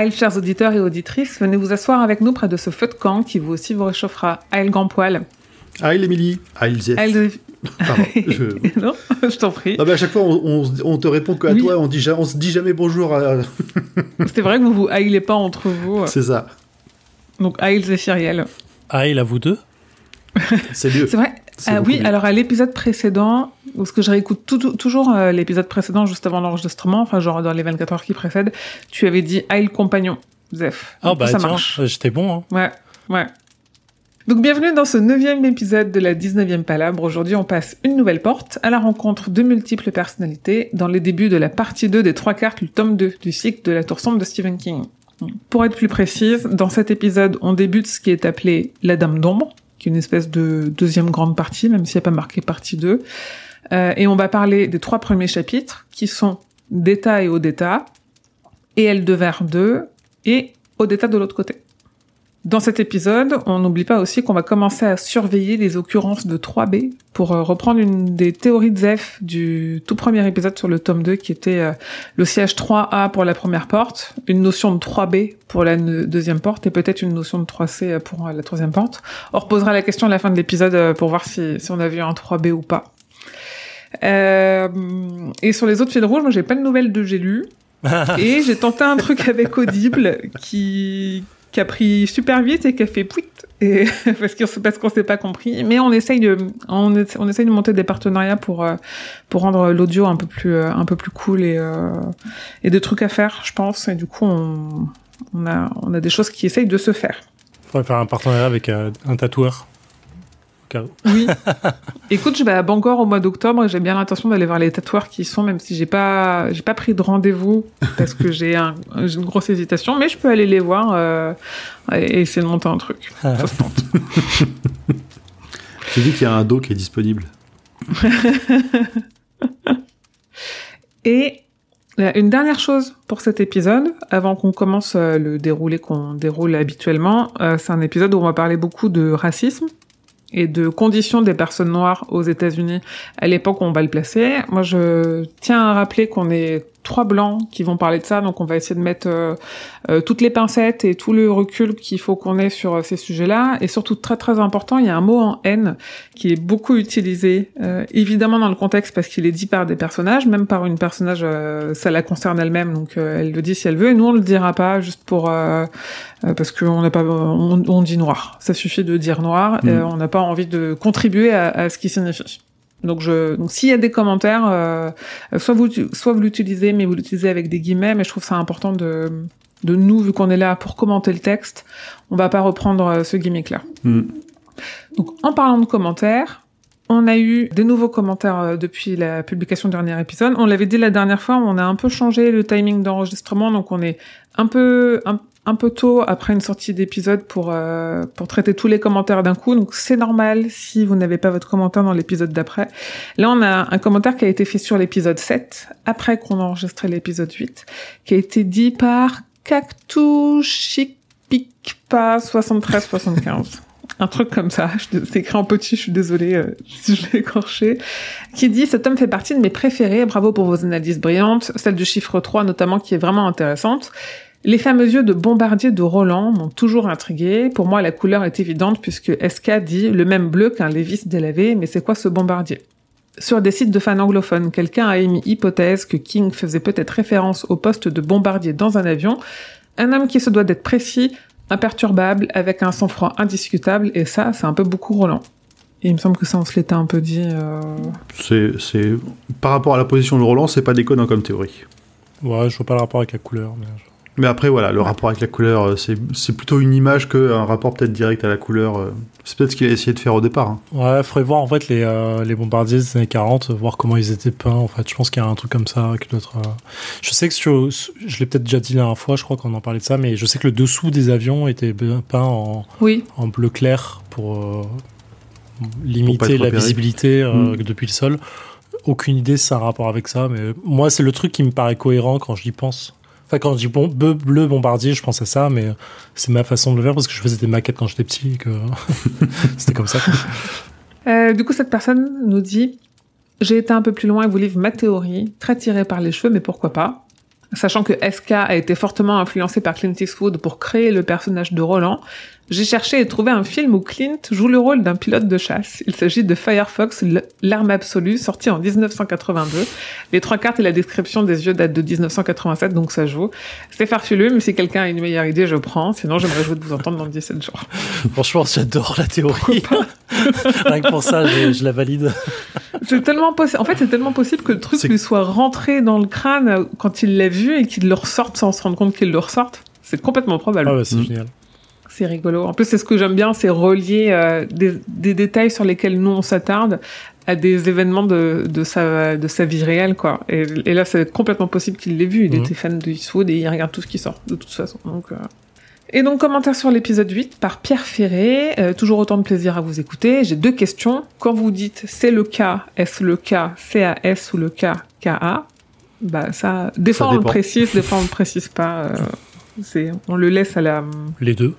Aïe, chers auditeurs et auditrices, venez vous asseoir avec nous près de ce feu de camp qui vous aussi vous réchauffera. Aïe, grand poil. Aïe, Émilie. Aïe, Zef. Aïe, Zef. Pardon, je... non, je t'en prie. Ah bah, à chaque fois, on, on, on te répond qu'à Oui. toi, on, dit, ja- on se dit jamais bonjour. à- C'est vrai que vous vous haïlez pas entre vous. C'est ça. Donc, Aïe, Zéphiriel. Ah, il a vous deux C'est mieux. C'est vrai Ah beaucoup oui, mieux. alors à l'épisode précédent, parce que je réécoute tout- tout- toujours euh, l'épisode précédent juste avant l'enregistrement, enfin genre dans les 24 heures qui précèdent, tu avais dit Aïe le compagnon, Zef. Ah bah ça tiens, marche. j'étais bon. Hein. Ouais, ouais. Donc bienvenue dans ce neuvième épisode de la 19e Palabre. Aujourd'hui, on passe une nouvelle porte à la rencontre de multiples personnalités dans les débuts de la partie 2 des trois cartes, le tome 2 du cycle de la tour sombre de Stephen King. Pour être plus précise, dans cet épisode, on débute ce qui est appelé la Dame d'ombre, qui est une espèce de deuxième grande partie, même s'il n'y a pas marqué partie 2. Euh, et on va parler des trois premiers chapitres, qui sont d'état et d'état, et elle de vers 2, et d'état de l'autre côté. Dans cet épisode, on n'oublie pas aussi qu'on va commencer à surveiller les occurrences de 3B pour euh, reprendre une des théories de Zef du tout premier épisode sur le tome 2 qui était euh, le siège 3A pour la première porte, une notion de 3B pour la deuxième porte et peut-être une notion de 3C pour la troisième porte. On reposera la question à la fin de l'épisode pour voir si, si on a vu un 3B ou pas. Euh, et sur les autres fils rouges, moi j'ai pas de nouvelles de J'ai lu. Et j'ai tenté un truc avec Audible qui, qui a pris super vite et qui a fait pouit. Et parce qu'on parce qu'on s'est pas compris. Mais on essaye de, on, essa- on essaye de monter des partenariats pour, euh, pour rendre l'audio un peu plus, euh, un peu plus cool et, et des trucs à faire, je pense. Et du coup, on, on a, on a des choses qui essayent de se faire. Faudrait faire un partenariat avec un tatoueur. Oui. Écoute, je vais à Bangor au mois d'octobre et j'ai bien l'intention d'aller voir les tatoueurs qui y sont, même si j'ai pas, j'ai pas pris de rendez-vous parce que j'ai un, j'ai une grosse hésitation, mais je peux aller les voir euh, et essayer de monter un truc. Ça se tente. J'ai dit qu'il y a un dos qui est disponible. Et une dernière chose pour cet épisode, avant qu'on commence euh, le déroulé qu'on déroule habituellement, euh, c'est un épisode où on va parler beaucoup de racisme et de conditions des personnes noires aux États-Unis à l'époque où on va le placer. Moi, je tiens à rappeler qu'on est trois blancs qui vont parler de ça, donc on va essayer de mettre euh, euh, toutes les pincettes et tout le recul qu'il faut qu'on ait sur euh, ces sujets-là. Et surtout, très très important, il y a un mot en haine qui est beaucoup utilisé, euh, évidemment dans le contexte parce qu'il est dit par des personnages, même par une personnage, euh, ça la concerne elle-même, donc elle le dit si elle veut, et nous on le dira pas juste pour parce qu'on n'a pas, on, on dit noir, ça suffit de dire noir, Mm. euh, on n'a pas envie de contribuer à, à ce qui signifie. Donc je, donc s'il y a des commentaires, euh, soit vous, soit vous l'utilisez, mais vous l'utilisez avec des guillemets, mais je trouve ça important de de nous, vu qu'on est là pour commenter le texte, on va pas reprendre euh, ce gimmick-là. Hmm. Donc, en parlant de commentaires, on a eu des nouveaux commentaires euh, depuis la publication du dernier épisode. On l'avait dit la dernière fois, on a un peu changé le timing d'enregistrement, donc on est un peu un, un peu tôt après une sortie d'épisode pour euh, pour traiter tous les commentaires d'un coup. Donc c'est normal si vous n'avez pas votre commentaire dans l'épisode d'après. Là, on a un commentaire qui a été fait sur l'épisode 7, après qu'on a enregistré l'épisode 8, qui a été dit par Cactus Chic Pic pas 73 75 un truc comme ça, c'est écrit en petit, je suis désolée euh, si je l'ai écorché, qui dit « Cet homme fait partie de mes préférés, bravo pour vos analyses brillantes, celle du chiffre 3 notamment qui est vraiment intéressante. Les fameux yeux de bombardier de Roland m'ont toujours intrigué. Pour moi, la couleur est évidente puisque SK dit le même bleu qu'un Lévis délavé, mais c'est quoi ce bombardier? Sur des sites de fans anglophones, quelqu'un a émis hypothèse que King faisait peut-être référence au poste de bombardier dans un avion, un homme qui se doit d'être précis, imperturbable, avec un sang-froid indiscutable, et ça, c'est un peu beaucoup Roland. Et il me semble que ça, on se l'était un peu dit. euh, C'est, c'est... Par rapport à la position de Roland, c'est pas déconnant comme théorie. Ouais, je vois pas le rapport avec la couleur. mais je- Mais après, voilà, le rapport avec la couleur, euh, c'est, plutôt une image qu'un rapport peut-être direct à la couleur. euh. C'est peut-être ce qu'il a essayé de faire au départ. hein. Ouais, faudrait voir en fait les, euh, les bombardiers des années 40, voir comment ils étaient peints. En fait, je pense qu'il y a un truc comme ça avec notre. euh, Je sais que sur- je l'ai peut-être déjà dit la dernière fois, je crois qu'on en parlait de ça, mais je sais que le dessous des avions était peint en, Oui, en bleu clair pour euh, limiter la visibilité euh, Mm. depuis le sol. aucune idée si ça a un rapport avec ça, mais moi, c'est le truc qui me paraît cohérent quand j'y pense. Quand je dis bon, bleu, bleu bombardier, je pense à ça, mais c'est ma façon de le faire parce que je faisais des maquettes quand j'étais petit c'était comme ça. Euh, du coup, cette personne nous dit J'ai été un peu plus loin et vous livre ma théorie, très tirée par les cheveux, mais pourquoi pas? Sachant que SK a été fortement influencé par Clint Eastwood pour créer le personnage de Roland, j'ai cherché et trouvé un film où Clint joue le rôle d'un pilote de chasse. Il s'agit de Firefox, l'arme absolue, sorti en 1982. Les trois cartes et la description des yeux datent de 1987, donc ça joue. C'est farfelu, mais si quelqu'un a une meilleure idée, je prends. Sinon, j'aimerais jouer de vous entendre dans 17 jours. Franchement, j'adore la théorie. Rien que pour ça, je, la valide. C'est tellement possible. En fait, c'est tellement possible que le truc lui soit rentré dans le crâne quand il l'a vu et qu'il le ressorte sans se rendre compte qu'il le ressorte. C'est complètement probable. Ah ouais, c'est génial. C'est rigolo. En plus, c'est ce que j'aime bien, c'est relier euh, des, des, détails sur lesquels nous on s'attarde à des événements de, de, sa, de sa vie réelle, quoi. Et, et là, c'est complètement possible qu'il l'ait vu. Il mhm. était fan de Eastwood et il regarde tout ce qui sort, de toute façon. Donc, euh... Et donc, commentaire sur l'épisode 8 par Pierre Ferré. Euh, toujours autant de plaisir à vous écouter. J'ai deux questions. Quand vous dites c'est le cas, est-ce le cas CAS ou le cas KA Bah, ça. Des fois, on le précise, des fois, on le précise pas. Euh, c'est, on le laisse à la. Les deux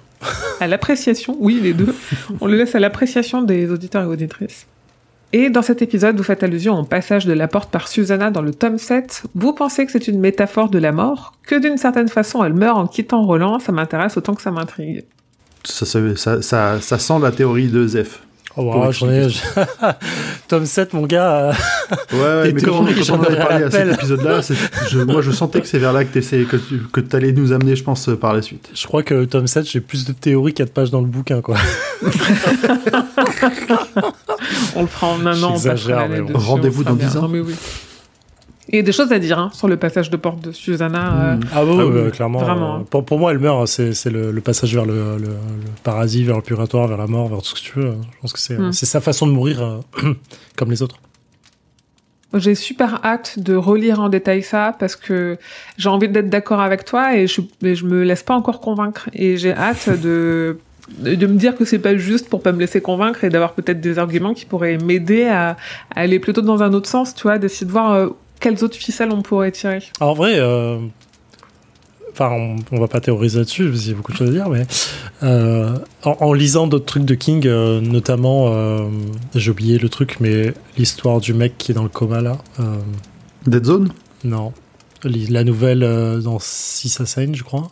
à l'appréciation, oui, les deux. On le laisse à l'appréciation des auditeurs et auditrices. Et dans cet épisode, vous faites allusion au passage de la porte par Susanna dans le tome 7. Vous pensez que c'est une métaphore de la mort, que d'une certaine façon elle meurt en quittant Roland, ça m'intéresse autant que ça m'intrigue. Ça, ça, ça, sent la théorie de Zef. Oh, j'en ai. Tome 7, mon gars. ouais, ouais mais quand, on, quand on avait parlé à cet épisode-là, moi je sentais que c'est vers là que, que tu que allais nous amener, je pense, par la suite. Je crois que tome 7, j'ai plus de théories qu'il y a de pages dans le bouquin, quoi. on le fera en un an. Rendez-vous dans 10 ans. mais oui. Il y a des choses à dire hein, sur le passage de porte de Susanna. Euh, mm. ah, oui, ah clairement. Vraiment. Euh, pour, pour, moi, elle meurt. Hein, c'est le, le, passage vers le, le, paradis, vers le purgatoire, vers la mort, vers tout ce que tu veux. Hein. Je pense que c'est mm. sa façon de mourir euh, comme les autres. J'ai super hâte de relire en détail ça parce que j'ai envie d'être d'accord avec toi et je, mais je me laisse pas encore convaincre. Et j'ai hâte de de me dire que c'est pas juste pour pas me laisser convaincre et d'avoir peut-être des arguments qui pourraient m'aider à, aller plutôt dans un autre sens, tu vois, d'essayer de voir quelles autres ficelles on pourrait tirer? En vrai, euh, enfin, on, va pas théoriser là-dessus, parce qu'il y a beaucoup de choses à dire, mais euh, en, lisant d'autres trucs de King, euh, notamment, j'ai oublié le truc, mais l'histoire du mec qui est dans le coma là. Dead Zone? Non. La nouvelle dans Six Assassins, je crois.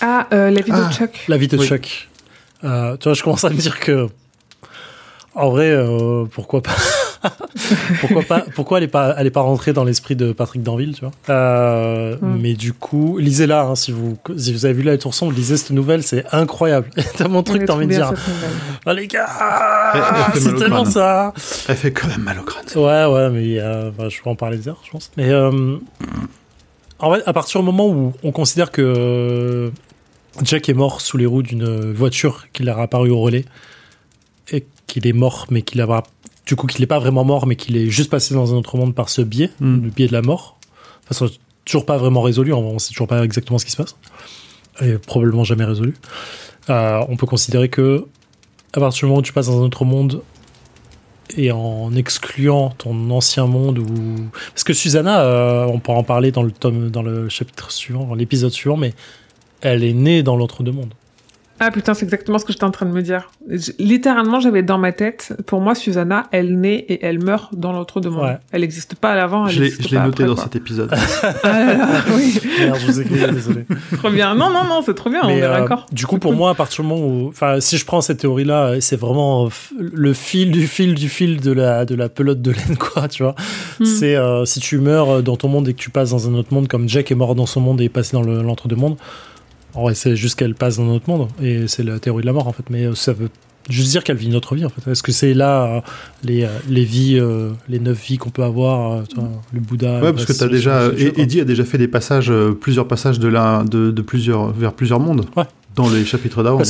Ah, la vie de ah. Chuck. La vie de Chuck. tu vois, je commence à me dire que, en vrai, pourquoi pas pourquoi pas Pourquoi elle est pas elle est pas rentrée dans l'esprit de Patrick Danville, tu vois? Euh, mm. Mais du coup, lisez-la hein, si vous si vous avez vu la tour sombre, lisez cette nouvelle, c'est incroyable. T'as mon truc, t'as envie de dire. Oh les gars, c'est tellement ça. Elle fait quand même mal au crâne. Ouais, ouais, mais euh, je peux en parler des heures, je pense. Mais euh, en fait, à partir du moment où on considère que Jack est mort sous les roues d'une voiture qui a apparu au relais et qu'il est mort, mais qu'il a du coup qu'il n'est pas vraiment mort, mais qu'il est juste passé dans un autre monde par ce biais, mm. le biais de la mort. Enfin, c'est toujours pas vraiment résolu, on sait toujours pas exactement ce qui se passe, et probablement jamais résolu. Euh, on peut considérer que à partir du moment où tu passes dans un autre monde et en excluant ton ancien monde ou parce que Susanna, euh, on peut en parler dans le tome, dans le chapitre suivant, dans l'épisode suivant, mais elle est née dans l'autre-deux mondes. Ah putain, c'est exactement ce que j'étais en train de me dire. littéralement, j'avais dans ma tête, pour moi, Susanna, elle naît et elle meurt dans l'autre de moi. Elle n'existe pas à l'avant. Je l'ai noté dans cet épisode. ah, oui. Merde, je vous ai désolé. trop bien. Non, non, non, c'est trop bien, on est euh, d'accord. Du coup, pour moi, à partir du moment où, enfin, si je prends cette théorie-là, c'est vraiment le fil du fil du fil de la, de la pelote de laine, quoi, tu vois. Hmm. C'est, euh, si tu meurs dans ton monde et que tu passes dans un autre monde, comme Jack est mort dans son monde et est passé dans l'entre-deux-mondes, Ouais, c'est juste qu'elle passe dans notre monde et c'est la théorie de la mort en fait. Mais euh, ça veut juste dire qu'elle vit notre vie en fait. Est-ce que c'est là euh, les, euh, les vies, les neuf vies qu'on peut avoir, le Bouddha Ouais, parce que tu as déjà, Eddie a déjà fait des passages, plusieurs passages de, la, de, de, plusieurs, vers plusieurs mondes. Ouais. Dans les chapitres d'avant.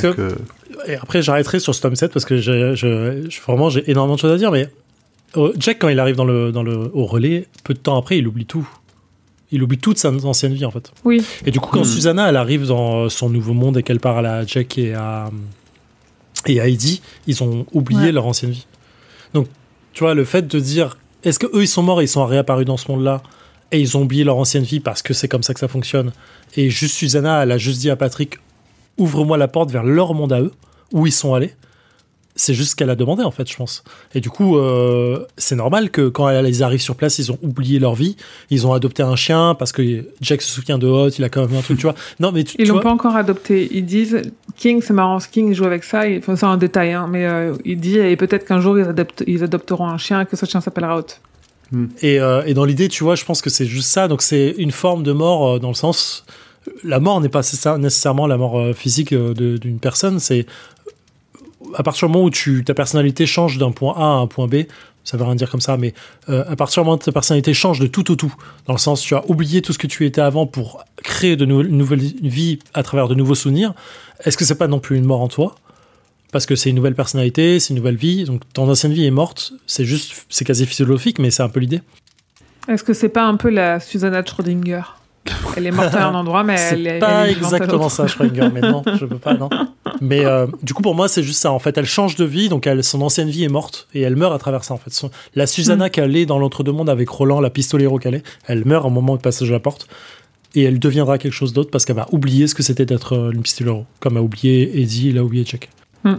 Et après, j'arrêterai sur ce tome 7 parce que je, je, vraiment j'ai énormément de choses à dire. Mais Jack, quand il arrive dans le, dans le, au relais, peu de temps après, il oublie tout il oublie toute sa ancienne vie en fait. Oui. Et du coup, quand hmm. Susanna elle arrive dans son nouveau monde et qu'elle parle à Jack et à et à Eddie, ils ont oublié leur ancienne vie. Donc, tu vois, le fait de dire est-ce que eux ils sont morts et ils sont réapparus dans ce monde-là et ils ont oublié leur ancienne vie parce que c'est comme ça que ça fonctionne et juste Susanna elle a juste dit à Patrick ouvre-moi la porte vers leur monde à eux où ils sont allés c'est juste ce qu'elle a demandé en fait je pense et du coup euh, c'est normal que quand ils arrivent sur place ils ont oublié leur vie ils ont adopté un chien parce que Jack se souvient de Hot il a quand même un truc tu vois non mais tu, ils tu l'ont vois, pas encore adopté ils disent King c'est marrant King joue avec ça il- enfin, c'est un détail hein, mais euh, il dit et peut-être qu'un jour ils, adoptent- ils adopteront un chien et que ce chien s'appellera Hot Et, euh, et dans l'idée, tu vois, je pense que c'est juste ça. Donc c'est une forme de mort euh, dans le sens. La mort n'est pas nécessaire- nécessairement la mort euh, physique d'une personne. C'est à partir du moment où tu, ta personnalité change d'un point A à un point B. Ça veut rien dire comme ça, mais euh, à partir du moment où ta personnalité change de tout au tout, dans le sens tu as oublié tout ce que tu étais avant pour créer de nou- une nouvelle à travers de nouveaux souvenirs. Est-ce que c'est pas non plus une mort en toi? Parce que c'est une nouvelle personnalité, c'est une nouvelle vie, donc ton ancienne vie est morte, c'est juste, c'est quasi physiologique, mais c'est un peu l'idée. est-ce que c'est pas un peu la Susanna Schrödinger? Elle est morte à un endroit mais elle C'est est pas elle est à exactement ça, Schrödinger, mais non, je peux pas, non. Mais euh, du coup, pour moi, c'est juste ça. En fait, elle change de vie, donc elle, son ancienne vie est morte et elle meurt à travers ça. En fait, Son- la Susanna Mm. qu'elle est dans l'entre-deux-mondes avec Roland, la pistolero qu'elle est, elle meurt au moment du passage de la porte et elle deviendra quelque chose d'autre parce qu'elle va oublier ce que c'était d'être euh, une pistolero, comme a oublié Eddie, il a oublié Jack. je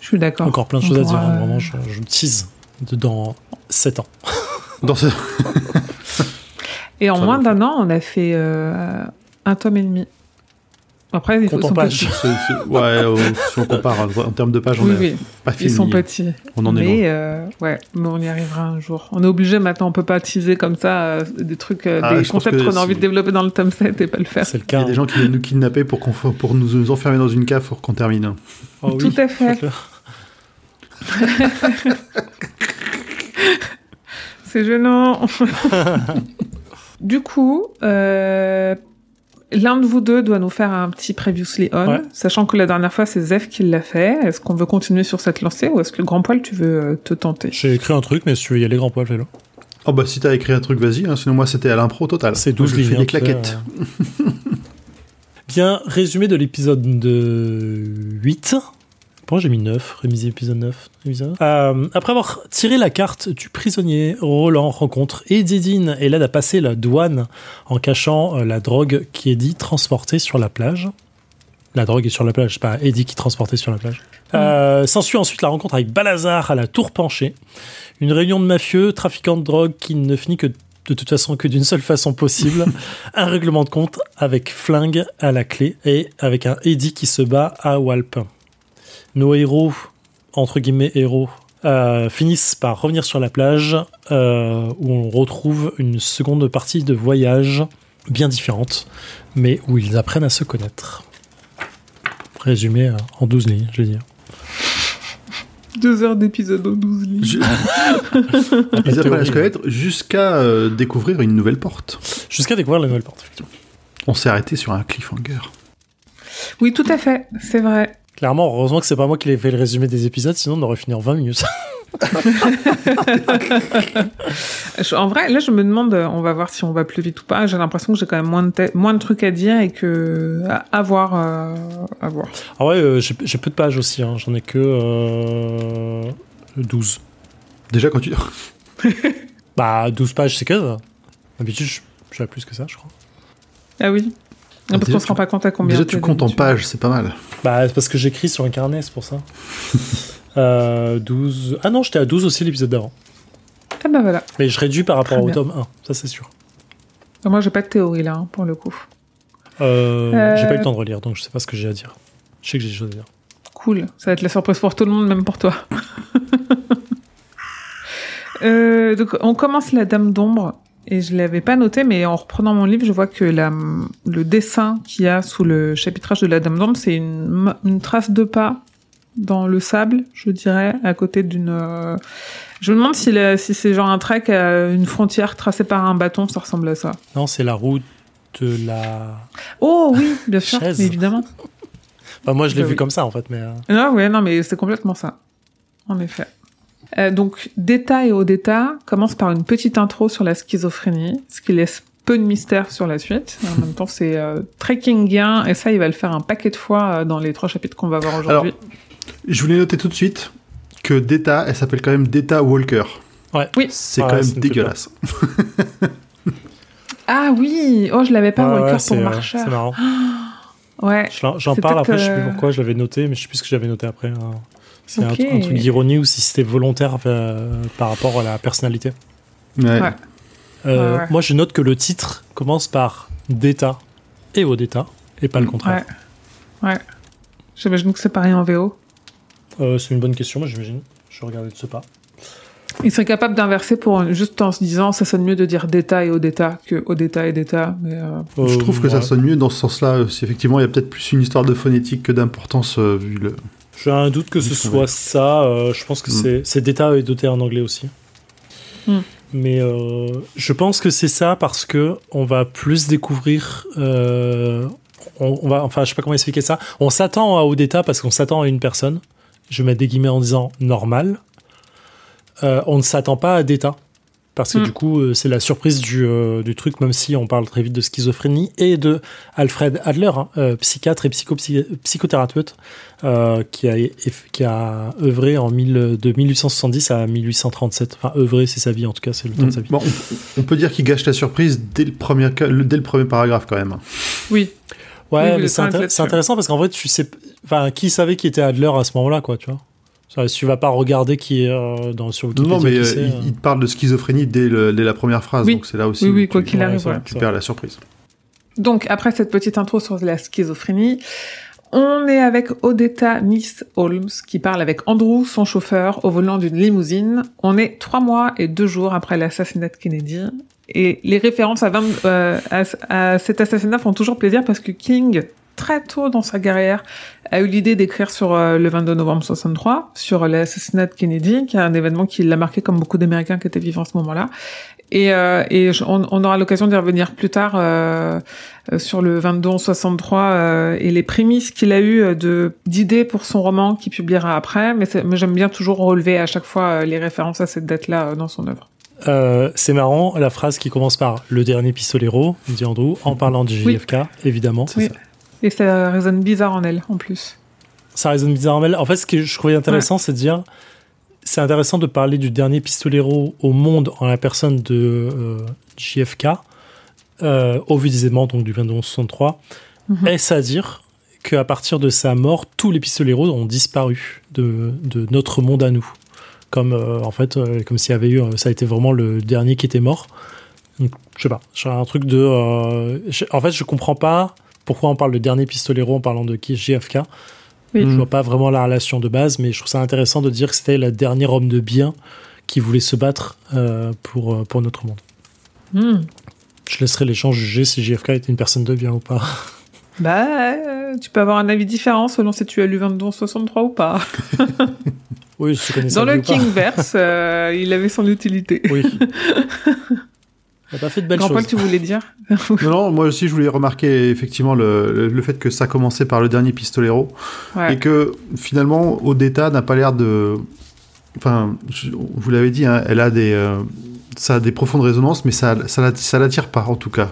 suis d'accord Encore plein de choses à dire. hein, euh, Vraiment, je, je tease dans 7 ans. Dans ce... et en Ça moins d'un an on a fait euh, un tome et demi après ils sont page. petits c'est- c'est- ouais, euh, si on compare en termes de pages, on oui a oui pas ils fini. sont petits On en est mais loin. euh, ouais, mais on y arrivera un jour. On est obligé maintenant, on peut pas teaser comme ça euh, des trucs, euh, Ah, des concepts qu'on a envie de développer dans le tome 7 et pas le faire. C'est le Il y cas. a des gens qui viennent nous kidnapper pour, qu'on pour nous, nous enfermer dans une cave pour qu'on termine. Oh oui, Tout à fait. C'est gênant. du coup, euh, l'un de vous deux doit nous faire un petit previously on, Ouais. sachant que la dernière fois c'est Zef qui l'a fait. Est-ce qu'on veut continuer sur cette lancée ou est-ce que le grand poil tu veux euh, te tenter? J'ai écrit un truc, mais si tu veux y aller, grand poil, fais-le. Oh bah si t'as écrit un truc, vas-y, hein, sinon moi c'était à l'impro total. C'est Moi, 12 je fais hein, des sais, claquettes. euh. Bien, résumé de l'épisode de 8. Pourquoi j'ai mis 9 Révisé épisode 9. révisé. Euh, après avoir tiré la carte du prisonnier, Roland rencontre Eddie Dean et l'aide à passer la douane en cachant euh, la drogue qui est dit transportée sur la plage. La drogue est sur la plage, c'est pas Eddie qui transportait sur la plage. Euh, S'ensuit ensuite la rencontre avec Balazar à la tour penchée. Une réunion de mafieux, trafiquants de drogue qui ne finit que de toute façon que d'une seule façon possible. un règlement de compte avec flingue à la clé et avec un Eddie qui se bat à Walp. Nos héros, entre guillemets héros, euh, finissent par revenir sur la plage euh, où on retrouve une seconde partie de voyage bien différente, mais où ils apprennent à se connaître. Résumé euh, en 12 lignes, je vais dire. Deux heures d'épisode aux 12 lignes. Je- Ils apprennent à se connaître jusqu'à euh, découvrir une nouvelle porte. Jusqu'à découvrir la nouvelle porte, effectivement. On s'est arrêté sur un cliffhanger. Oui, tout à fait, c'est vrai. Clairement, heureusement que c'est pas moi qui l'ai fait le résumé des épisodes, sinon on aurait fini en 20 minutes. En vrai, là, je me demande, euh, on va voir si on va plus vite ou pas. J'ai l'impression que j'ai quand même moins de, moins de trucs à dire et que à, à voir, euh, à voir. Ah ouais, euh, j'ai j'ai peu de pages aussi, hein. j'en ai que euh, 12. Déjà quand tu... Bah, 12 pages, c'est que D'habitude, je- j'avais plus que ça, je crois. Ah oui. Ah, parce déjà, qu'on se rend pas compte à combien. Déjà tu comptes en pages, c'est pas mal. Bah, c'est parce que j'écris sur un carnet, c'est pour ça. euh, 12. Ah non, j'étais à 12 aussi l'épisode d'avant. Ah bah voilà. Mais je réduis par rapport Très au bien. tome 1, ça c'est sûr. Moi, j'ai pas de théorie là, hein, pour le coup. Euh, Euh. J'ai pas eu le temps de relire, donc je sais pas ce que j'ai à dire. Je sais que j'ai des choses à dire. Cool. Ça va être la surprise pour tout le monde, même pour toi. Euh, donc, on commence la Dame d'ombre. Et je l'avais pas noté, mais en reprenant mon livre, je vois que la, le dessin qu'il y a sous le chapitrage de la Dame d'ombre, c'est une, trace de pas dans le sable, je dirais, à côté d'une. euh, Je me demande si, la- si c'est genre un trek à une frontière tracée par un bâton, ça ressemble à ça. Non, c'est la route de la. Oh oui, bien sûr, mais évidemment. Bah, moi, je l'ai Bah vu oui. comme ça en fait, mais. euh, Ah ouais, non, mais c'est complètement ça. En effet. Euh, donc, Deta et Odetta commencent par une petite intro sur la schizophrénie, ce qui laisse peu de mystère sur la suite. En même temps, c'est euh, très kingien, et ça, il va le faire un paquet de fois euh, dans les trois chapitres qu'on va voir aujourd'hui. Je voulais noter tout de suite que Data, elle s'appelle quand même Data Walker. Ouais. Oui. C'est quand même dégueulasse. Ah oui Oh, je l'avais pas, Ouais, Walker ouais, pour c'est, euh, marcheur. c'est marrant. Ouais. J'en parle après, je sais plus euh, pourquoi je l'avais noté, mais je sais plus ce que j'avais noté après. hein. C'est un- truc d'ironie ou si c'était volontaire euh, par rapport à la personnalité. Ouais. Ouais. Euh, Ouais. Moi, je note que le titre commence par Data et Odeta, et pas le contraire. Ouais. Ouais. J'imagine que c'est pareil en VO. Euh, c'est une bonne question, moi, j'imagine. Je vais regarder de ce pas. Il serait capable d'inverser pour juste en se disant ça sonne mieux de dire Deta et Odeta que Odeta et Deta. Mais euh, Je trouve que ça sonne mieux dans ce sens-là. effectivement, il y a peut-être plus une histoire de phonétique que d'importance euh, vu le. J'ai un doute que ce soit ça. euh, je pense que Mm. c'est- c'est Data et Dota en anglais aussi. Mm. Mais euh, je pense que c'est ça parce que on va plus découvrir. euh, on, on va, enfin, je sais pas comment expliquer ça. On s'attend à Odeta parce qu'on s'attend à une personne. Je mets des guillemets en disant normal. Euh, on ne s'attend pas à Data. Parce que Mm. du coup, euh, c'est la surprise du, euh, du truc, même si on parle très vite de schizophrénie, et de Alfred Adler, hein, euh, psychiatre et psycho psychothérapeute, euh, qui, a, eff- qui a œuvré en mille- de 1870 à 1837. Enfin, œuvré, c'est sa vie, en tout cas, c'est le temps de sa vie. Bon, on, peut dire qu'il gâche la surprise dès le premier, ca- le- dès le premier paragraphe quand même. oui. Ouais, Oui, mais intér- c'est intéressant parce qu'en vrai, tu sais. Enfin, qui savait qui était Adler à ce moment-là, quoi, tu vois Ça, Tu vas pas regarder qui est euh, dans, sur Wikipédia. non, mais qui euh, il, euh. il te parle de schizophrénie dès, le- dès la première phrase, Oui. donc c'est là aussi Oui, oui, quoi tu, qu'il arrive. ouais. tu perds la surprise. Donc, après cette petite intro sur la schizophrénie, on est avec Odetta Miss Holmes qui parle avec Andrew, son chauffeur, au volant d'une limousine. On est trois mois et deux jours après l'assassinat de Kennedy. Et les références à, 20 euh, à, à cet assassinat font toujours plaisir parce que King, très tôt dans sa carrière, a eu l'idée d'écrire sur euh, le 22 novembre 63, sur l'assassinat de Kennedy, qui est un événement qui l'a marqué comme beaucoup d'Américains qui étaient vivants à ce moment-là. Et, euh, et je- on, on aura l'occasion d'y revenir plus tard euh, euh, sur le 22 63 euh, et les prémices qu'il a eu de d'idées pour son roman qu'il publiera après. Mais, mais j'aime bien toujours relever à chaque fois euh, les références à cette date-là euh, dans son œuvre. Euh, c'est marrant, la phrase qui commence par le dernier pistolero, dit Andrew, en parlant du Oui. JFK, évidemment. Oui. Et ça résonne bizarre en elle, en plus. Ça résonne bizarrement. En fait, ce que je trouvais intéressant, c'est de dire c'est intéressant de parler du dernier pistolero au monde en la personne de euh, JFK, euh, au vu des événements donc, du 22 63. Mhm. Est-ce à dire qu'à partir de sa mort, tous les pistoleros ont disparu de, de notre monde à nous? Comme euh, en fait euh, comme s'il y avait eu ça a été vraiment le dernier qui était mort Donc, je sais pas j'ai un truc de je- en fait je comprends pas pourquoi on parle de dernier pistolero en parlant de qui? JFK Oui. je Mm. vois pas vraiment la relation de base mais je trouve ça intéressant de dire que c'était le dernier homme de bien qui voulait se battre euh, pour euh, pour notre monde Hmm. je laisserai les gens juger si JFK était une personne de bien ou pas Bah, euh, tu peux avoir un avis différent selon si tu as lu 22 63 ou pas. oui je connais Dans le Kingverse, euh, il avait son utilité. oui il a pas fait de belles Grand Paul, choses tu voulais dire Non, non, moi aussi je voulais remarquer effectivement le, le, le fait que ça commençait par le dernier pistolero Ouais. et que finalement Odetta n'a pas l'air de. Enfin, je- vous l'avez dit, hein, elle a des, euh, ça a des profondes résonances, mais ça, ça, ça l'attire pas en tout cas.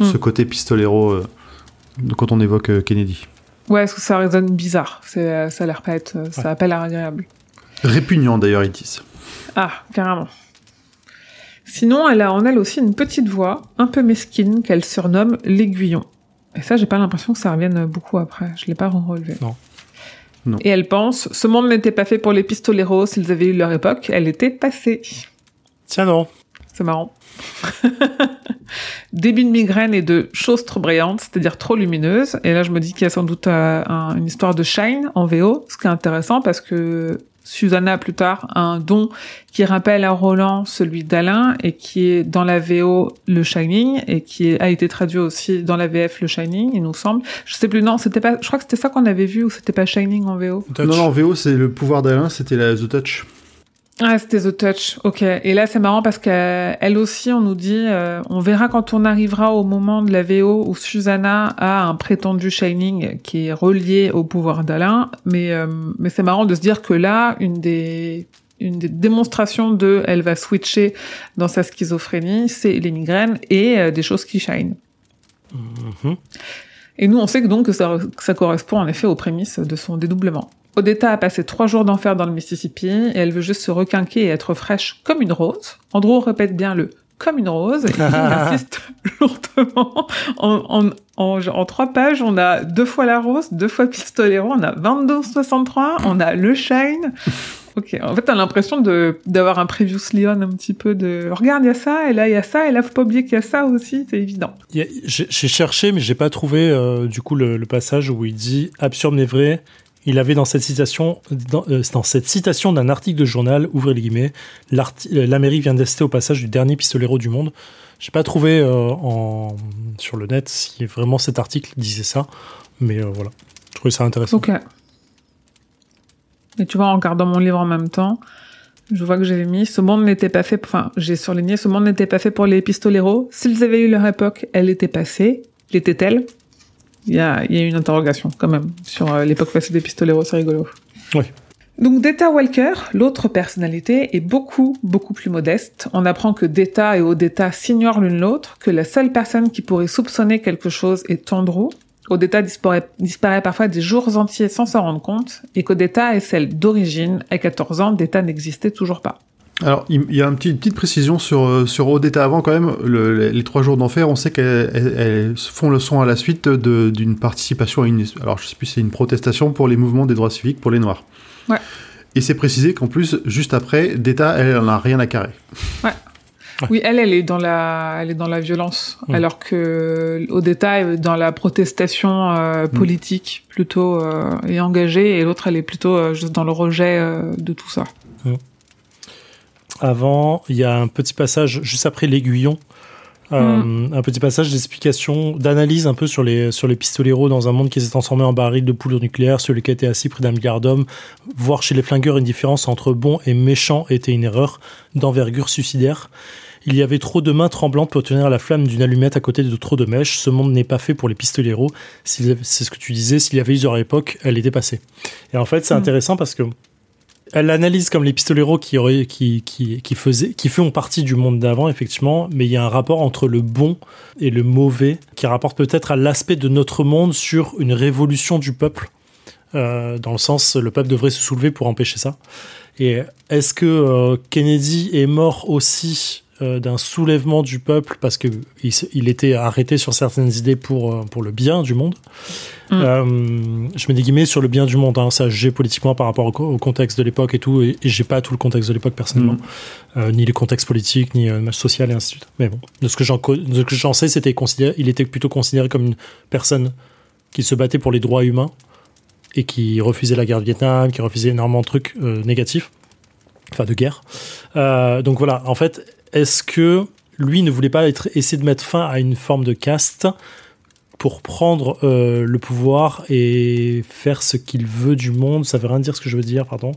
Hmm. Ce côté pistolero euh, quand on évoque euh, Kennedy. Ouais, parce que ça résonne bizarre. C'est, ça a l'air pas être, ça a pas l'air agréable. Répugnant d'ailleurs, ils disent. Ah, carrément. Sinon, elle a en elle aussi une petite voix, un peu mesquine, qu'elle surnomme l'aiguillon. Et ça, j'ai pas l'impression que ça revienne beaucoup après. Je l'ai pas relevé. Non. Non. Et elle pense, ce monde n'était pas fait pour les pistoleros s'ils avaient eu leur époque, elle était passée. tiens non C'est marrant. Début de migraine et de choses trop brillantes, c'est-à-dire trop lumineuses. Et là, je me dis qu'il y a sans doute euh, un- une histoire de shine en VO, ce qui est intéressant parce que Susanna, plus tard, un don qui rappelle à Roland celui d'Alain et qui est dans la VO le Shining et qui a été traduit aussi dans la VF le Shining, il nous semble. Je sais plus, non, c'était pas, je crois que c'était ça qu'on avait vu ou c'était pas Shining en VO. Non, non, en VO, c'est le pouvoir d'Alain, c'était la The Touch. Ah, c'était The Touch, ok. Et là, c'est marrant parce qu'elle aussi, on nous dit, euh, on verra quand on arrivera au moment de la VO où Susanna a un prétendu Shining qui est relié au pouvoir d'Alain. Mais, euh, mais c'est marrant de se dire que là, une des, une des démonstrations de elle va switcher dans sa schizophrénie, c'est les migraines et euh, des choses qui shine. Mhm. Et nous, on sait que donc que ça, que ça correspond en effet aux prémices de son dédoublement. Odetta a passé trois jours d'enfer dans le Mississippi et elle veut juste se requinquer et être fraîche comme une rose. Andrew répète bien le comme une rose. Et il insiste lourdement. En, en, en, trois pages, on a deux fois la rose, deux fois Pistolero, on a 22-63, on a le Shine. Ok, en fait, t'as l'impression de d'avoir un preview Leon un petit peu de regarde, il y a ça, et là, il y a ça, et là, faut pas oublier qu'il y a ça aussi, c'est évident. J'ai cherché, mais j'ai pas trouvé, euh, du coup, le, le, passage où il dit absurde mais vrai, il avait dans cette citation, euh, dans cette citation d'un article de journal, ouvrez les guillemets, euh, l'Amérique vient d'ester au passage du dernier pistolero du monde. J'ai pas trouvé euh, sur le net si vraiment cet article disait ça, mais euh, voilà, je trouvais ça intéressant. Ok. Et tu vois, en regardant mon livre en même temps, je vois que j'avais mis ce monde n'était pas fait, enfin, j'ai surligné ce monde n'était pas fait pour les pistoleros. S'ils avaient eu leur époque, elle était passée. L'était-elle il y a, y a une interrogation quand même sur euh, l'époque passée des pistoleros, c'est rigolo. Oui. Donc Data Walker, l'autre personnalité, est beaucoup, beaucoup plus modeste. On apprend que Data et Odetta s'ignorent l'une l'autre, que la seule personne qui pourrait soupçonner quelque chose est Andrew. Odetta disparaît, disparaît parfois des jours entiers sans s'en rendre compte, et qu'Odetta est celle d'origine. À 14 ans, Data n'existait toujours pas. Alors, il y a une petite, petite précision sur, euh, sur Odetta avant quand même. Le, les, trois jours d'enfer, on sait qu'elles font le son à la suite d'une participation à une. Alors, je sais plus, c'est une protestation pour les mouvements des droits civiques pour les Noirs. Ouais. Et c'est précisé qu'en plus, juste après, Detta, elle, n'a rien à carrer. Ouais. Oui, elle, elle est dans la, elle est dans la violence, mmh. alors que Odetta est dans la protestation euh, politique mmh. plutôt euh, et engagée, et l'autre, elle est plutôt euh, juste dans le rejet euh, de tout ça. Mmh avant, il y a un petit passage juste après l'aiguillon, euh, mm. un petit passage d'explication, d'analyse un peu sur les sur les pistoleros dans un monde qui s'est transformé en baril de poudre nucléaire, celui qui était assis près d'un milliard d'hommes. Voir chez les flingueurs une différence entre bon et méchant était une erreur d'envergure suicidaire. Il y avait trop de mains tremblantes pour tenir la flamme d'une allumette à côté de trop de mèches. Ce monde n'est pas fait pour les pistoleros. C'est ce que tu disais. S'il y avait eu leur époque, elle était passée. Et en fait, c'est mm. intéressant parce que elle l'analyse comme les pistoleros qui, qui, qui, faisaient, font partie du monde d'avant, effectivement, mais il y a un rapport entre le bon et le mauvais qui rapporte peut-être à l'aspect de notre monde sur une révolution du peuple. Euh, dans le sens, le peuple devrait se soulever pour empêcher ça. Et est-ce que euh, Kennedy est mort aussi euh, d'un soulèvement du peuple parce que il, il, était arrêté sur certaines idées pour, euh, pour le bien du monde mm. euh, Je mets des guillemets sur le bien du monde, hein, ça j'ai politiquement par rapport au, au, contexte de l'époque et tout, et, et j'ai pas tout le contexte de l'époque personnellement, mm. euh, ni le contexte politique, ni social et ainsi de suite. Mais bon, de ce que j'en sais, c'était considéré, il était plutôt considéré comme une personne qui se battait pour les droits humains et qui refusait la guerre de Vietnam, qui refusait énormément de trucs négatifs, enfin de guerre. Euh, donc voilà, en fait, est-ce que lui ne voulait pas être, essayer de mettre fin à une forme de caste pour prendre euh, le pouvoir et faire ce qu'il veut du monde? Ça veut rien dire ce que je veux dire, pardon.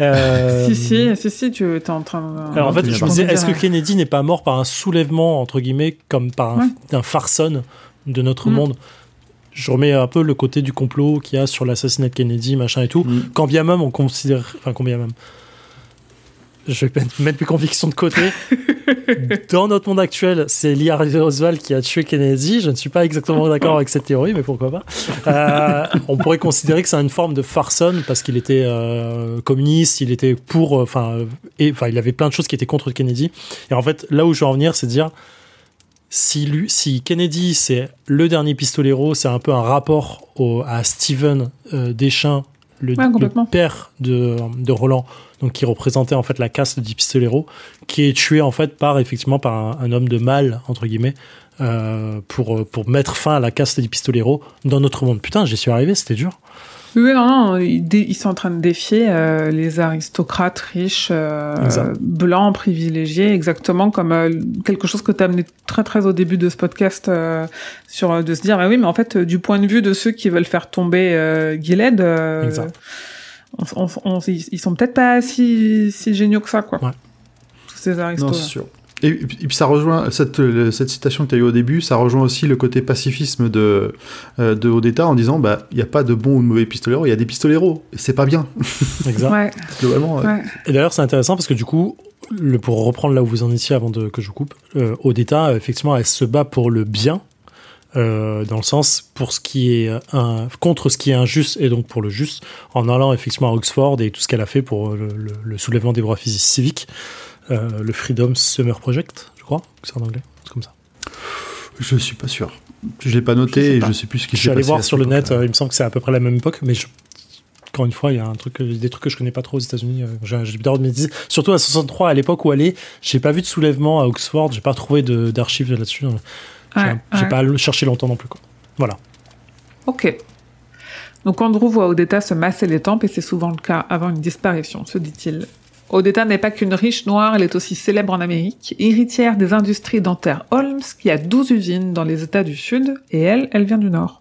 Euh... si, si, si, si, tu es en train de... Alors en fait, je me disais, est-ce que Kennedy n'est pas mort par un soulèvement, entre guillemets, comme par un, ouais. un farson de notre mm. monde? Je remets un peu le côté du complot qu'il y a sur l'assassinat de Kennedy, machin et tout. Mm. Quand bien même on considère, enfin quand bien même, je vais mettre mes convictions de côté. Dans notre monde actuel, c'est Lee Harvey Oswald qui a tué Kennedy. Je ne suis pas exactement d'accord avec cette théorie, mais pourquoi pas. Euh, on pourrait considérer que c'est une forme de farson parce qu'il était euh, communiste, il était pour, enfin, euh, et enfin, il avait plein de choses qui étaient contre Kennedy. Et en fait, là où je veux en venir, c'est de dire si, lui, si Kennedy c'est le dernier pistolero, c'est un peu un rapport au, à Steven euh, Deschamps, le, ouais, le père de, de Roland donc qui représentait en fait la caste du pistolero, qui est tué en fait par effectivement par un, un homme de mal entre guillemets euh, pour pour mettre fin à la caste du pistolero dans notre monde. Putain, j'y suis arrivé, c'était dur. Oui, non, non, ils, ils, sont en train de défier euh, les aristocrates riches, euh, blancs, privilégiés, exactement comme euh, quelque chose que tu as amené très très au début de ce podcast euh, sur de se dire, bah oui, mais en fait, du point de vue de ceux qui veulent faire tomber euh, Gilead, exact on, on, on, ils sont peut-être pas si, si géniaux que ça, quoi. Ouais. Tous ces aristos. Et, et, puis ça rejoint cette, cette citation que tu as eu au début, ça rejoint aussi le côté pacifisme de, euh, de Odetta en disant bah il n'y a pas de bons ou de mauvais pistoleros, il y a des pistoleros, et c'est pas bien. Exact. ouais. Globalement. Ouais. Et d'ailleurs c'est intéressant parce que du coup, le, pour reprendre là où vous en étiez avant de, que je coupe, euh, Odetta effectivement elle se bat pour le bien euh, dans le sens pour ce qui est un, contre ce qui est injuste et donc pour le juste, en allant effectivement à Oxford et tout ce qu'elle a fait pour le, le, soulèvement des droits physiques civiques, euh, le Freedom Summer Project, je crois, c'est en anglais, c'est comme ça. Je suis pas sûr. Je l'ai pas noté je et je sais plus ce qui s'est passé. Je suis allé voir sur le net, il me semble que c'est à peu près la même époque, mais je, encore une fois, il y a un truc, des trucs que je connais pas trop aux États-Unis. Euh, j'ai de me surtout à 63, à l'époque où elle est, j'ai pas vu de soulèvement à Oxford, j'ai pas trouvé d'archives là-dessus. j'ai pas cherché longtemps non plus. Quoi. Voilà. Ok. Donc Andrew voit Odetta se masser les tempes et c'est souvent le cas avant une disparition, se dit-il. Odetta n'est pas qu'une riche noire, elle est aussi célèbre en Amérique, héritière des industries dentaires Holmes, qui a 12 usines dans les États du Sud, et elle, elle vient du Nord.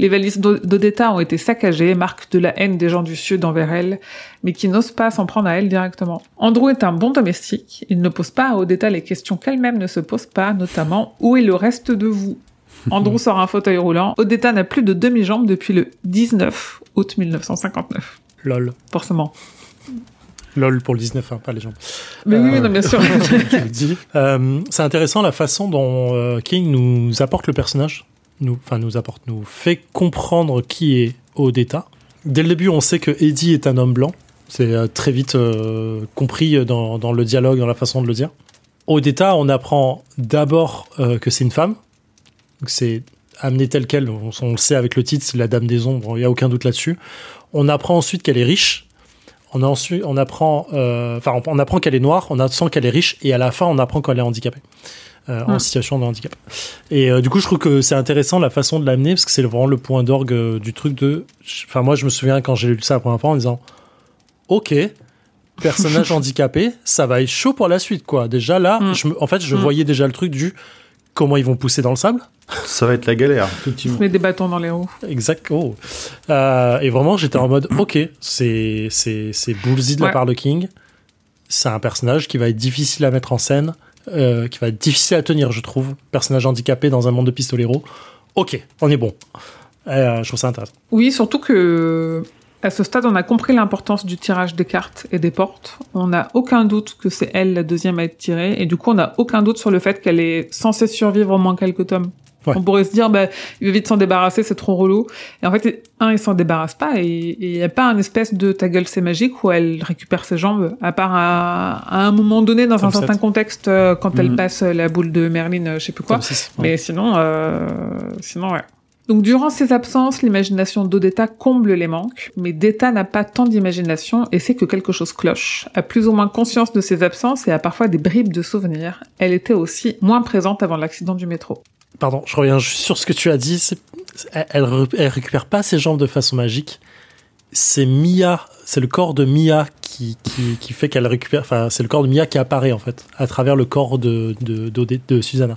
Les valises d'Odetta ont été saccagées, marque de la haine des gens du Sud envers elle, mais qui n'osent pas s'en prendre à elle directement. Andrew est un bon domestique, il ne pose pas à Odetta les questions qu'elle-même ne se pose pas, notamment « Où est le reste de vous ?» Andrew sort un fauteuil roulant. Odetta n'a plus de demi-jambe depuis le 19 août 1959. Lol. Forcément. LOL pour le 19, hein, pas les jambes. Mais oui, non, bien sûr. euh, c'est intéressant la façon dont euh, King nous apporte le personnage nous, enfin nous apporte, nous fait comprendre qui est Odetta. Dès le début, on sait que Eddie est un homme blanc. C'est euh, très vite euh, compris dans, dans, le dialogue, dans la façon de le dire. Odetta, on apprend d'abord euh, que c'est une femme. C'est amené tel quel, on, on, le sait avec le titre, c'est la Dame des Ombres, il n'y a aucun doute là-dessus. On apprend ensuite qu'elle est riche. On, a ensuite, on apprend, enfin, on, on apprend qu'elle est noire, on apprend qu'elle est riche, et à la fin, on apprend qu'elle est handicapée. Euh, en situation de handicap. Et euh, du coup, je trouve que c'est intéressant la façon de l'amener parce que c'est vraiment le point d'orgue euh, du truc de. Enfin, moi, je me souviens quand j'ai lu ça la première fois en disant Ok, personnage handicapé, ça va être chaud pour la suite, quoi. Déjà là, mm. je en fait, je mm. voyais déjà le truc du comment ils vont pousser dans le sable. Ça va être la galère, effectivement. Se met des bâtons dans les roues. Exact. Oh. et vraiment, j'étais en mode, ok, c'est c'est c'est de la part de King. C'est un personnage qui va être difficile à mettre en scène. Euh, qui va être difficile à tenir, je trouve. Personnage handicapé dans un monde de pistolero. Ok, on est bon. Euh, je trouve ça intéressant. Oui, surtout que à ce stade, on a compris l'importance du tirage des cartes et des portes. On n'a aucun doute que c'est elle la deuxième à être tirée, et du coup, on n'a aucun doute sur le fait qu'elle est censée survivre au moins quelques tomes. On pourrait se dire, bah, il veut vite s'en débarrasser, c'est trop relou. Et en fait, un, il s'en débarrasse pas, et il n'y a pas un espèce de ta gueule c'est magique où elle récupère ses jambes, à part à, un moment donné, dans un certain contexte, euh, quand elle mhm. passe la boule de Merlin, euh, je sais plus quoi. Mais sinon, euh, sinon, ouais. Donc durant ses absences, l'imagination d'Odetta comble les manques, mais Detta n'a pas tant d'imagination et sait que quelque chose cloche. A plus ou moins conscience de ses absences et a parfois des bribes de souvenirs. Elle était aussi moins présente avant l'accident du métro. Pardon, je reviens sur ce que tu as dit. Elle, elle, récupère pas ses jambes de façon magique. C'est Mia, c'est le corps de Mia qui, qui, fait qu'elle récupère. Enfin, c'est le corps de Mia qui apparaît en fait à travers le corps de, de Susanna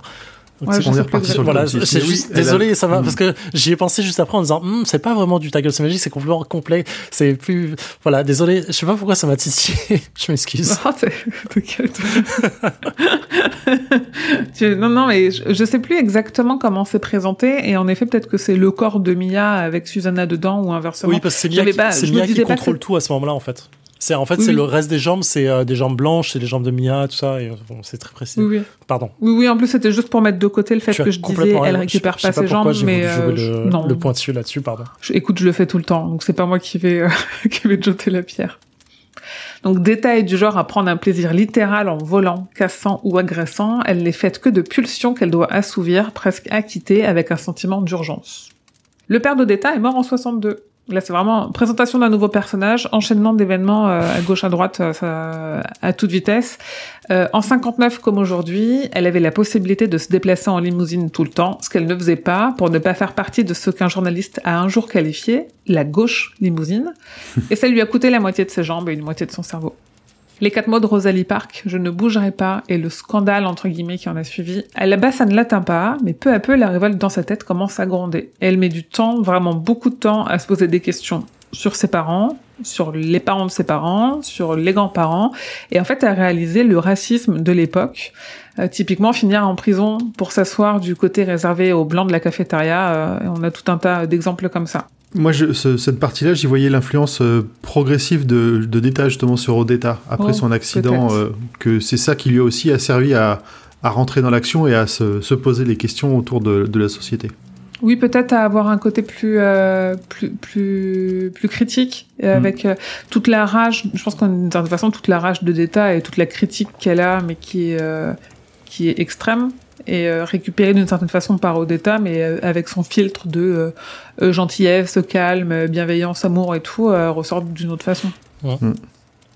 on est reparti sur voilà, c'est juste, désolé, ça va, parce que j'y ai pensé juste après en disant, hm, c'est pas vraiment du ta gueule, c'est magique, c'est complètement complet, c'est plus, voilà, désolé, je sais pas pourquoi ça m'a titillé, je m'excuse. non, non, mais je, sais plus exactement comment c'est présenté, et en effet, peut-être que c'est le corps de Mia avec Susanna dedans, ou inversement. Oui, parce que c'est Mia, qui, Mia qui contrôle tout à ce moment-là, en fait. C'est en fait c'est le reste des jambes, c'est euh, des jambes blanches, c'est les jambes de Mia, tout ça. Et bon, c'est très précis. Oui, oui. Pardon. Oui, oui. En plus, c'était juste pour mettre de côté le fait que je disais, elle récupère pas, ses jambes, mais euh, le, non. le pointu là-dessus, pardon. écoute, je le fais tout le temps, donc c'est pas moi qui vais euh, qui vais jeter la pierre. Donc détail du genre à prendre un plaisir littéral en volant, cassant ou agressant, elle n'est faite que de pulsions qu'elle doit assouvir, presque acquitter avec un sentiment d'urgence. Le père d'Odetta est mort en 62. Là, c'est vraiment présentation d'un nouveau personnage, enchaînement d'événements euh, à gauche, à droite, euh, à toute vitesse. Euh, en 59 comme aujourd'hui, elle avait la possibilité de se déplacer en limousine tout le temps, ce qu'elle ne faisait pas pour ne pas faire partie de ce qu'un journaliste a un jour qualifié la gauche limousine. et ça lui a coûté la moitié de ses jambes et une moitié de son cerveau. Les quatre mots de Rosalie Park, je ne bougerai pas, et le scandale entre guillemets qui en a suivi. À la base, ça ne l'atteint pas, mais peu à peu, la révolte dans sa tête commence à gronder. elle met du temps, vraiment beaucoup de temps, à se poser des questions sur ses parents, sur les parents de ses parents, sur les grands-parents, et en fait à réaliser le racisme de l'époque. Euh, typiquement, finir en prison pour s'asseoir du côté réservé aux blancs de la cafétéria, euh, on a tout un tas d'exemples comme ça. Moi, je, cette partie-là, j'y voyais l'influence euh, progressive de, de justement sur Odetta après oh, son accident, euh, que c'est ça qui lui a aussi a servi à, à rentrer dans l'action et à se, se, poser les questions autour de, de la société. Oui, peut-être à avoir un côté plus euh, plus plus plus critique euh, mm. avec euh, toute la rage. Je pense qu'une certaine façon toute la rage de Data et toute la critique qu'elle a, mais qui est qui est extrême et récupérée d'une certaine façon par Odetta, mais avec son filtre de gentillesse, calme, bienveillance, amour et tout, ressort d'une autre façon. Mm.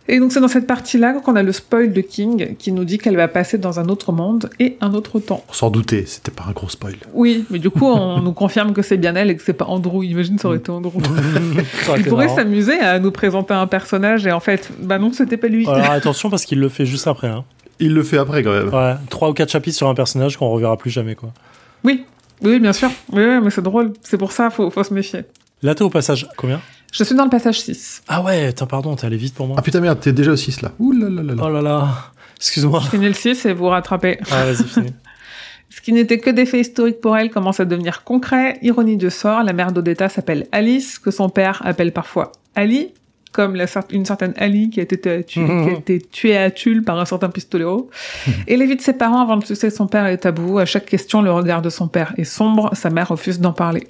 Et donc c'est dans cette partie-là qu'on a le spoil de King qui nous dit qu'elle va passer dans un autre monde et un autre temps. Sans douter, c'était pas un gros spoil. Oui, mais du coup on nous confirme que c'est bien elle et que c'est pas Andrew. Imagine ça aurait été Andrew. Il pourrait s'amuser à nous présenter un personnage et en fait, bah non, c'était pas lui. Alors attention parce qu'il le fait juste après. Hein. Il le fait après quand même. Ouais, trois ou quatre chapitres sur un personnage qu'on reverra plus jamais quoi. Oui, oui, bien sûr. Oui, mais c'est drôle. C'est pour ça, faut, faut se méfier. Là, t'es au passage combien? Je suis dans le passage 6. Ah ouais, pardon, t'es allé vite pour moi. Ah putain merde, t'es déjà au 6 là. Ouh là là là. Oh là là, excuse-moi. Je finis le 6 et vous rattrapez. Ah vas-y, finis. Ce qui n'était que des faits historiques pour elle commence à devenir concret. Ironie de sort, la mère d'Odetta s'appelle Alice, que son père appelle parfois Ali, comme la, une certaine Ali qui a été, tuée, qui a été tuée à Tulle par un certain pistolero. Et les vies de ses parents avant de succès son père est tabou. À chaque question, le regard de son père est sombre. Sa mère refuse d'en parler.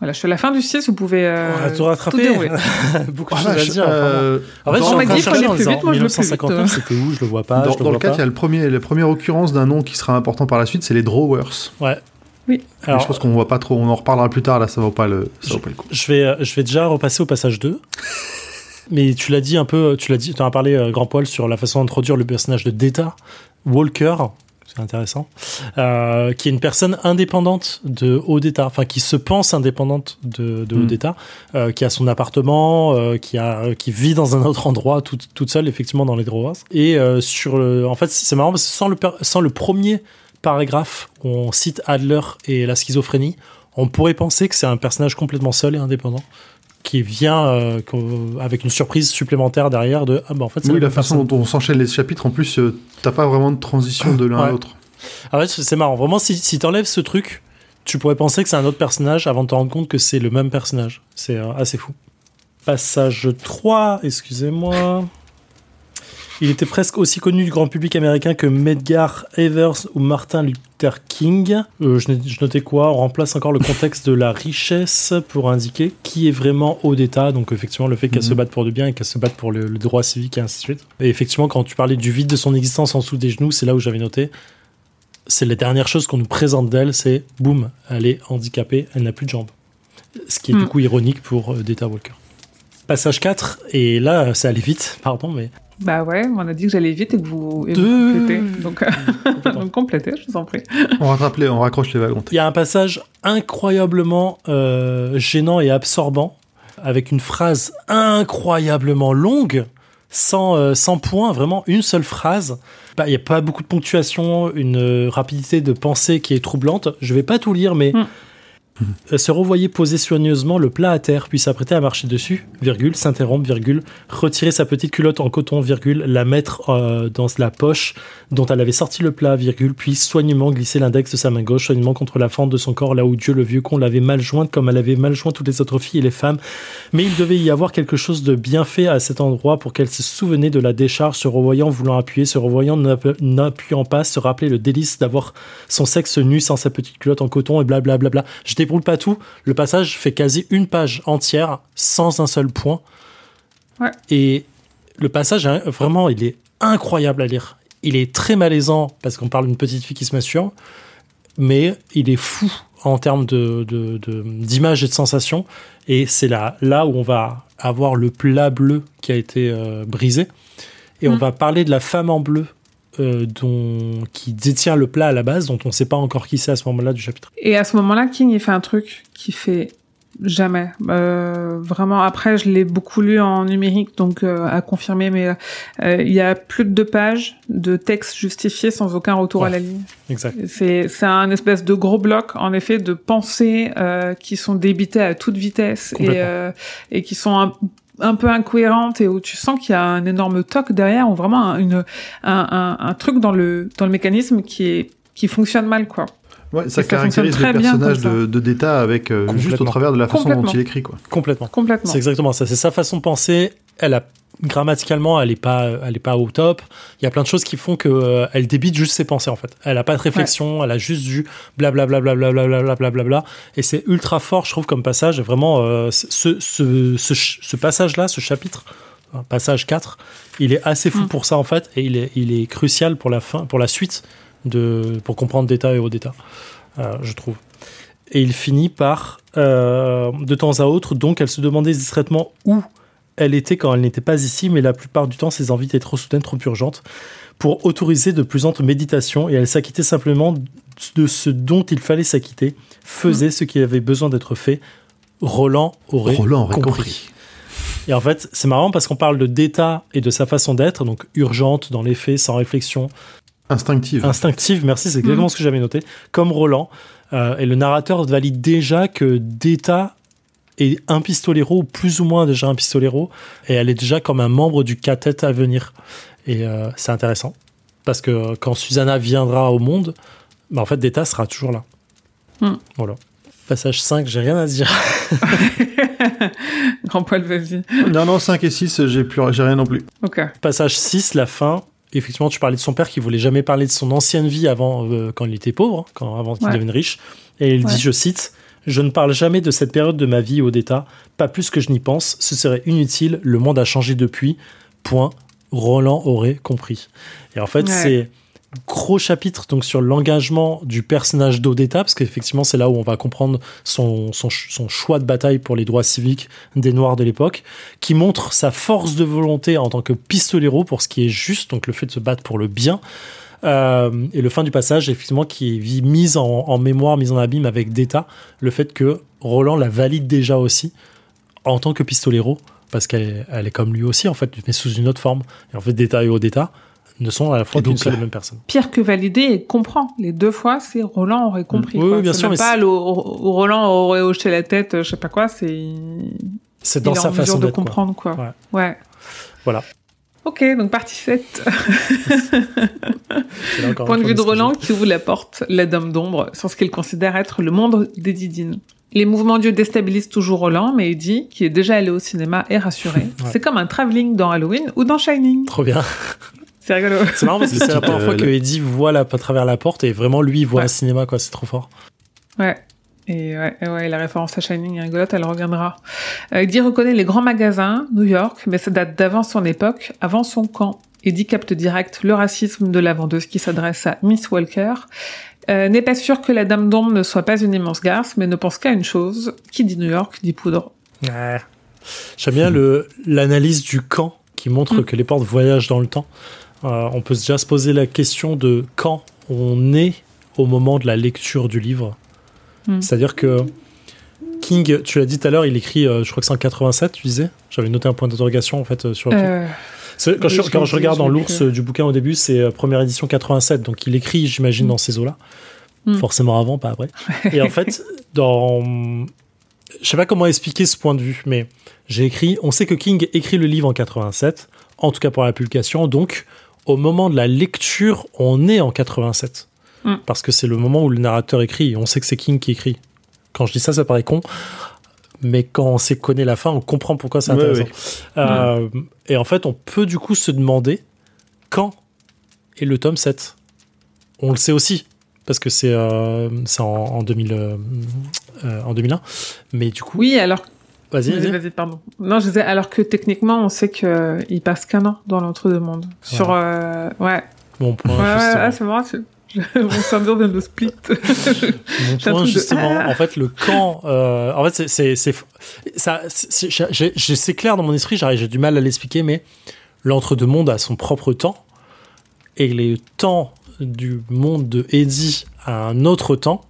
Voilà, je suis à la fin du 6, vous pouvez euh, On va tout rattraper. Beaucoup de choses à dire. Euh, en fait, on m'a dit qu'il fallait plus vite, moi je le plus vite. C'était où Je le vois pas. Dans, dans le 4, il y a le premier, la première occurrence d'un nom qui sera important par la suite, c'est les Drawers. Ouais. Oui. Alors, je pense qu'on voit pas trop, on en reparlera plus tard, là ça vaut pas le, ça je, vaut pas le coup. Je vais, euh, je vais déjà repasser au passage 2. Mais tu l'as dit un peu, tu l'as dit, tu en as parlé, euh, Grand Poil, sur la façon d'introduire le personnage de Data Walker, c'est intéressant, euh, qui est une personne indépendante de Odetta, enfin qui se pense indépendante de, de mm. Odetta, euh, qui a son appartement, euh, qui a, qui vit dans un autre endroit, tout, toute seule effectivement dans les Drawers. Et sur le, en fait, c'est marrant parce que sans le, sans le premier paragraphe où on cite Adler et la schizophrénie, on pourrait penser que c'est un personnage complètement seul et indépendant qui vient euh, avec une surprise supplémentaire derrière de ah bah en fait oui la façon dont on s'enchaîne les chapitres en plus euh, t'as pas vraiment de transition de l'un à l'autre. Ah ouais c'est marrant. Vraiment si, si t'enlèves ce truc tu pourrais penser que c'est un autre personnage avant de te rendre compte que c'est le même personnage. C'est euh, assez fou. Passage 3 excusez-moi il était presque aussi connu du grand public américain que Medgar Evers ou Martin Luther King. Euh, je, notais quoi? On remplace encore le contexte de la richesse pour indiquer qui est vraiment haut d'état. Donc effectivement, le fait qu'elle se mhm. batte pour du bien et qu'elle se batte pour le, droit civique et ainsi de suite. Et effectivement, quand tu parlais du vide de son existence en dessous des genoux, c'est là où j'avais noté. C'est la dernière chose qu'on nous présente d'elle, c'est boum, elle est handicapée, elle n'a plus de jambes. Ce qui est du mm. coup ironique pour euh, Data Walker. Passage 4, et là, ça allait vite, pardon, mais bah ouais, on a dit que j'allais vite et que vous, et vous complétez. Donc, donc complétez, je vous en prie. On rattrape les, on raccroche les wagons. Il y a un passage incroyablement euh, gênant et absorbant avec une phrase incroyablement longue, sans, euh, sans point, vraiment une seule phrase. Bah, il n'y a pas beaucoup de ponctuation, une rapidité de pensée qui est troublante. Je vais pas tout lire, mais mm. Euh, se revoyait poser soigneusement le plat à terre, puis s'apprêter à marcher dessus, virgule, s'interrompre, virgule, retirer sa petite culotte en coton, virgule, la mettre euh, dans la poche dont elle avait sorti le plat, virgule, puis soigneusement glisser l'index de sa main gauche, soigneusement contre la fente de son corps, là où Dieu le vieux con l'avait mal jointe comme elle avait mal joint toutes les autres filles et les femmes. Mais il devait y avoir quelque chose de bien fait à cet endroit pour qu'elle se souvenait de la décharge, se revoyant voulant appuyer, se revoyant n'appuyant pas, se rappeler le délice d'avoir son sexe nu sans sa petite culotte en coton et blablabla. Bla bla bla. Déroule pas tout. Le passage fait quasi une page entière sans un seul point. Et le passage, hein, vraiment, il est incroyable à lire. Il est très malaisant parce qu'on parle d'une petite fille qui se m'assure, mais il est fou en termes de, d'image et de sensations. Et c'est là, là où on va avoir le plat bleu qui a été euh, brisé. Et on mm. va parler de la femme en bleu euh, dont, qui détient le plat à la base, dont on ne sait pas encore qui c'est à ce moment-là du chapitre. Et à ce moment-là, King, il fait un truc qui fait jamais. Euh, vraiment, après, je l'ai beaucoup lu en numérique, donc euh, à confirmer, mais euh, il y a plus de deux pages de texte justifié sans aucun retour à la ligne. Exact. C'est c'est un espèce de gros bloc, en effet, de pensées qui sont débités à toute vitesse et et qui sont un, un peu incohérente et où tu sens qu'il y a un énorme toc derrière ou vraiment une, un, un, truc dans le, dans le mécanisme qui, est, qui fonctionne mal, quoi. Ouais, ça, caractérise le personnage de, de avec euh, juste au travers de la façon dont il écrit, quoi. Complètement. Complètement. C'est exactement ça. C'est sa façon de penser. Elle a grammaticalement, elle est pas, elle est pas au top. Il y a plein de choses qui font que euh, elle débite juste ses pensées en fait. Elle a pas de réflexion, elle a juste du blablabla blablabla blablabla et c'est ultra fort, je trouve comme passage. Vraiment, euh, ce, ce, ce, ce passage-là, ce chapitre, hein, passage 4, il est assez fou Mm. pour ça en fait, et il est, il est crucial pour la fin, pour la suite de, pour comprendre d'état et haut d'état, euh, je trouve. Et il finit par, euh, de temps à autre, donc elle se demandait discrètement où elle était quand elle n'était pas ici, mais la plupart du temps, ses envies étaient trop soudaines, trop urgentes, pour autoriser de plus amples méditations, et elle s'acquittait simplement de ce dont il fallait s'acquitter, faisait ce qui avait besoin d'être fait. Roland aurait Roland aurait compris. compris. Et en fait, c'est marrant parce qu'on parle de d'état et de sa façon d'être, donc urgente dans les faits, sans réflexion, Instinctive. instinctive, merci, c'est exactement ce que j'avais noté, comme Roland. Euh, et le narrateur valide déjà que d'état est un pistolero, ou plus ou moins déjà un pistolero, et elle est déjà comme un membre du quartet à venir. Et euh, c'est intéressant, parce que quand Susanna viendra au monde, bah, en fait, d'état sera toujours là. Hmm. Voilà. Passage 5, j'ai rien à dire. Grand poil, vas-y. non, non, 5 et 6, j'ai plus, j'ai rien non plus. Ok. Passage 6, la fin. Effectivement, tu parlais de son père qui voulait jamais parler de son ancienne vie avant, euh, quand il était pauvre, hein, quand, avant qu'il Ouais. devienne riche. Et il Ouais. dit, je cite, Je ne parle jamais de cette période de ma vie au d'état, pas plus que je n'y pense, ce serait inutile, le monde a changé depuis. Point. Roland aurait compris. Et en fait, Ouais. c'est gros chapitre donc sur l'engagement du personnage d'Odetta, parce qu'effectivement, c'est là où on va comprendre son, son, son choix de bataille pour les droits civiques des Noirs de l'époque, qui montre sa force de volonté en tant que pistolero pour ce qui est juste, donc le fait de se battre pour le bien. Euh, et le fin du passage, effectivement, qui est mise en, en mémoire, mise en abîme avec Deta, le fait que Roland la valide déjà aussi en tant que pistolero, parce qu'elle est- elle est comme lui aussi, en fait, mais sous une autre forme. Et en fait, Deta et Odetta ne sont à la fois donc, seule et même personne. Pire que valider et comprend. Les deux fois, c'est Roland aurait compris. Oui, quoi. oui, bien sûr, mais pas le Roland aurait hoché la tête, je sais pas quoi, c'est. C'est dans sa en façon de quoi. comprendre, quoi. Ouais. Ouais. Voilà. Ok, donc partie 7. C'est là encore Point de vue de Roland qui ouvre la porte, la dame d'ombre, sur ce qu'il considère être le monde des Didines. Les mouvements d'yeux déstabilisent toujours Roland, mais Eddie, qui est déjà allé au cinéma, est rassuré. C'est comme un travelling dans Halloween ou dans Shining. Trop bien. C'est rigolo. C'est marrant parce que c'est la première fois euh, que Eddie voit la, à travers la porte et vraiment lui il voit Ouais. un cinéma quoi. C'est trop fort. Ouais. Et ouais, la référence à Shining est rigolote, elle reviendra. Euh, Eddie reconnaît les grands magasins, New York, mais ça date d'avant son époque, avant son camp. Eddie capte direct le racisme de la vendeuse qui s'adresse à Miss Walker. Euh, N'est pas sûr que la dame d'ombre ne soit pas une immense garce, mais ne pense qu'à une chose. Qui dit New York dit poudre. Ouais. J'aime bien l'analyse du quand qui montre Mm. que les portes voyagent dans le temps. Euh, on peut déjà se poser la question de quand on est au moment de la lecture du livre. Mm. C'est-à-dire que King, tu l'as dit tout à l'heure, il écrit, euh, je crois que c'est en 87, tu disais? J'avais noté un point d'interrogation en fait euh, sur. Euh, Quand, je, quand je regarde dans l'ours euh, du bouquin au début, c'est première édition 87, donc il écrit, j'imagine, Mm. dans ces eaux-là. Mm. Forcément avant, pas après. Et en fait, dans. Je sais pas comment expliquer ce point de vue, mais j'ai écrit. On sait que King écrit le livre en 87, en tout cas pour la publication, donc au moment de la lecture, on est en 87. Mm. Parce que c'est le moment où le narrateur écrit, on sait que c'est King qui écrit. Quand je dis ça, ça paraît con, mais quand on sait connaît la fin, on comprend pourquoi c'est intéressant. ouais. Euh, Et en fait, on peut du coup se demander quand est le tome 7. On le sait aussi, parce que c'est euh, c'est en, en, 2000, euh, euh, en 2001. Mais du coup, oui, alors. vas-y, Vas-y, pardon. Non, je disais, alors que techniquement, on sait qu'il passe qu'un an dans l'entre-deux-mondes. Sur. euh, ouais. Mon point, Ouais, c'est marrant, tu... Mon cerveau vient de split. Mon point, de- justement, Ah. en fait, le camp, euh, en fait, c'est- clair dans mon esprit, j'ai du mal à l'expliquer, mais l'entre-deux-mondes a son propre temps, et le temps du monde de Eddie a un autre temps,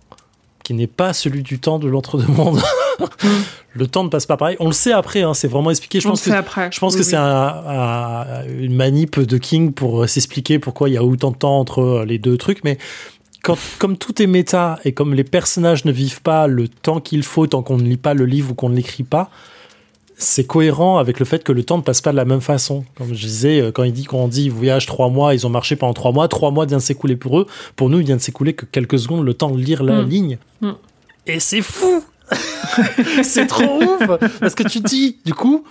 qui n'est pas celui du temps de l'entre-deux-mondes. le temps ne passe pas pareil. On le sait après, hein, c'est vraiment expliqué. Je On pense que sait après. je pense Oui, que oui. c'est un- un- une manip de King pour euh, s'expliquer pourquoi il y a autant de temps entre euh, les deux trucs, mais quand, comme tout est méta et comme les personnages ne vivent pas le temps qu'il faut tant qu'on ne lit pas le livre ou qu'on ne l'écrit pas, c'est cohérent avec le fait que le temps ne passe pas de la même façon. Comme je disais, euh, quand il dit qu'on dit voyage trois mois, ils ont marché pendant trois mois, trois mois vient de s'écouler pour eux. Pour nous, il vient de s'écouler que quelques secondes, le temps de lire la Mm. ligne. Mm. Et c'est fou C'est trop ouf Parce que tu dis, du coup,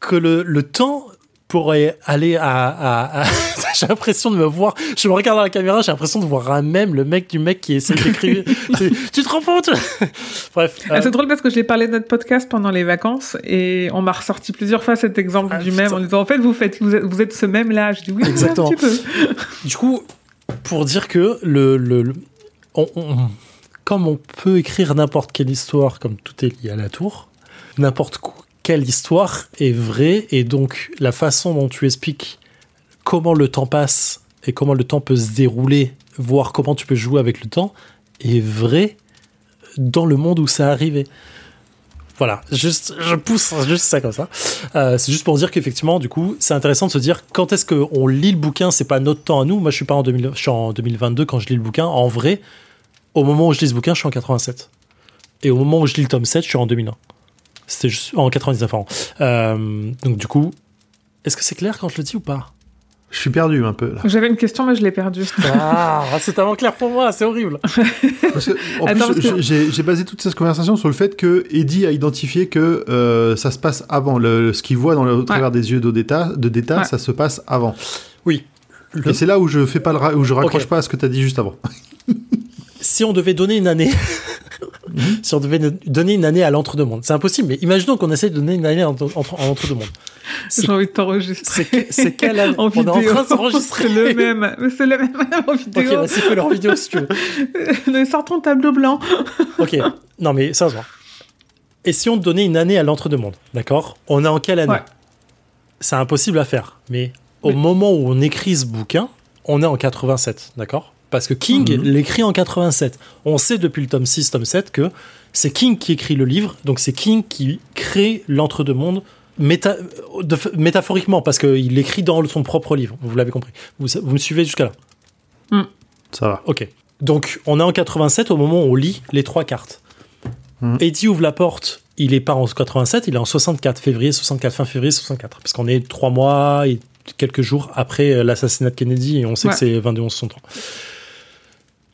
que le, le temps pourrait aller à. à, à... j'ai l'impression de me voir. Je me regarde dans la caméra, j'ai l'impression de voir un même, le mec du mec qui essaie d'écrire. tu te rends compte? Bref. Ah, C'est drôle parce que je l'ai parlé de notre podcast pendant les vacances et on m'a ressorti plusieurs fois cet exemple Ah, du même putain. en disant en fait vous faites vous êtes, vous êtes ce même là. Je dis oui, Exactement. un petit peu. Du coup, pour dire que le, le, le- on- on- comme on peut écrire n'importe quelle histoire, comme tout est lié à la tour, n'importe qu- quelle histoire est vraie, et donc la façon dont tu expliques comment le temps passe et comment le temps peut se dérouler, voir comment tu peux jouer avec le temps, est vrai dans le monde où ça arrivé. Voilà, juste, je pousse juste ça comme ça. Euh, c'est juste pour dire qu'effectivement, du coup, c'est intéressant de se dire quand est-ce qu'on lit le bouquin, c'est pas notre temps à nous. Moi, je suis pas en 2000, je suis en 2022 quand je lis le bouquin. En vrai, au moment où je lis ce bouquin, je suis en 87. Et au moment où je lis le tome 7, je suis en 2001. C'était juste en 99 pardon. Euh, donc du coup, est-ce que c'est clair quand je le dis ou pas? Je suis perdu un peu là. J'avais une question mais je l'ai perdue. Ah, c'est tellement clair pour moi, c'est horrible. Parce que, en Attends, plus, parce que- j'ai basé toute cette conversation sur le fait que Eddie a identifié que euh, ça se passe avant. Le, ce qu'il voit dans le, au travers des yeux d'Odetta, de Deta, Ouais. ça se passe avant. Oui. Et c'est là où je fais pas le ra- où je raccroche pas à ce que tu as dit juste avant. si on devait donner une année, si on devait ne- donner une année à l'entre-deux-mondes, c'est impossible, mais imaginons qu'on essaie de donner une année en, entre- en entre-deux-mondes. C'est- J'ai envie de t'enregistrer. C'est c'est quelle année En On vidéo. est en train de s'enregistrer. C'est le même. C'est le même en Ok, vidéo. vas-y, fais leur vidéo si tu veux. Sors ton tableau blanc. Ok, non mais sérieusement. Et si on te donnait une année à l'entre-deux-mondes, d'accord? On est en quelle année? Ouais. C'est impossible à faire, mais au Oui. moment où on écrit ce bouquin, on est en 87, d'accord? Parce que King Mhm. l'écrit en 87. On sait depuis le tome 6, tome 7 que c'est King qui écrit le livre, donc c'est King qui crée l'entre-deux-mondes méta- de- métaphoriquement, parce qu'il l'écrit dans son propre livre, vous l'avez compris. Vous, vous me suivez jusqu'à là Ça va. Ok. Donc, on est en 87 au moment où on lit les trois cartes. Mhm. Eddie ouvre la porte, il est pas en 87, il est en 64, février 64, fin février 64. Parce qu'on est trois mois et quelques jours après euh, l'assassinat de Kennedy et on sait Ouais. que c'est 22 11 63.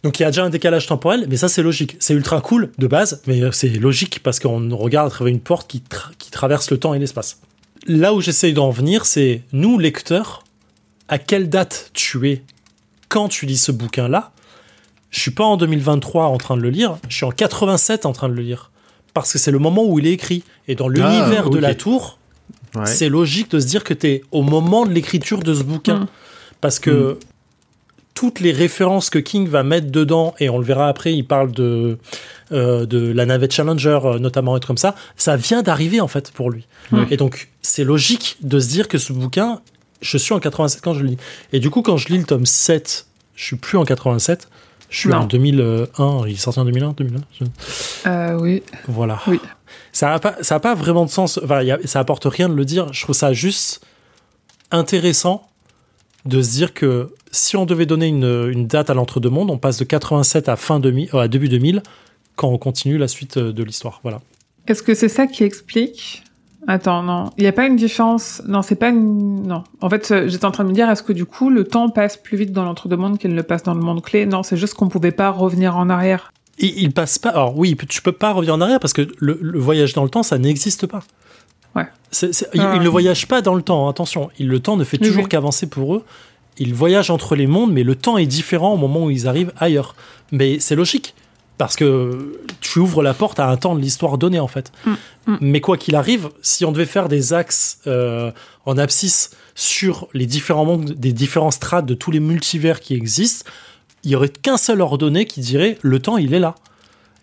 Donc il y a déjà un décalage temporel, mais ça c'est logique. C'est ultra cool de base, mais euh, c'est logique parce qu'on regarde à travers une porte qui, tra- qui traverse le temps et l'espace. Là où j'essaye d'en venir, c'est nous, lecteurs, à quelle date tu es quand tu lis ce bouquin-là? Je suis pas en 2023 en train de le lire, je suis en 87 en train de le lire. Parce que c'est le moment où il est écrit. Et dans l'univers de ok. la tour, Ouais. c'est logique de se dire que tu es au moment de l'écriture de ce bouquin. Mm. Parce que toutes les références que King va mettre dedans, et on le verra après, il parle de, euh, de la navette Challenger, euh, notamment, et comme ça, ça vient d'arriver en fait pour lui. Et donc, c'est logique de se dire que ce bouquin, je suis en 87 quand je le lis. Et du coup, quand je lis le tome 7, je suis plus en 87, je suis Non. en 2001. Il est sorti en 2001, 2001 je- Euh, oui. Voilà. Oui. Ça n'a pas, ça a pas vraiment de sens. Enfin, y a- ça apporte rien de le dire. Je trouve ça juste intéressant de se dire que si on devait donner une, une date à l'entre-deux-mondes, on passe de 87 à, fin 2000, euh, à début 2000 quand on continue la suite euh, de l'histoire. Voilà. Est-ce que c'est ça qui explique? Attends, non. Il n'y a pas une différence? Non, c'est pas une. Non. En fait, euh, j'étais en train de me dire, est-ce que du coup, le temps passe plus vite dans l'entre-deux-mondes qu'il ne le passe dans le monde clé? Non, c'est juste qu'on pouvait pas revenir en arrière. Et il passe pas. Alors oui, tu peux pas revenir en arrière parce que le, le voyage dans le temps, ça n'existe pas. Ouais. Il, Ah. il ne voyage pas dans le temps, attention. Il, le temps ne fait toujours oui. qu'avancer pour eux. Ils voyagent entre les mondes, mais le temps est différent au moment où ils arrivent ailleurs. Mais c'est logique, parce que tu ouvres la porte à un temps de l'histoire donnée, en fait. Mm, mm. Mais quoi qu'il arrive, si on devait faire des axes euh, en abscisse sur les différents mondes, des différents strates de tous les multivers qui existent, il y aurait qu'un seul ordonné qui dirait le temps, il est là.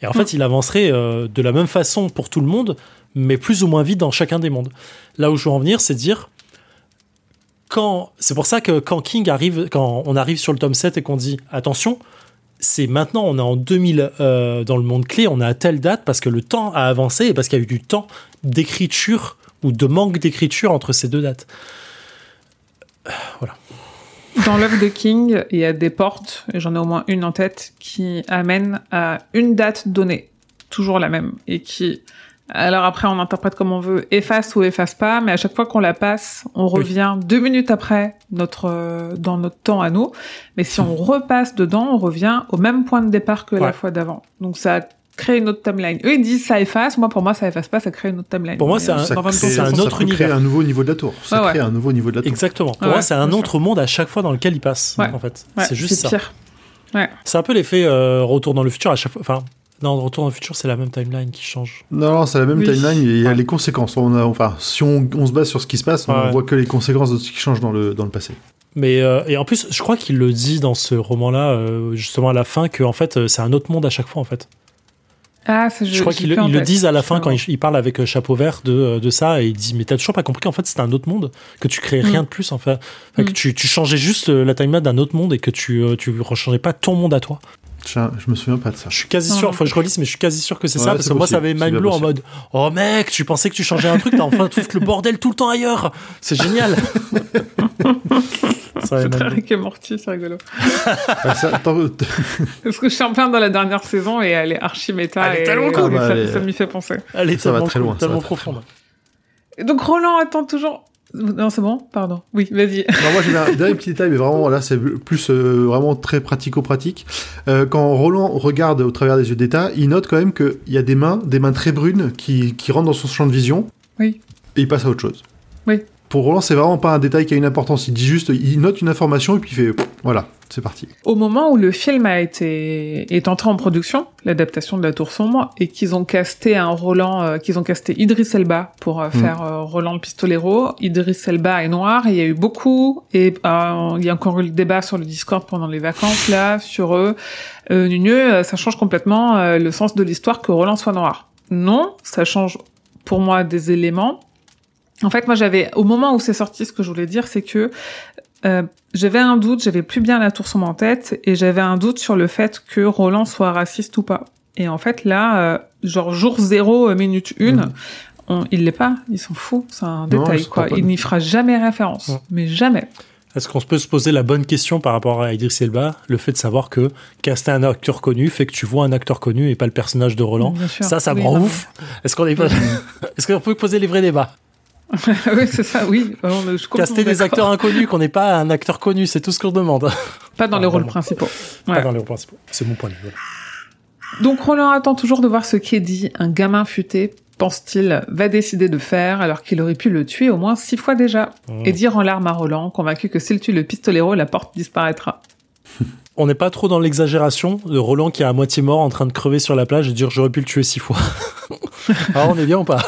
Et en fait, il avancerait euh, de la même façon pour tout le monde, mais plus ou moins vite dans chacun des mondes. Là où je veux en venir, c'est dire c'est pour ça que quand King arrive, quand on arrive sur le tome 7 et qu'on dit attention, c'est maintenant, on est en 2000 euh, dans le monde clé, on est à telle date parce que le temps a avancé et parce qu'il y a eu du temps d'écriture ou de manque d'écriture entre ces deux dates. Dans l'œuvre de King, il y a des portes, et j'en ai au moins une en tête, qui amènent à une date donnée, toujours la même, et qui, alors après on interprète comme on veut, efface ou efface pas, mais à chaque fois qu'on la passe, on Oui. revient deux minutes après notre euh, dans notre temps à nous. Mais si on repasse dedans, on revient au même point de départ que Ouais. la fois d'avant. Donc ça créer une autre timeline. Eux, ils disent ça efface. Moi, pour moi, ça efface pas, ça crée une autre timeline. Pour moi, c'est un- Ça dans crée- 23 c'est un ça autre nouveau niveau de la tour. Ça Ouais, crée un nouveau niveau de la tour. Exactement. Pour Ouais, moi, c'est un autre monde à chaque fois dans lequel il passe. Ouais. En fait, Ouais, c'est juste ça. pire. Ouais. C'est un peu l'effet euh, retour dans le futur à chaque fois. Enfin, non, retour dans le futur, c'est la même timeline qui change. Non, non, c'est la même Oui. timeline. Il y a Ouais. les conséquences. On a, enfin, si on, on se base sur ce qui se passe, on Ouais. voit que les conséquences de ce qui change dans le, dans le passé. Mais euh, et en plus, je crois qu'il le dit dans ce roman-là, euh, justement à la fin, que en fait, euh, c'est un autre monde à chaque fois. En fait, Ah, je, je crois qu'ils le, le disent à la fin quand il, il parle avec Chapeau Vert de, de ça et il dit mais t'as toujours pas compris qu'en fait c'était un autre monde, que tu créais rien Mm. de plus en fait, Enfin, que Mm. tu, tu changeais juste la timeline d'un autre monde et que tu tu rechangeais pas ton monde à toi. Je, je me souviens pas de ça. Je suis quasi sûr, faut que je relise, mais je suis quasi sûr que c'est Ouais, ça parce que moi ça avait mind blow en mode oh mec, tu pensais que tu changeais un truc, t'as enfin tout le bordel tout le temps ailleurs, c'est génial. ça C'est très. Rick et Morty, c'est rigolo. Ça, Parce que je suis en plein dans la dernière saison et elle est archi méta. Elle est et tellement cool. et Ah bah, ça, ça m'y fait penser. Elle est Ça va tellement très loin, ça tellement va très profonde. Donc Roland attend toujours. Non, c'est bon, pardon. Oui, vas-y. Moi j'ai un dernier petit détail, mais vraiment là c'est plus euh, vraiment très pratico-pratique. Euh, quand Roland regarde au travers des yeux d'État, il note quand même qu'il y a des mains, des mains très brunes qui, qui rentrent dans son champ de vision. Oui. Et il passe à autre chose. Oui. Pour Roland, c'est vraiment pas un détail qui a une importance. Il dit juste, il note une information et puis il fait, pff, voilà, c'est parti. Au moment où le film a été est entré en production, l'adaptation de La Tour Sombre, et qu'ils ont casté un Roland, euh, qu'ils ont casté Idris Elba pour euh, Mm. faire euh, Roland le Pistolero. Idris Elba est noir, et il y a eu beaucoup, et il y a encore eu le débat sur le Discord pendant les vacances là sur eux. Euh, euh, ça change complètement le sens de l'histoire que Roland soit noir. Non, ça change pour moi des éléments. En fait, moi, j'avais au moment où c'est sorti, ce que je voulais dire, c'est que euh, j'avais un doute, j'avais plus bien la tour sombre en tête, et j'avais un doute sur le fait que Roland soit raciste ou pas. Et en fait, là, euh, genre jour zéro, euh, minute une, on- il l'est pas, il s'en fout, c'est un Non, détail, quoi. Il n'y fera jamais référence, mais jamais. Est-ce qu'on peut se poser la bonne question par rapport à Idris Elba Le fait de savoir que caster un acteur connu fait que tu vois un acteur connu et pas le personnage de Roland? Sûr. Ça, ça me rend ouf. Est-ce qu'on est pas... Est-ce qu'on peut poser les vrais débats? oui, c'est ça, oui. Je Caster des acteurs inconnus, qu'on n'est pas un acteur connu, c'est tout ce qu'on demande. Pas dans les rôles principaux. Pas dans les rôles principaux. C'est mon point de vue. voilà. Donc Roland attend toujours de voir ce qu'Eddie, un gamin futé, pense-t-il, va décider de faire alors qu'il aurait pu le tuer au moins six fois déjà. Mmh. Eddie rend l'arme à Roland, convaincu que s'il tue le pistolero, la porte disparaîtra. On n'est pas trop dans l'exagération de Roland qui est à moitié mort en train de crever sur la plage et dire j'aurais pu le tuer six fois. Alors on est bien ou pas?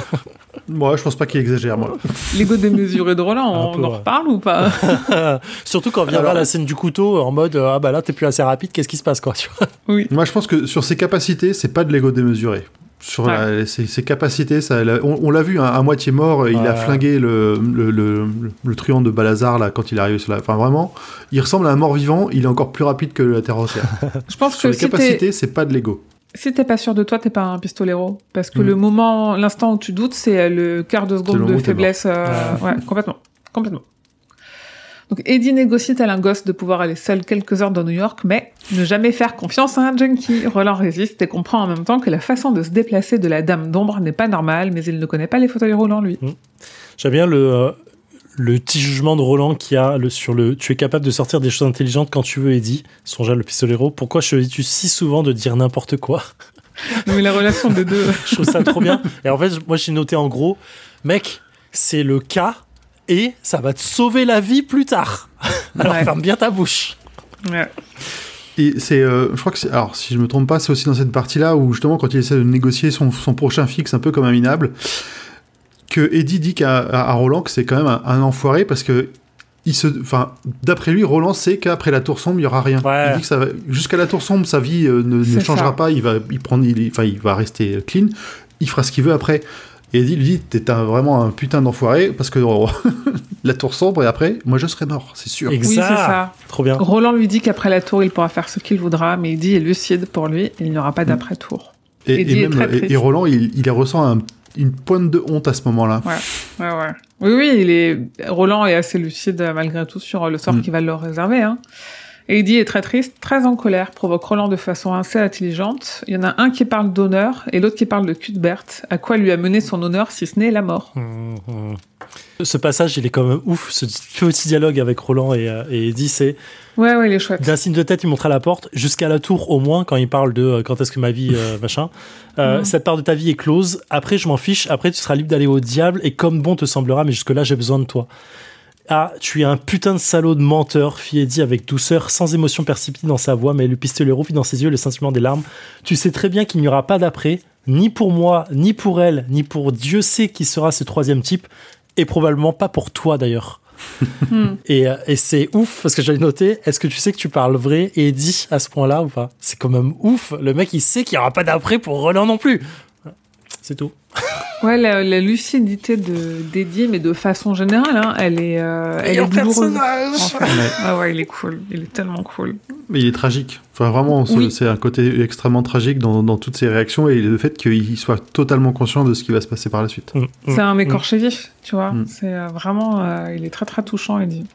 Moi, je pense pas qu'il exagère, moi. L'ego démesuré de Roland, on peu, en ouais. reparle ou pas Surtout quand viendra Alors- la scène du couteau en mode ah bah là t'es plus assez rapide, qu'est-ce qui se passe quoi tu vois Oui. Moi, je pense que sur ses capacités, c'est pas de l'ego démesuré. Sur la- ses, ses capacités, ça, la- on, on l'a vu, hein, à moitié mort, il a flingué le, le, le, le truand de Balazar là quand il est arrivé sur la. Enfin, vraiment, il ressemble à un mort-vivant. Il est encore plus rapide que la Terre entière. Je pense sur que les si capacités, c'est pas de l'ego. Si t'es pas sûr de toi, t'es pas un pistolero. Parce que Mm. le moment, l'instant où tu doutes, c'est euh, le quart de seconde de faiblesse. euh, ouais, complètement. Complètement. Donc Eddie négocie tel un gosse de pouvoir aller seul quelques heures dans New York, mais ne jamais faire confiance à un junkie? Roland résiste et comprend en même temps que la façon de se déplacer de la dame d'ombre n'est pas normale, mais il ne connaît pas les fauteuils roulants, lui. J'aime bien le, euh, le petit jugement de Roland qui a le, sur le tu es capable de sortir des choses intelligentes quand tu veux, Eddie. Songe à le pistolero. Pourquoi dis-tu si souvent de dire n'importe quoi? Mais la relation des deux. Je trouve ça trop bien. Et en fait, moi j'ai noté en gros, mec, c'est le cas et ça va te sauver la vie plus tard. Alors Ouais. ferme bien ta bouche. Ouais. Et c'est, euh, je crois que c'est, alors si je me trompe pas, c'est aussi dans cette partie-là où justement quand il essaie de négocier son, son prochain fixe un peu comme un minable, que Eddie dit qu'à à, à Roland que c'est quand même un, un enfoiré parce que il se, enfin, d'après lui, Roland sait qu'après la tour sombre, il y aura rien. Ouais. Il dit que ça jusqu'à la tour sombre, sa vie euh, ne, changera ça. pas. Il va, il prend, il, enfin, il va rester clean. Il fera ce qu'il veut après. Et Eddie lui dit, t'es un- vraiment un putain d'enfoiré parce que oh, la tour sombre et après, moi je serai mort, c'est sûr. Exact. Oui, c'est ça. Trop bien. Roland lui dit qu'après la tour, il pourra faire ce qu'il voudra, mais Eddie est lucide pour lui, il n'y aura pas. Et, et même, très et- triste. et Roland, il, il ressent un- une pointe de honte à ce moment-là. Ouais, ouais. Oui, oui, il est... Roland est assez lucide euh, malgré tout sur le sort Mm. qui va leur réserver. Hein. Eddie est très triste, très en colère, provoque Roland de façon assez intelligente. Il y en a un qui parle d'honneur et l'autre qui parle de Cuthbert. À quoi lui a mené son honneur si ce n'est la mort? Hum, hum. Ce passage, il est quand même ouf, ce petit dialogue avec Roland et, euh, et Eddie, c'est Ouais, ouais, il est chouette. d'un signe de tête, il montre à la porte, jusqu'à la tour au moins, quand il parle de euh, quand est-ce que ma vie, euh, machin. Euh, Mhm. Cette part de ta vie est close, après je m'en fiche, après tu seras libre d'aller au diable, et comme bon te semblera, mais jusque-là j'ai besoin de toi. Ah, tu es un putain de salaud de menteur, fit Eddie avec douceur, sans émotion perceptible dans sa voix, mais le pistolet rouvrit dans ses yeux le sentiment des larmes. Tu sais très bien qu'il n'y aura pas d'après, ni pour moi, ni pour elle, ni pour Dieu sait qui sera ce troisième type, et probablement pas pour toi d'ailleurs. Hmm. Et, euh, et c'est ouf parce que j'avais noté. Est-ce que tu sais que tu parles vrai et dit à ce point-là ou pas? C'est quand même ouf. Le mec, il sait qu'il n'y aura pas d'après pour Roland non plus. C'est tout. Ouais, la, la lucidité de d'Eddie, mais de façon générale, hein, elle est, euh, elle est. Ouais. Ah ouais, il est cool. Il est tellement cool. Mais il est tragique. Enfin, vraiment, Oui. c'est un côté extrêmement tragique dans, dans toutes ses réactions et le fait qu'il soit totalement conscient de ce qui va se passer par la suite. Mm, C'est un mm, écorché vif, tu vois. Mm. C'est euh, vraiment, euh, il est très très touchant, Eddie.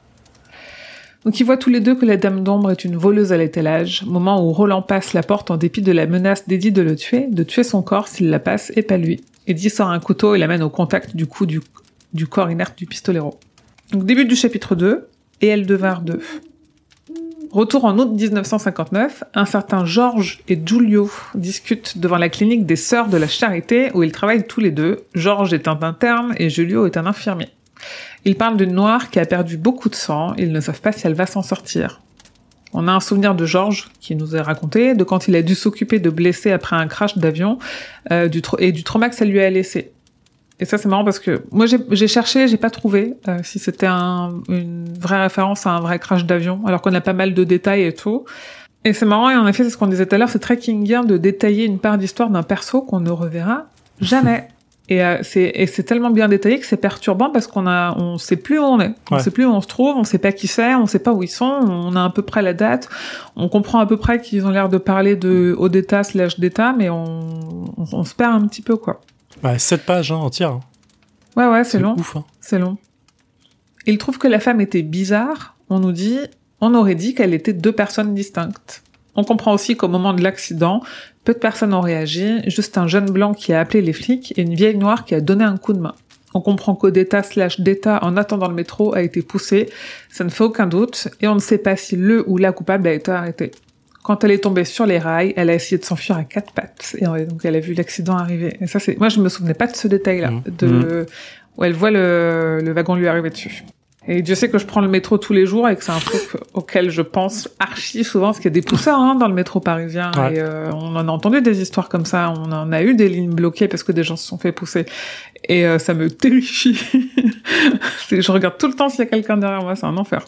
Donc ils voient tous les deux que la Dame d'Ombre est une voleuse à l'étalage, moment où Roland passe la porte en dépit de la menace d'Eddie de le tuer, de tuer son corps s'il la passe et pas lui. Eddie sort un couteau et l'amène au contact du coup du, corps inerte du pistolero. Donc début du chapitre 2, et elle devint 2. Retour en août 1959, un certain Georges et Giulio discutent devant la clinique des Sœurs de la Charité où ils travaillent tous les deux. Georges est un interne et Giulio est un infirmier. Ils parlent d'une noire qui a perdu beaucoup de sang, ils ne savent pas si elle va s'en sortir. On a un souvenir de Georges qui nous est raconté, de quand il a dû s'occuper de blessés après un crash d'avion euh, et du trauma que ça lui a laissé. Et ça c'est marrant parce que moi j'ai j'ai cherché, j'ai pas trouvé euh, si c'était un, une vraie référence à un vrai crash d'avion, alors qu'on a pas mal de détails et tout. Et c'est marrant et en effet c'est ce qu'on disait tout à l'heure, c'est très Kingien de détailler une part d'histoire d'un perso qu'on ne reverra jamais. Et euh, c'est et c'est tellement bien détaillé que c'est perturbant parce qu'on a on sait plus où on est, on Ouais. sait plus où on se trouve, on sait pas qui c'est, on sait pas où ils sont, on a à peu près la date, on comprend à peu près qu'ils ont l'air de parler de Odetta slash d'État, mais on, on, on se perd un petit peu quoi. Ouais, 7 pages hein, entières. hein. Ouais ouais c'est long. hein. C'est long. Il trouve que la femme était bizarre. On nous dit, on aurait dit qu'elle était deux personnes distinctes. On comprend aussi qu'au moment de l'accident, peu de personnes ont réagi, juste un jeune blanc qui a appelé les flics et une vieille noire qui a donné un coup de main. On comprend qu'Odetta slash d'État en attendant le métro a été poussé, ça ne fait aucun doute, et on ne sait pas si le ou la coupable a été arrêtée. Quand elle est tombée sur les rails, elle a essayé de s'enfuir à quatre pattes, et euh, donc elle a vu l'accident arriver. Et ça, c'est, moi, je me souvenais pas de ce détail-là, Mhm. de, où elle voit le, le wagon lui arriver dessus. Et Dieu sait que je prends le métro tous les jours et que c'est un truc auquel je pense archi souvent, parce qu'il y a des pousseurs hein, dans le métro parisien. Ouais. Et euh, on en a entendu des histoires comme ça, on en a eu des lignes bloquées parce que des gens se sont fait pousser. Et euh, ça me terrifie. Je regarde tout le temps s'il y a quelqu'un derrière moi, c'est un enfer.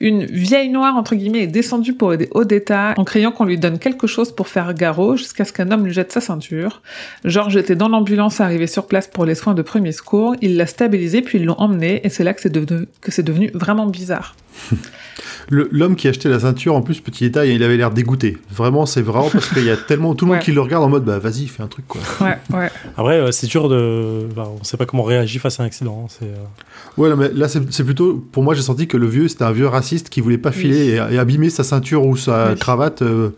Une vieille noire, entre guillemets, est descendue pour aider Odetta en criant qu'on lui donne quelque chose pour faire garrot jusqu'à ce qu'un homme lui jette sa ceinture. Georges était dans l'ambulance arrivé sur place pour les soins de premier secours. Il l'a stabilisé puis ils l'ont emmené et c'est là que c'est devenu, que c'est devenu vraiment bizarre. L'homme qui a acheté la ceinture, en plus, petit détail, il avait l'air dégoûté. Vraiment, c'est vraiment parce qu'il y a tellement tout le monde Ouais. qui le regarde en mode, bah vas-y, fais un truc quoi. Ouais, ouais. Après, euh, c'est dur de. bah, on sait pas comment on réagit face à un accident. hein, C'est. Ouais, non, mais là, c'est plutôt, pour moi, j'ai senti que le vieux, c'était un vieux raciste qui voulait pas filer et, et abîmer sa ceinture ou sa Oui. cravate euh,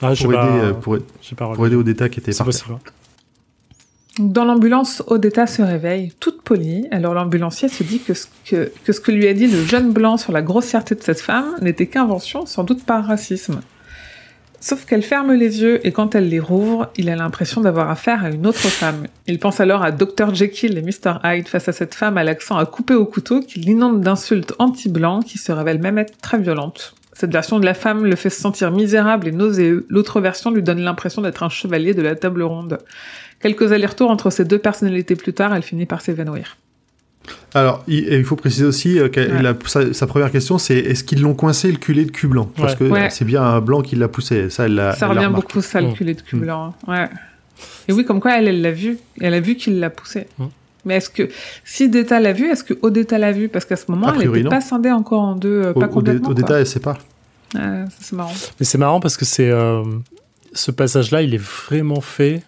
Ah, je sais pour, aider, pas. euh, pour, aider au détail qui était C'est par terre. Dans l'ambulance, Odetta se réveille, toute polie. Alors l'ambulancier se dit que ce que, que ce que lui a dit le jeune blanc sur la grossièreté de cette femme n'était qu'invention, sans doute par racisme. Sauf qu'elle ferme les yeux et quand elle les rouvre, il a l'impression d'avoir affaire à une autre femme. Il pense alors à Dr. Jekyll et Mr. Hyde face à cette femme à l'accent à couper au couteau qui l'inonde d'insultes anti-blancs qui se révèle même être très violente. Cette version de la femme le fait se sentir misérable et nauséeux. L'autre version lui donne l'impression d'être un chevalier de la table ronde. Quelques allers-retours entre ces deux personnalités plus tard, elle finit par s'évanouir. Alors, il, faut préciser aussi euh, que Ouais. la- sa, sa première question, c'est est-ce qu'ils l'ont coincé le culé de cul blanc? Parce Ouais. que Ouais. euh, c'est bien un blanc qui l'a poussé. Ça, elle Ça elle revient beaucoup, ça, le Mm. culé de cul Mm. blanc. hein. Ouais. Et oui, comme quoi, elle, elle l'a vu. Elle a vu qu'il l'a poussé. Mm. Mais est-ce que, si Deta l'a vu, est-ce que Odetta l'a vu? Parce qu'à ce moment, elle n'était pas scindée encore en deux, euh, pas complètement. quoi. détail, elle sait pas. Ouais, ça, c'est marrant. Mais c'est marrant parce que c'est euh, ce passage-là, il est vraiment fait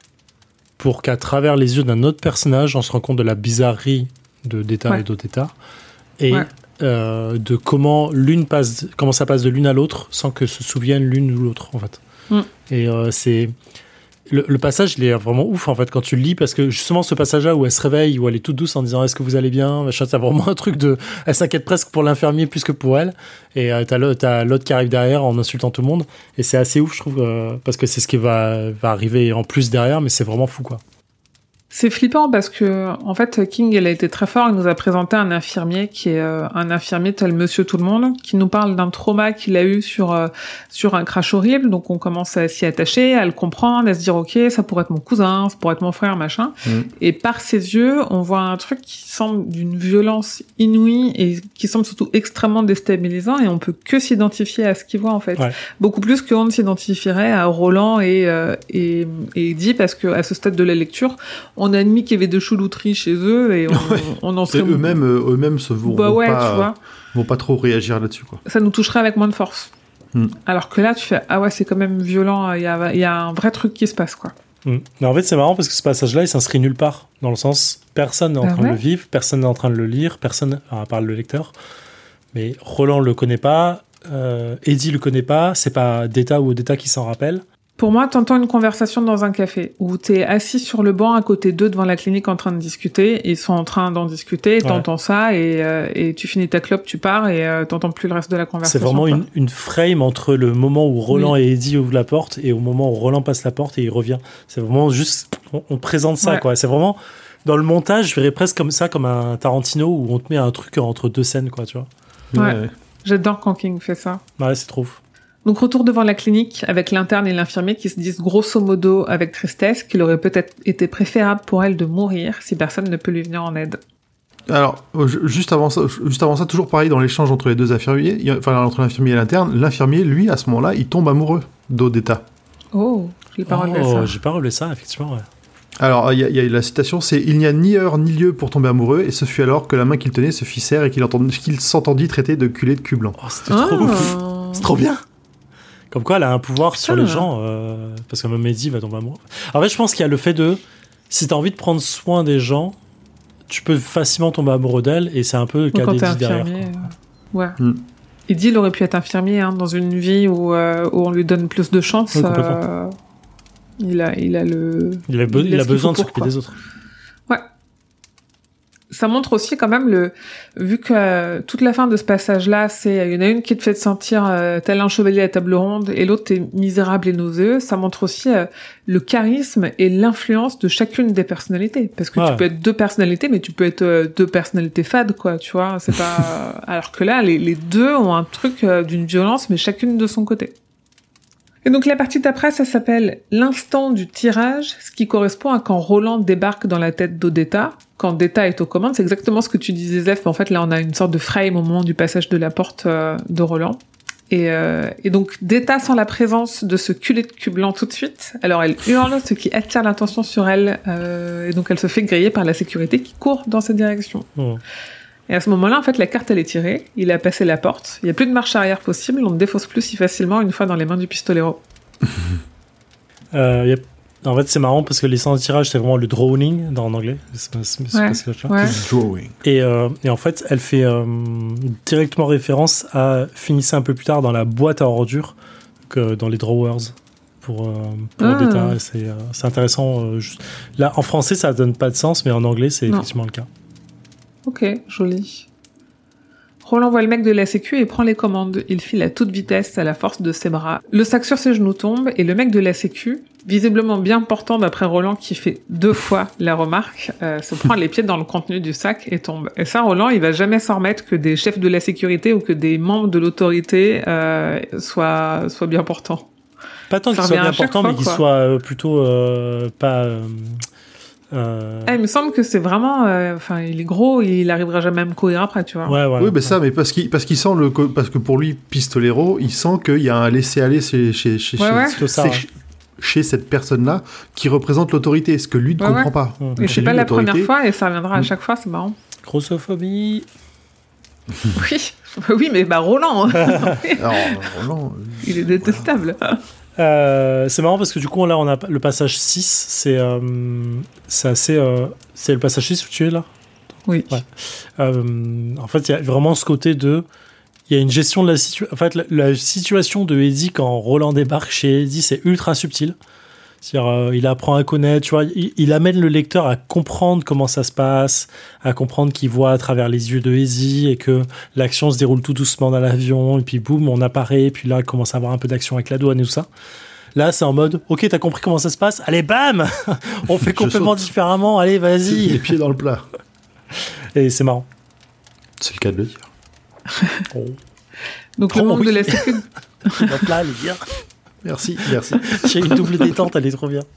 pour qu'à travers les yeux d'un autre personnage, on se rend compte de la bizarrerie d'État Ouais. et d'Odetta et Ouais. euh, de comment l'une passe, comment ça passe de l'une à l'autre sans que se souviennent l'une ou l'autre en fait. Mm. Et euh, c'est le, le passage, il est vraiment ouf en fait quand tu le lis parce que justement ce passage-là où elle se réveille, où elle est toute douce en disant est-ce que vous allez bien, machin, c'est vraiment un truc de, elle s'inquiète presque pour l'infirmier plus que pour elle. Et euh, t'as l'autre qui arrive derrière en insultant tout le monde. Et c'est assez ouf, je trouve, euh, parce que c'est ce qui va, va arriver en plus derrière, mais c'est vraiment fou quoi. C'est flippant parce que en fait King elle a été très fort, il nous a présenté un infirmier qui est euh, un infirmier tel Monsieur Tout le Monde qui nous parle d'un trauma qu'il a eu sur euh, sur un crash horrible, donc on commence à s'y attacher, à le comprendre, à se dire ok ça pourrait être mon cousin, ça pourrait être mon frère machin, Mhm. et par ses yeux on voit un truc qui semble d'une violence inouïe et qui semble surtout extrêmement déstabilisant. Et on peut que s'identifier à ce qu'il voit en fait, Ouais. beaucoup plus qu'on ne s'identifierait à Roland et euh, et et Eddie parce que à ce stade de la lecture on a admis qu'il y avait de choulouteries chez eux et on, Ouais. on en Et serait eux-mêmes, euh, eux-mêmes se vont, bah vont ouais pas, tu vois vont pas trop réagir là-dessus, quoi. ça nous toucherait avec moins de force Hmm. alors que là tu fais ah ouais c'est quand même violent il y a il y a un vrai truc qui se passe quoi Mm. Mais en fait, c'est marrant parce que ce passage-là, il s'inscrit nulle part. Dans le sens, personne n'est en Ah train de le vivre, personne n'est en train de le lire, personne, à part le lecteur. Mais Roland le connaît pas, euh, Eddie le connaît pas, c'est pas Data ou Data qui s'en rappelle. Pour moi t'entends une conversation dans un café où t'es assis sur le banc à côté d'eux devant la clinique en train de discuter ils sont en train d'en discuter t'entends ça et, euh, et tu finis ta clope tu pars et euh, t'entends plus le reste de la C'est conversation vraiment quoi. une, une frame entre le moment où Roland et Eddie ouvrent la porte et au moment où Roland passe la porte et il revient. C'est vraiment juste, on, on présente ça, Ouais. quoi. C'est vraiment, dans le montage, je verrais presque comme ça, comme un Tarantino où on te met un truc entre deux scènes, quoi, tu vois. Ouais. j'adore quand King fait ça Ouais, c'est trop. ouf. Donc retour devant la clinique avec l'interne et l'infirmier qui se disent grosso modo avec tristesse qu'il aurait peut-être été préférable pour elle de mourir si personne ne peut lui venir en aide. Alors, euh, ju- juste avant ça, juste avant ça, toujours pareil dans l'échange entre les deux infirmiers, enfin entre l'infirmier et l'interne, l'infirmier, lui, à ce moment-là, il tombe amoureux d'Odetta. Oh, je l'ai pas relevé Oh, ça. j'ai pas relevé ça, effectivement, ouais. Alors, il y, a- il y a la citation, c'est Il n'y a ni heure ni lieu pour tomber amoureux, et ce fut alors que la main qu'il tenait se fit serre et qu'il entend- qu'il s'entendit traiter de culé de cul blanc. Oh, c'était trop. Ah. C'est trop bien. Comme quoi, elle a un pouvoir sur les gens, euh, parce que même Eddie va tomber amoureux. En fait, je pense qu'il y a le fait de, si t'as envie de prendre soin des gens, tu peux facilement tomber amoureux d'elle, et c'est un peu le Ou cas quand t'es d'Eddie derrière. infirmier. quoi. euh, Ouais. Hmm. Il dit il aurait pu être infirmier hein, dans une vie où, euh, où on lui donne plus de chance. Oui, complètement. euh, il a, il a le. Il a, be- Il il laisse a ce qu'il besoin faut de pour, s'occuper quoi. des autres. Ça montre aussi quand même le, vu que euh, toute la fin de ce passage-là, c'est il y en a une qui te fait te sentir euh, tel un chevalier à table ronde et l'autre t'es misérable et nauséeux. Ça montre aussi euh, le charisme et l'influence de chacune des personnalités. Parce que Ouais. tu peux être deux personnalités, mais tu peux être euh, deux personnalités fades, quoi. Tu vois, c'est pas. Alors que là, les, les deux ont un truc d'une violence, mais chacune de son côté. Et donc la partie d'après, ça s'appelle l'instant du tirage, ce qui correspond à quand Roland débarque dans la tête d'Odetta. Quand Detta est aux commandes, c'est exactement ce que tu disais, Zef. mais En fait, là, on a une sorte de frame au moment du passage de la porte euh, de Roland. Et, euh, et donc, Detta sent la présence de ce culé de cul blanc tout de suite. Alors, elle hurle, ce qui attire l'attention sur elle. euh, et donc, elle se fait griller par la sécurité qui court dans cette direction. Hmm. Et à ce moment-là, en fait, la carte, elle est tirée. Il a passé la porte. Il n'y a plus de marche arrière possible. On ne défausse plus si facilement une fois dans les mains du pistolero. Euh, y a- En fait, c'est marrant parce que les sens de tirage, c'est vraiment le drawing dans en anglais. Pas- Ouais. pas Ouais. Drawing. Et, euh, et en fait, elle fait euh, directement référence à finissez un peu plus tard dans la boîte à ordures que dans les drawers pour, euh, pour Ah. C'est euh, intéressant. euh, juste- Là, en français, ça donne pas de sens, mais en anglais, c'est effectivement le cas. Ok, joli. Roland voit le mec de la sécu et prend les commandes. Il file à toute vitesse à la force de ses bras. Le sac sur ses genoux tombe et le mec de la sécu, visiblement bien portant d'après Roland qui fait deux fois la remarque, euh, se prend les pieds dans le contenu du sac et tombe. Et ça, Roland, il va jamais s'en remettre que des chefs de la sécurité ou que des membres de l'autorité euh, soient, soient bien portants. Pas tant Ça qu'il soit revient à bien chaque portant, fois, mais qu'il quoi. soit euh, plutôt euh, pas. Euh, Ah, il me semble que c'est vraiment... euh, Enfin, il est gros, il arrivera jamais à me courir après, tu vois. ouais, ouais. Oui, mais ça, mais parce qu'il parce qu'il sent le parce que pour lui pistolero, il sent qu'il y a un laisser aller chez chez chez, Ouais, chez- ouais. C'est ça, chez- ouais. chez cette personne-là qui représente l'autorité, ce que lui ne Ouais, comprend ouais. pas. Et c'est pas la première fois et ça reviendra à Mm. chaque fois, c'est marrant. Grossophobie. Oui, oui, mais bah Roland, hein. Alors, Roland, euh, il est détestable. Euh, c'est marrant parce que du coup, là, on a le passage 6. C'est euh, assez. euh, c'est le passage 6 où tu es là? Oui. Ouais. Euh, en fait, il y a vraiment ce côté de. Il y a une gestion de la situation. En fait, la, la situation de Eddie quand Roland débarque chez Eddie, c'est ultra subtil. C'est-à-dire, euh, il apprend à connaître, tu vois, il, il amène le lecteur à comprendre comment ça se passe, à comprendre qu'il voit à travers les yeux de Easy et que l'action se déroule tout doucement dans l'avion, et puis boum, on apparaît, et puis là, il commence à avoir un peu d'action avec la douane et tout ça. Là, c'est en mode, ok, t'as compris comment ça se passe, allez, bam On fait complètement différemment, allez, Les vas-y pieds dans le plat. Et c'est marrant. C'est le cas de le dire. Oh, Donc le monde de la sécu. donc là, elle est bien. Merci, merci. J'ai une double détente, elle est trop bien.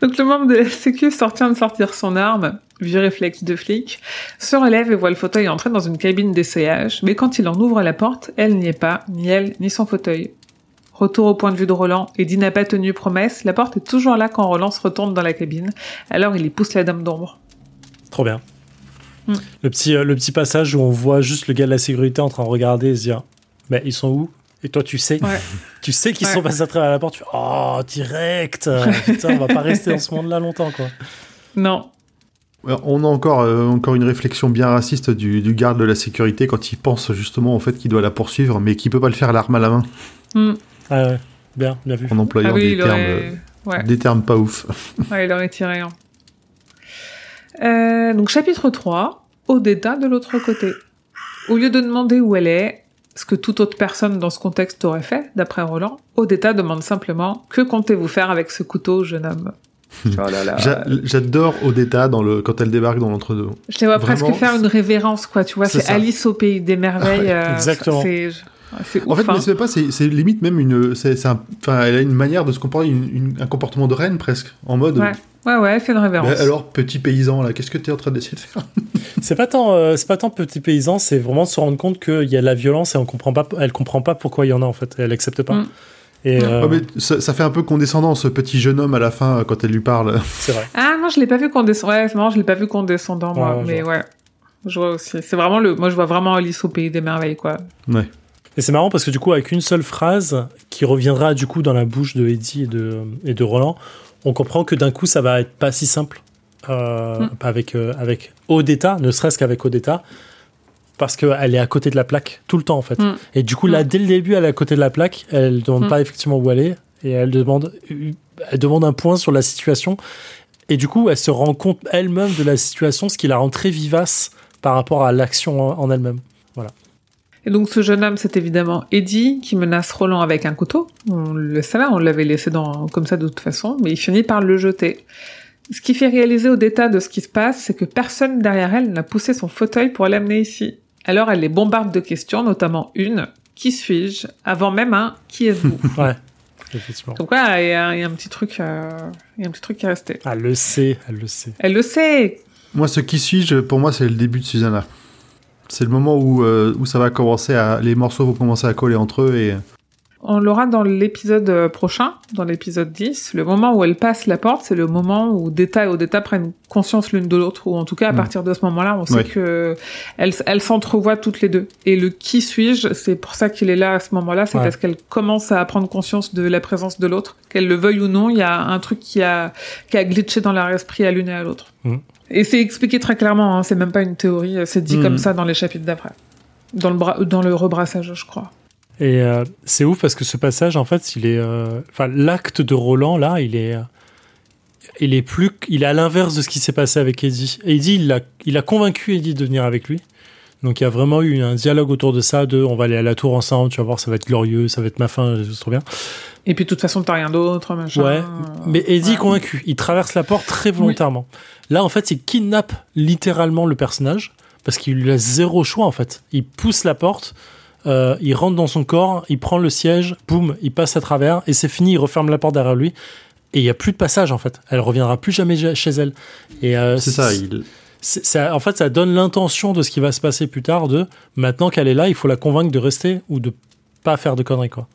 Donc le membre de la sécu sortant de sortir son arme, vieux réflexe de flic, se relève et voit le fauteuil entrer dans une cabine d'essayage, mais quand il en ouvre la porte, elle n'y est pas, ni elle, ni son fauteuil. Retour au point de vue de Roland, Eddie n'a pas tenu promesse, la porte est toujours là quand Roland se retourne dans la cabine, alors il y pousse la dame d'ombre. Trop bien. Mm. Le, petit, euh, le petit passage où on voit juste le gars de la sécurité en train de regarder et se dire Mais ils sont où? Et toi, tu sais. Ouais. Tu sais qu'ils Ouais. sont passés à travers la porte. Tu fais Oh, direct Putain, on va pas rester dans ce monde-là longtemps, quoi. Non. On a encore, euh, encore une réflexion bien raciste du, du garde de la sécurité quand il pense justement au fait qu'il doit la poursuivre, mais qu'il peut pas le faire l'arme à la main Hmm. Ah ouais, bien, bien vu. en employant Ah oui, des, termes, aurait... Ouais. des termes pas ouf. Ouais, il aurait tiré un. Euh, donc chapitre 3, Odetta de l'autre côté. Au lieu de demander où elle est, ce que toute autre personne dans ce contexte aurait fait, d'après Roland, Odetta demande simplement « Que comptez-vous faire avec ce couteau, jeune homme ?» Oh là là. J'a- J'adore Odetta dans le, quand elle débarque dans l'entre-deux. Je les vois Vraiment, presque faire une révérence, quoi. Tu vois, c'est. Alice au pays des merveilles. Ouais, euh, exactement. En fait, hein. mais c'est pas, c'est limite même une, c'est un, enfin, elle a une manière de se comporter, une- une- un comportement de reine presque, en mode. Ouais, ouais, ouais, elle fait une révérence. Mais alors, petit paysan là, qu'est-ce que tu es en train d'essayer de faire? C'est pas tant, euh, c'est pas tant petit paysan, c'est vraiment se rendre compte qu'il y a de la violence et on comprend pas, elle comprend pas pourquoi il y en a en fait. Elle accepte pas. Mm. Et Mm. euh, Ouais, mais ça, ça fait un peu condescendant ce petit jeune homme à la fin quand elle lui parle. c'est vrai. Ah non, je l'ai pas vu condescendant. Ouais, marrant, je l'ai pas vu condescendant, moi. Ouais, ouais, mais ouais. Je vois aussi. C'est vraiment le. Moi, je vois vraiment Alice au pays des merveilles, quoi. Ouais. Et c'est marrant parce que du coup, avec une seule phrase qui reviendra du coup dans la bouche de Eddie et de, et de Roland, on comprend que d'un coup, ça va être pas si simple euh, Mm. avec, euh, avec Odetta, ne serait-ce qu'avec Odetta, parce qu'elle est à côté de la plaque tout le temps en fait. Mm. Et du coup, là, Mm. dès le début, elle est à côté de la plaque, elle demande Mm. pas effectivement où elle est, et elle demande, elle demande un point sur la situation. Et du coup, elle se rend compte elle-même de la situation, ce qui la rend très vivace par rapport à l'action en, elle-même. Et donc, ce jeune homme, c'est évidemment Eddie qui menace Roland avec un couteau. On le savait, on l'avait laissé dans, comme ça de toute façon, mais il finit par le jeter. Ce qui fait réaliser au détail de ce qui se passe, c'est que personne derrière elle n'a poussé son fauteuil pour l'amener ici. Alors elle les bombarde de questions, notamment une qui suis-je Avant même un qui êtes-vous Ouais, effectivement. Donc ouais, il y, a il y a un petit truc, euh, il y a un petit truc qui est resté. Elle le sait, elle le sait. Elle le sait. Moi, ce qui suis-je, pour moi, c'est le début de Susanna. C'est le moment où, euh, où ça va commencer à. Les morceaux vont commencer à coller entre eux et. On l'aura dans l'épisode euh, prochain, dans l'épisode 10. Le moment où elle passe la porte, c'est le moment où Deta et Odetta prennent conscience l'une de l'autre, ou en tout cas à Mm. partir de ce moment-là, on sait que elles, elles s'entrevoient toutes les deux. Et le qui suis-je, c'est pour ça qu'il est là à ce moment-là, c'est Ouais. parce qu'elle commence à prendre conscience de la présence de l'autre, qu'elle le veuille ou non, il y a un truc qui a qui a glitché dans leur esprit à l'une et à l'autre. Mm. Et c'est expliqué très clairement, hein, c'est même pas une théorie, c'est dit Mm. comme ça dans les chapitres d'après, dans le bra- dans le rebrassage, je crois. Et euh, c'est ouf parce que ce passage, en fait, il est. euh, Enfin, l'acte de Roland, là, il est. euh, il est plus. Il est à l'inverse de ce qui s'est passé avec Eddie. Eddie, il a, il a convaincu Eddie de venir avec lui. Donc il y a vraiment eu un dialogue autour de ça, de on va aller à la tour ensemble, tu vas voir, ça va être glorieux, ça va être ma fin, c'est trop bien. Et puis de toute façon, t'as rien d'autre, machin. Ouais, Mais Eddie est convaincu, il traverse la porte très volontairement. Là, en fait, il kidnappe littéralement le personnage parce qu'il lui laisse zéro choix, en fait. Il pousse la porte, euh, il rentre dans son corps, il prend le siège, boum, il passe à travers et c'est fini, il referme la porte derrière lui. Et il n'y a plus de passage, en fait. Elle reviendra plus jamais chez elle. Et euh, C'est ça, il. c'est- ça- en fait, ça donne l'intention de ce qui va se passer plus tard. De maintenant qu'elle est là, il faut la convaincre de rester ou de pas faire de conneries, quoi.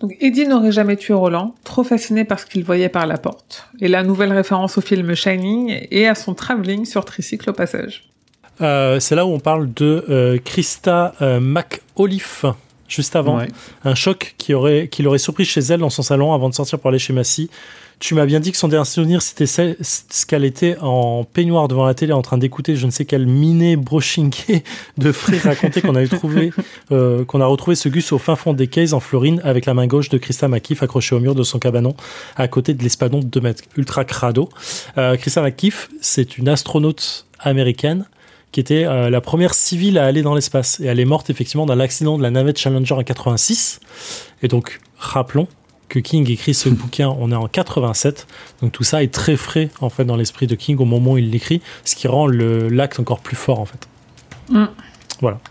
Donc Eddie n'aurait jamais tué Roland, trop fasciné par ce qu'il voyait par la porte. Et la nouvelle référence au film Shining et à son travelling sur tricycle au passage. Euh, c'est là où on parle de euh, Krista euh, McAuliffe, juste avant. Ouais. Un choc qui aurait, qui l'aurait surpris chez elle dans son salon avant de sortir pour aller chez Massy. Tu m'as bien dit que son dernier souvenir, c'était ce qu'elle était en peignoir devant la télé en train d'écouter je ne sais quel miné brochinqué de frais raconter qu'on avait trouvé, euh, qu'on a retrouvé ce gus au fin fond des cases en Florine avec la main gauche de Christa McKeef accrochée au mur de son cabanon à côté de l'espadon de 2 mètres, ultra crado. Euh, Christa McKeef, c'est une astronaute américaine qui était euh, la première civile à aller dans l'espace. Et elle est morte effectivement dans l'accident de la navette Challenger en 86. Et donc, rappelons que King écrit ce bouquin, on est en 87. Donc tout ça est très frais en fait dans l'esprit de King au moment où il l'écrit, ce qui rend le- l'acte encore plus fort en fait.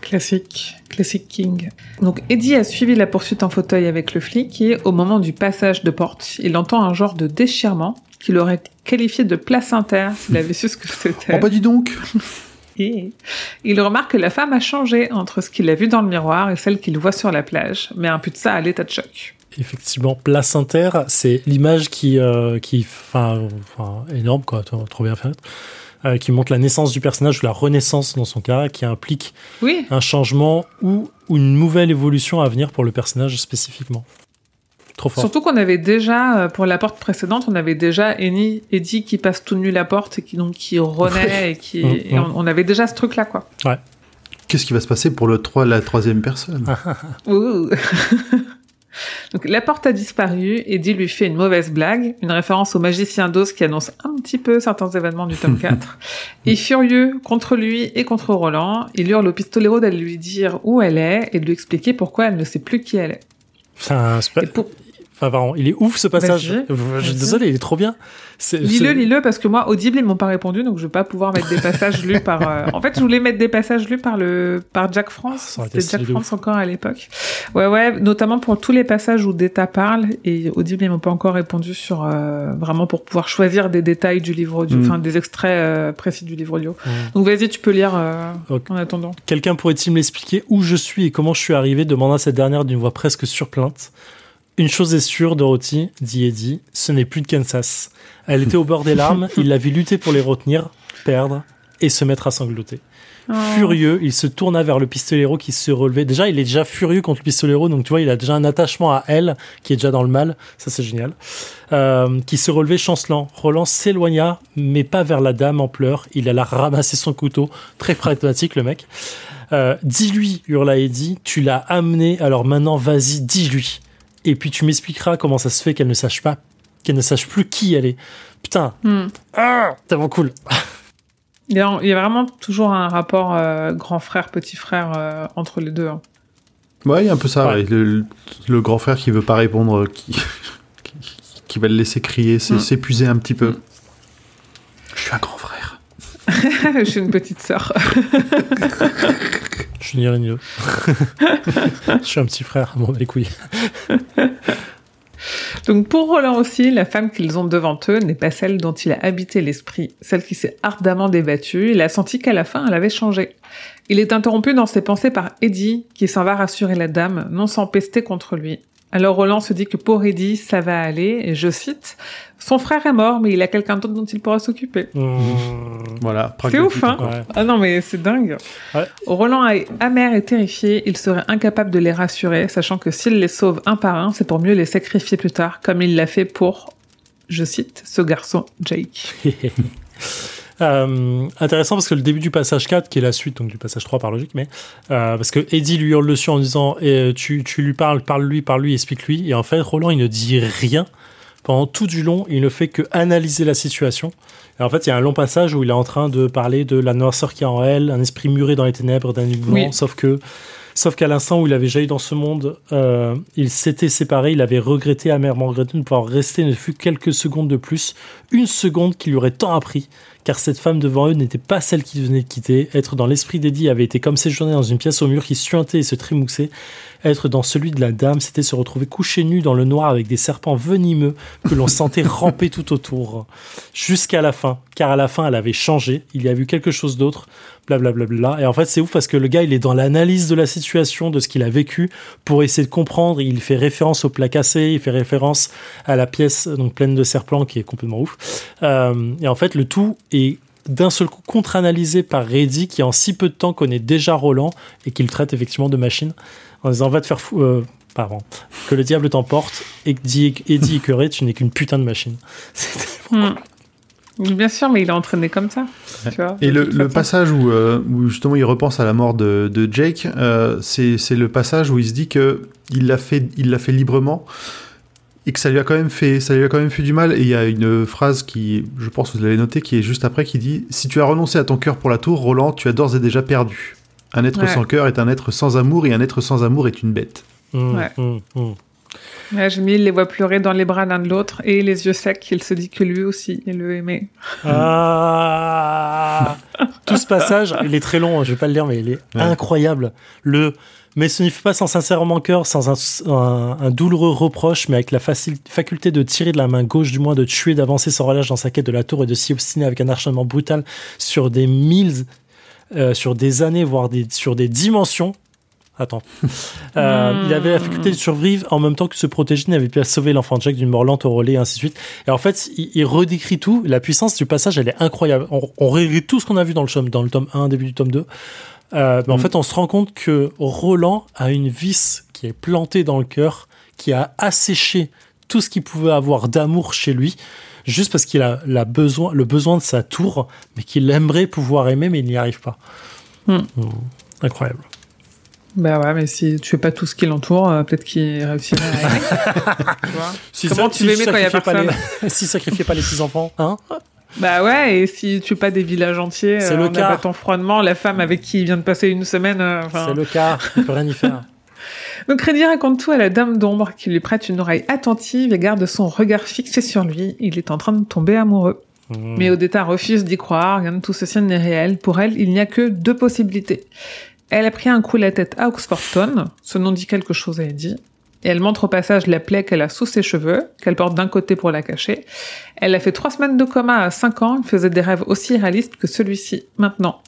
Classique, classique King. Donc Eddie a suivi la poursuite en fauteuil avec le flic et au moment du passage de porte, il entend un genre de déchirement qu'il aurait qualifié de placentaire s'il avait su ce que c'était. Oh bah dis donc Et il remarque que la femme a changé entre ce qu'il a vu dans le miroir et celle qu'il voit sur la plage, mais impute ça à l'état de choc. Effectivement, placentaire, c'est l'image qui, euh, qui, enfin, énorme quoi, trop bien fait, euh, qui montre la naissance du personnage ou la renaissance dans son cas, qui implique Oui, un changement ou, ou une nouvelle évolution à venir pour le personnage spécifiquement. Trop fort. surtout qu'on avait déjà, euh, pour la porte précédente, on avait déjà Annie, Eddie qui passe tout nu la porte et qui donc qui renaît et qui, Mm, et mm. on, on avait déjà ce truc là quoi. Qu'est-ce qui va se passer pour le 3, la troisième personne? Ouh. Donc la porte a disparu, Eddie lui fait une mauvaise blague, une référence au magicien d'Oz qui annonce un petit peu certains événements du tome 4. Et furieux contre lui et contre Roland, il hurle au pistolero d'aller lui dire où elle est et de lui expliquer pourquoi elle ne sait plus qui elle est. Enfin, c'est pas- pour- enfin, pardon, il est ouf ce passage. Vas-y. Je suis Vas-y. désolé, il est trop bien. Lis-le, lis-le, parce que moi, Audible, ils m'ont pas répondu, donc je vais pas pouvoir mettre des passages lus par... euh, En fait, je voulais mettre des passages lus par le par Jack France. Été C'était Jack France encore à l'époque. Ouais, ouais, notamment pour tous les passages où Data parle, et Audible, ils m'ont pas encore répondu sur... euh, vraiment pour pouvoir choisir des détails du livre audio, Mm. enfin, des extraits euh, précis du livre audio. Mm. Donc vas-y, tu peux lire euh, Ok. en attendant. Quelqu'un pourrait-il m'expliquer où je suis et comment je suis arrivé demanda cette dernière d'une voix presque surplainte. Une chose est sûre, Dorothy, dit Eddie, ce n'est plus de Kansas. Elle était au bord des larmes, il l'a vu lutter pour les retenir, perdre et se mettre à sangloter. Oh. Furieux, il se tourna vers le pistolero qui se relevait. Déjà, il est déjà furieux contre le pistolero, donc tu vois, il a déjà un attachement à elle qui est déjà dans le mal. Ça, c'est génial. Euh, qui se relevait chancelant. Roland s'éloigna, mais pas vers la dame en pleurs. Il alla ramasser son couteau. Très pragmatique, le mec. Euh, dis-lui, hurla Eddie, tu l'as amené, alors maintenant vas-y, dis-lui. Et puis tu m'expliqueras comment ça se fait qu'elle ne sache pas, qu'elle ne sache plus qui elle est. Putain, Hmm. ah, tellement cool. Il y, a, il y a vraiment toujours un rapport euh, grand frère, petit frère euh, entre les deux. hein. Ouais, il y a un peu ça. Ouais. Le, le grand frère qui veut pas répondre, qui, qui, qui va le laisser crier, c'est- Mm. s'épuiser un petit peu. Mm. Je suis un grand frère. Je suis une petite sœur. Je suis ni l'un ni l'autre. Je suis un petit frère, bon, les couilles. Donc pour Roland aussi, la femme qu'ils ont devant eux n'est pas celle dont il a habité l'esprit, celle qui s'est ardemment débattue. Il a senti qu'à la fin, elle avait changé. Il est interrompu dans ses pensées par Eddie, qui s'en va rassurer la dame, non sans pester contre lui. Alors Roland se dit que pour Eddie, ça va aller, et je cite, Son frère est mort, mais il a quelqu'un d'autre dont il pourra s'occuper. Mmh. Voilà. C'est ouf, hein. Ouais. Ah non, mais c'est dingue. Ouais. Roland est amer et terrifié. Il serait incapable de les rassurer, sachant que s'il les sauve un par un, c'est pour mieux les sacrifier plus tard, comme il l'a fait pour, je cite, ce garçon Jake. Euh, intéressant parce que le début du passage 4, qui est la suite donc du passage 3 par logique, mais euh, parce que Eddie lui hurle dessus en disant eh, tu, tu lui parles, parle-lui, parle-lui, explique-lui. Et en fait, Roland, il ne dit rien. Pendant tout du long, il ne fait que analyser la situation. Et en fait, il y a un long passage où il est en train de parler de la noirceur qui est en elle, un esprit muré dans les ténèbres d'un Oui. sauf que Sauf qu'à l'instant où il avait jailli dans ce monde, euh, il s'était séparé, il avait regretté, amèrement regretté de ne pouvoir rester ne fût quelques secondes de plus, une seconde qui lui aurait tant appris, car cette femme devant eux n'était pas celle qu'il venait de quitter. Être dans l'esprit d'Eddie avait été comme séjourner dans une pièce au mur qui suintait et se trémoussait. Être dans celui de la dame, c'était se retrouver couché nu dans le noir avec des serpents venimeux que l'on sentait ramper tout autour. Jusqu'à la fin, car à la fin, elle avait changé, il y a vu quelque chose d'autre, blablabla. Et en fait, c'est ouf parce que le gars, il est dans l'analyse de la situation, de ce qu'il a vécu, pour essayer de comprendre. Il fait référence au plat cassé, il fait référence à la pièce donc pleine de serpents qui est complètement ouf. Euh, et en fait, le tout est d'un seul coup contre-analysé par Reddy qui en si peu de temps connaît déjà Roland et qu'il traite effectivement de machine en disant va te faire fou euh, pardon que le diable t'emporte et dit Eddie écœuré tu n'es qu'une putain de machine c'est tellement Hmm. Bien sûr, mais il est entraîné comme ça. Tu vois, Et le, passage où, euh, où justement il repense à la mort de, de Jake, euh, c'est le passage où il se dit que il l'a fait, il l'a fait librement et que ça lui a quand même fait, ça lui a quand même fait du mal. Et il y a une phrase qui, je pense que vous l'avez noté, qui est juste après, qui dit Si tu as renoncé à ton cœur pour la tour, Roland, tu as d'ores et déjà perdu. Un être Ouais. sans cœur est un être sans amour et un être sans amour est une bête. Mmh, Ouais. mmh, mmh. Ouais, Jimmy, il les voit pleurer dans les bras l'un de l'autre et les yeux secs. Il se dit que lui aussi, il le aimait. Ah Tout ce passage, il est très long, hein, je vais pas le lire, mais il est Ouais. incroyable. Le mais ce n'est pas sans sincèrement cœur, sans un, un- un douloureux reproche, mais avec la faculté de tirer de la main gauche, du moins de tuer, d'avancer sans relâche dans sa quête de la tour et de s'y obstiner avec un acharnement brutal sur des milles, euh, sur des années, voire des, sur des dimensions. Attends. Euh. Il avait la faculté de survivre en même temps que se protéger, n'avait pu sauver l'enfant Jack d'une mort lente au relais, et ainsi de suite. Et en fait, il, il redécrit tout. La puissance du passage, elle est incroyable. On, on réécrit tout ce qu'on a vu dans le, tome, dans le tome 1, début du tome 2. Euh, mais en Mm. fait, on se rend compte que Roland a une vis qui est plantée dans le cœur, qui a asséché tout ce qu'il pouvait avoir d'amour chez lui, juste parce qu'il a la besoin, le besoin de sa tour, mais qu'il aimerait pouvoir aimer, mais il n'y arrive pas. Mm. Mm. Incroyable. Bah ouais, mais si tu fais pas tout ce qui l'entoure, euh, peut-être qu'il réussirait à tu vois Si Comment tu veux aimer quand il y a sacrifiait pas personne les... si sacrifiait pas les petits enfants, hein Bah ouais, et si tu pas des villages entiers, C'est euh, le en cas. abattant froidement la femme avec qui il vient de passer une semaine. euh, enfin. C'est le cas, on peut rien y faire. Donc Reddy raconte tout à la dame d'ombre qui lui prête une oreille attentive et garde son regard fixé sur lui. Il est en train de tomber amoureux. Mm. Mais Odetta refuse d'y croire, rien de tout ceci n'est réel. Pour elle, il n'y a que deux possibilités. Elle a pris un coup la tête à Oxfordton, ce nom dit quelque chose à Eddie, et elle montre au passage la plaie qu'elle a sous ses cheveux, qu'elle porte d'un côté pour la cacher. Elle a fait trois semaines de coma à cinq ans, elle faisait des rêves aussi réalistes que celui-ci, maintenant.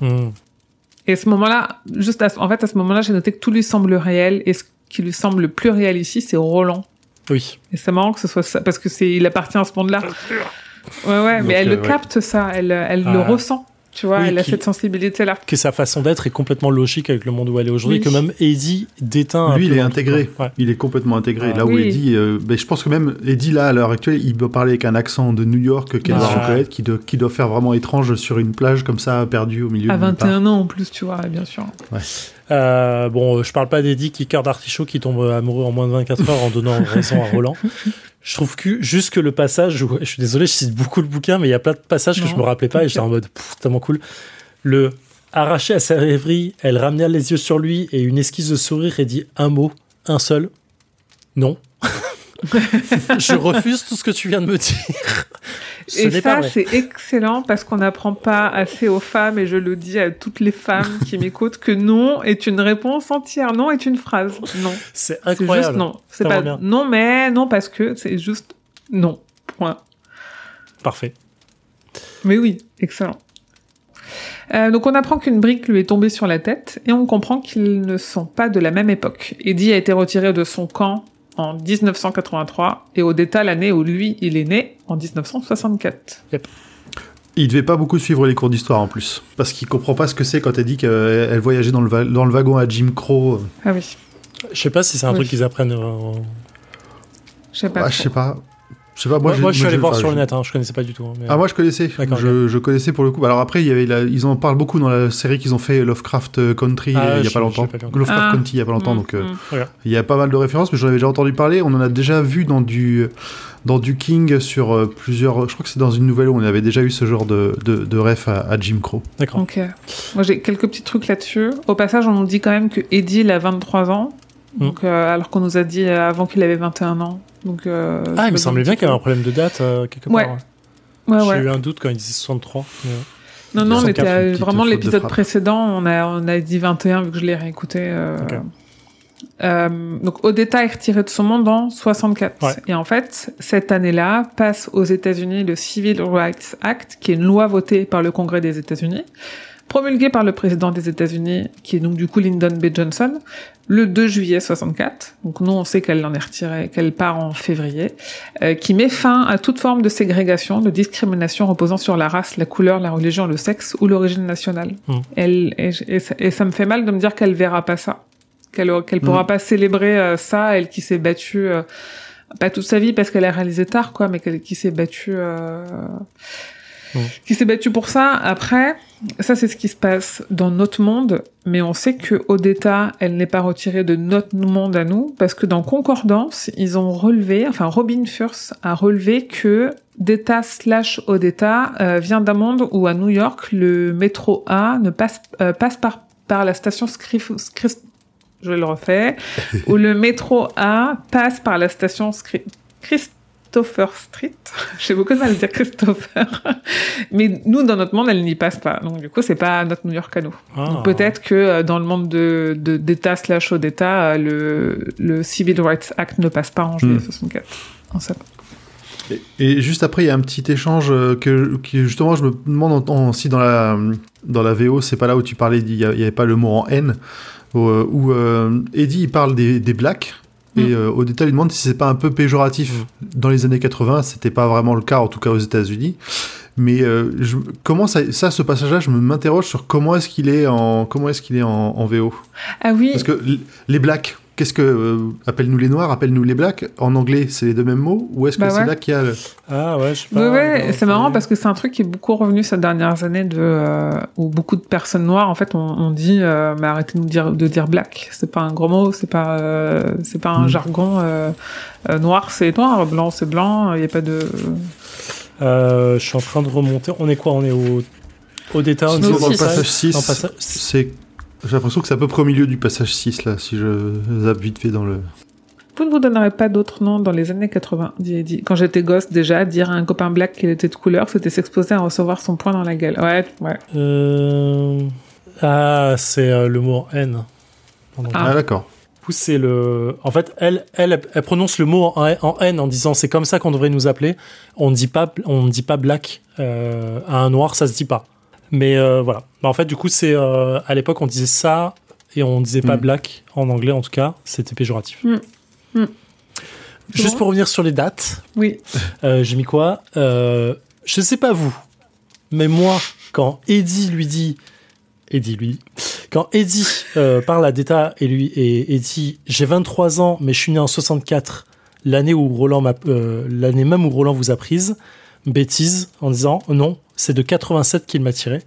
Mm. Et à ce moment-là, juste à ce- en fait, à ce moment-là, j'ai noté que tout lui semble réel, et ce qui lui semble le plus réel ici, c'est Roland. Oui. Et c'est marrant que ce soit ça, parce que c'est, il appartient à ce monde-là. Ouais, ouais, Donc, mais elle euh, le ouais. capte, ça, elle, elle le Ah. ressent. Tu vois, Oui, elle a cette sensibilité-là. Que sa façon d'être est complètement logique avec le monde où elle est aujourd'hui, Oui. que même Eddie déteint. un Lui, il est intégré. ouais. Il est complètement intégré. Ah. là où. Eddie, euh, ben, je pense que même Eddie, là, à l'heure actuelle, il doit parler avec un accent de New York qu'elle doit Ah. reconnaître, qui doit, qui doit faire vraiment étrange sur une plage comme ça, perdue au milieu À de nulle part. 21 ans en plus, tu vois, bien sûr. Euh, bon, je parle pas d'Eddie qui cœur d'artichaut qui tombe amoureux en moins de 24 heures en donnant raison à Roland. Je trouve que juste que le passage où, je suis désolé, je cite beaucoup le bouquin, mais il y a plein de passages que je me rappelais pas et j'étais en mode pff, tellement cool. Le arraché à sa rêverie, elle ramenait les yeux sur lui et une esquisse de sourire et dit un mot, un seul. Non. je refuse tout ce que tu viens de me dire. Ce et ça, c'est excellent parce qu'on n'apprend pas assez aux femmes, et je le dis à toutes les femmes qui m'écoutent, que non est une réponse entière. Non est une phrase. Non. C'est C'est juste incroyable. non. C'est pas bien. non, mais non parce que c'est juste non. Point. Parfait. Mais oui, excellent. Euh, donc on apprend qu'une brique lui est tombée sur la tête et on comprend qu'ils ne sont pas de la même époque. Eddie a été retiré de son camp en 1983 et Odetta l'année où lui il est né en 1964. Il devait pas beaucoup suivre les cours d'histoire en plus, parce qu'il comprend pas ce que c'est quand elle dit qu'elle elle voyageait dans le, va- dans le wagon à Jim Crow. Ah oui, Je sais pas si c'est un Oui. truc qu'ils apprennent. euh, je sais pas. Ah, je sais pas. Je sais pas. Moi, Moi, moi, j'ai- je suis allé voir sur le net, hein, je connaissais pas du tout. hein, mais- Ah moi je connaissais, je, je connaissais pour le coup. Alors après il y avait la- ils en parlent beaucoup dans la série qu'ils ont fait Lovecraft Country Ah, euh, il y je- a pas longtemps. pas. Lovecraft Ah. County il y a pas longtemps donc euh, mm. il y a pas mal de références mais j'en avais déjà entendu parler. On en a déjà vu dans du dans du King sur euh, plusieurs. Je crois que c'est dans une nouvelle où on avait déjà eu ce genre de de, de ref à, à Jim Crow. D'accord. Ok. Moi j'ai quelques petits trucs là-dessus. Au passage, on nous dit quand même que Eddie il a 23 ans. Mm. Donc, euh, alors qu'on nous a dit euh, avant qu'il avait 21 ans. Donc, euh, Ah, il ça me semblait bien qu'il y avait un problème de date euh, quelque Ouais. part. Ouais, J'ai ouais. eu un doute quand il disait 63. mais, euh, Non, non, mais 64, t'as une petite vraiment l'épisode précédent, on a, on a dit 21 vu que je l'ai réécouté. euh, euh, donc Odetta est retirée de son monde en 64. Ouais. Et en fait, cette année-là, passe aux États-Unis le Civil Rights Act, qui est une loi votée par le Congrès des États-Unis, promulguée par le président des États-Unis, qui est donc du coup Lyndon B. Johnson, le 2 juillet 64. Donc nous, on sait qu'elle en est retirée, qu'elle part en février, euh, qui met fin à toute forme de ségrégation, de discrimination reposant sur la race, la couleur, la religion, le sexe ou l'origine nationale. Mm. Elle et, et ça, et ça me fait mal de me dire qu'elle verra pas ça, qu'elle qu'elle pourra Mm. pas célébrer euh, ça, elle qui s'est battue. euh, pas toute sa vie parce qu'elle a réalisé tard quoi mais qu'elle qui s'est battue qui s'est battue pour ça. Après ça c'est ce qui se passe dans notre monde mais on sait que Odetta elle n'est pas retirée de notre monde à nous parce que dans Concordance ils ont relevé enfin Robin Furst a relevé que Deta slash Odetta euh, vient d'un monde où à New York le métro A ne passe euh, passe par par la station Scrif- Scris- je le refais, où le métro A passe par la station Scri- Christopher Street. J'ai beaucoup de mal à dire Christopher. Mais nous, dans notre monde, elle n'y passe pas. Donc, du coup, c'est pas notre New York à nous. Ah. Peut-être que euh, dans le monde de, de, d'État slash d'État, le, le Civil Rights Act ne passe pas en juillet Hmm. 64. En septembre. Et, et juste après, il y a un petit échange euh, que, justement, je me demande en- en- si dans la, dans la VO, c'est pas là où tu parlais, il n'y avait pas le mot en haine, où, euh, où, euh, Eddie il parle des, des blacks. Et Mm. euh, au détail, il demande si c'est pas un peu péjoratif. Dans les années 80, c'était pas vraiment le cas, en tout cas aux États-Unis. Mais euh, je, comment ça, ça, ce passage-là, je m'interroge sur comment est-ce qu'il est en, comment est-ce qu'il est en, en VO. Ah oui. Parce que les blacks, qu'est-ce que euh, appelle-nous les noirs, appelle-nous les blacks. En anglais, c'est les deux mêmes mots, ou est-ce que Bah c'est ouais. là qu'il y a le... Ah ouais, je sais Ouais, pas. ouais, non, c'est marrant parce que c'est un truc qui est beaucoup revenu ces dernières années de euh, où beaucoup de personnes noires en fait on, on dit euh, mais arrêtez de nous dire de dire black c'est pas un gros mot c'est pas euh, c'est pas un Mm. jargon euh, euh, noir c'est noir blanc c'est blanc il y a pas de Euh, je suis en train de remonter. On est quoi? On est au, au détail Dans le aussi, passage 6, Non, passage- c'est... J'ai l'impression que c'est à peu près au milieu du passage 6, là, si je zappe vite fait dans le... vous ne vous donnerez pas d'autres noms dans les années 80 dit- quand j'étais gosse déjà dire à un copain black qu'il était de couleur c'était s'exposer à recevoir son poing dans la gueule ouais ouais Euh, Ah, c'est euh, le mot en haine. Ah. Ah, d'accord. C'est le. En fait, elle, elle, elle prononce le mot en, en haine en disant c'est comme ça qu'on devrait nous appeler. On ne dit pas, on ne dit pas black euh, à un noir, ça se dit pas. Mais euh, voilà. Bah, en fait, du coup, c'est euh, à l'époque on disait ça et on disait pas Mm. black en anglais en tout cas. C'était péjoratif. Mm. Mm. Juste Bon. pour revenir sur les dates, oui euh, j'ai mis quoi? Euh, Je sais pas vous, mais moi, quand Eddie lui dit, Eddie lui, quand Eddie euh, parle à Deta et lui et Eddie, j'ai 23 ans, mais je suis né en 64, l'année où Roland m'a, euh, l'année même où Roland vous a prise, bêtise en disant non, c'est de 87 qu'il m'a tiré.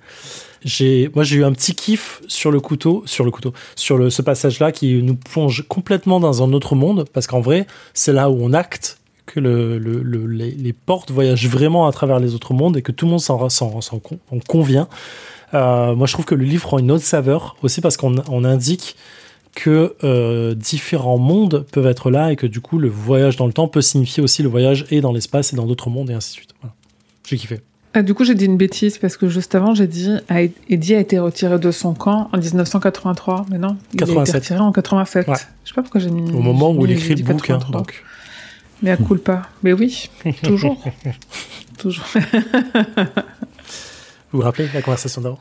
J'ai, moi, j'ai eu un petit kiff sur le couteau, sur le couteau, sur le, ce passage-là qui nous plonge complètement dans un autre monde, parce qu'en vrai, c'est là où on acte que le, le- le- les, portes voyagent vraiment à travers les autres mondes et que tout le monde s'en, s'en, s'en con- en convient. Euh, moi, je trouve que le livre prend une autre saveur aussi parce qu'on on indique que euh, différents mondes peuvent être là et que du coup, le voyage dans le temps peut signifier aussi le voyage et dans l'espace et dans d'autres mondes et ainsi de suite. Voilà. J'ai kiffé. Ah, du coup, j'ai dit une bêtise parce que juste avant, j'ai dit a- Eddie a été retiré de son camp en 1983, mais non, il a 87. été retiré en 87. Ouais. Je sais pas pourquoi j'ai mis. Au moment où il écrit le bouquin. 83. Donc. Mais à coule pas. Mais oui, toujours, toujours. Vous vous rappelez la conversation d'avant?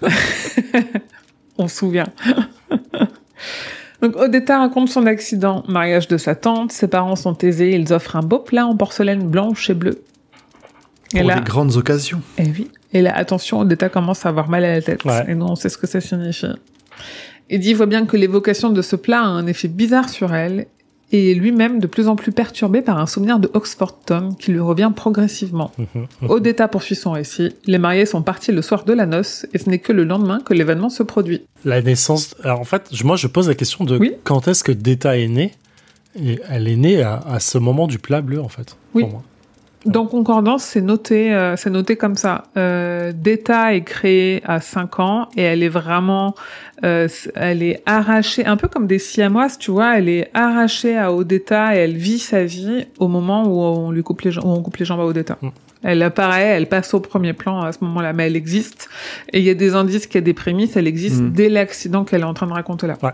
On se souvient. Donc Odetta raconte son accident, mariage de sa tante, ses parents sont aisés, ils offrent un beau plat en porcelaine blanche et bleue. Et Pour là, des grandes occasions. Eh oui. Et là, attention, Odetta commence à avoir mal à la tête. Ouais. Et nous, on sait ce que ça signifie. Eddie voit bien que l'évocation de ce plat a un effet bizarre sur elle et est lui-même de plus en plus perturbé par un souvenir de Oxford Tom qui lui revient progressivement. Odetta poursuit son récit. Les mariés sont partis le soir de la noce et ce n'est que le lendemain que l'événement se produit. La naissance. Alors en fait, moi je pose la question de Oui. quand est-ce que Deta est née Et elle est née à, à ce moment du plat bleu en fait. Oui. pour moi. Dans Concordance, c'est noté, euh, c'est noté comme ça. Euh, Deta est créée à 5 ans et elle est vraiment, euh, elle est arrachée, un peu comme des siamoises, tu vois. Elle est arrachée à Odetta et elle vit sa vie au moment où on lui coupe les, jambes- où on coupe les jambes à Odetta. Mm. Elle apparaît, elle passe au premier plan à ce moment-là, mais elle existe. Et il y a des indices qu'il y a des prémices, elle existe Mm. dès l'accident qu'elle est en train de raconter là. Ouais.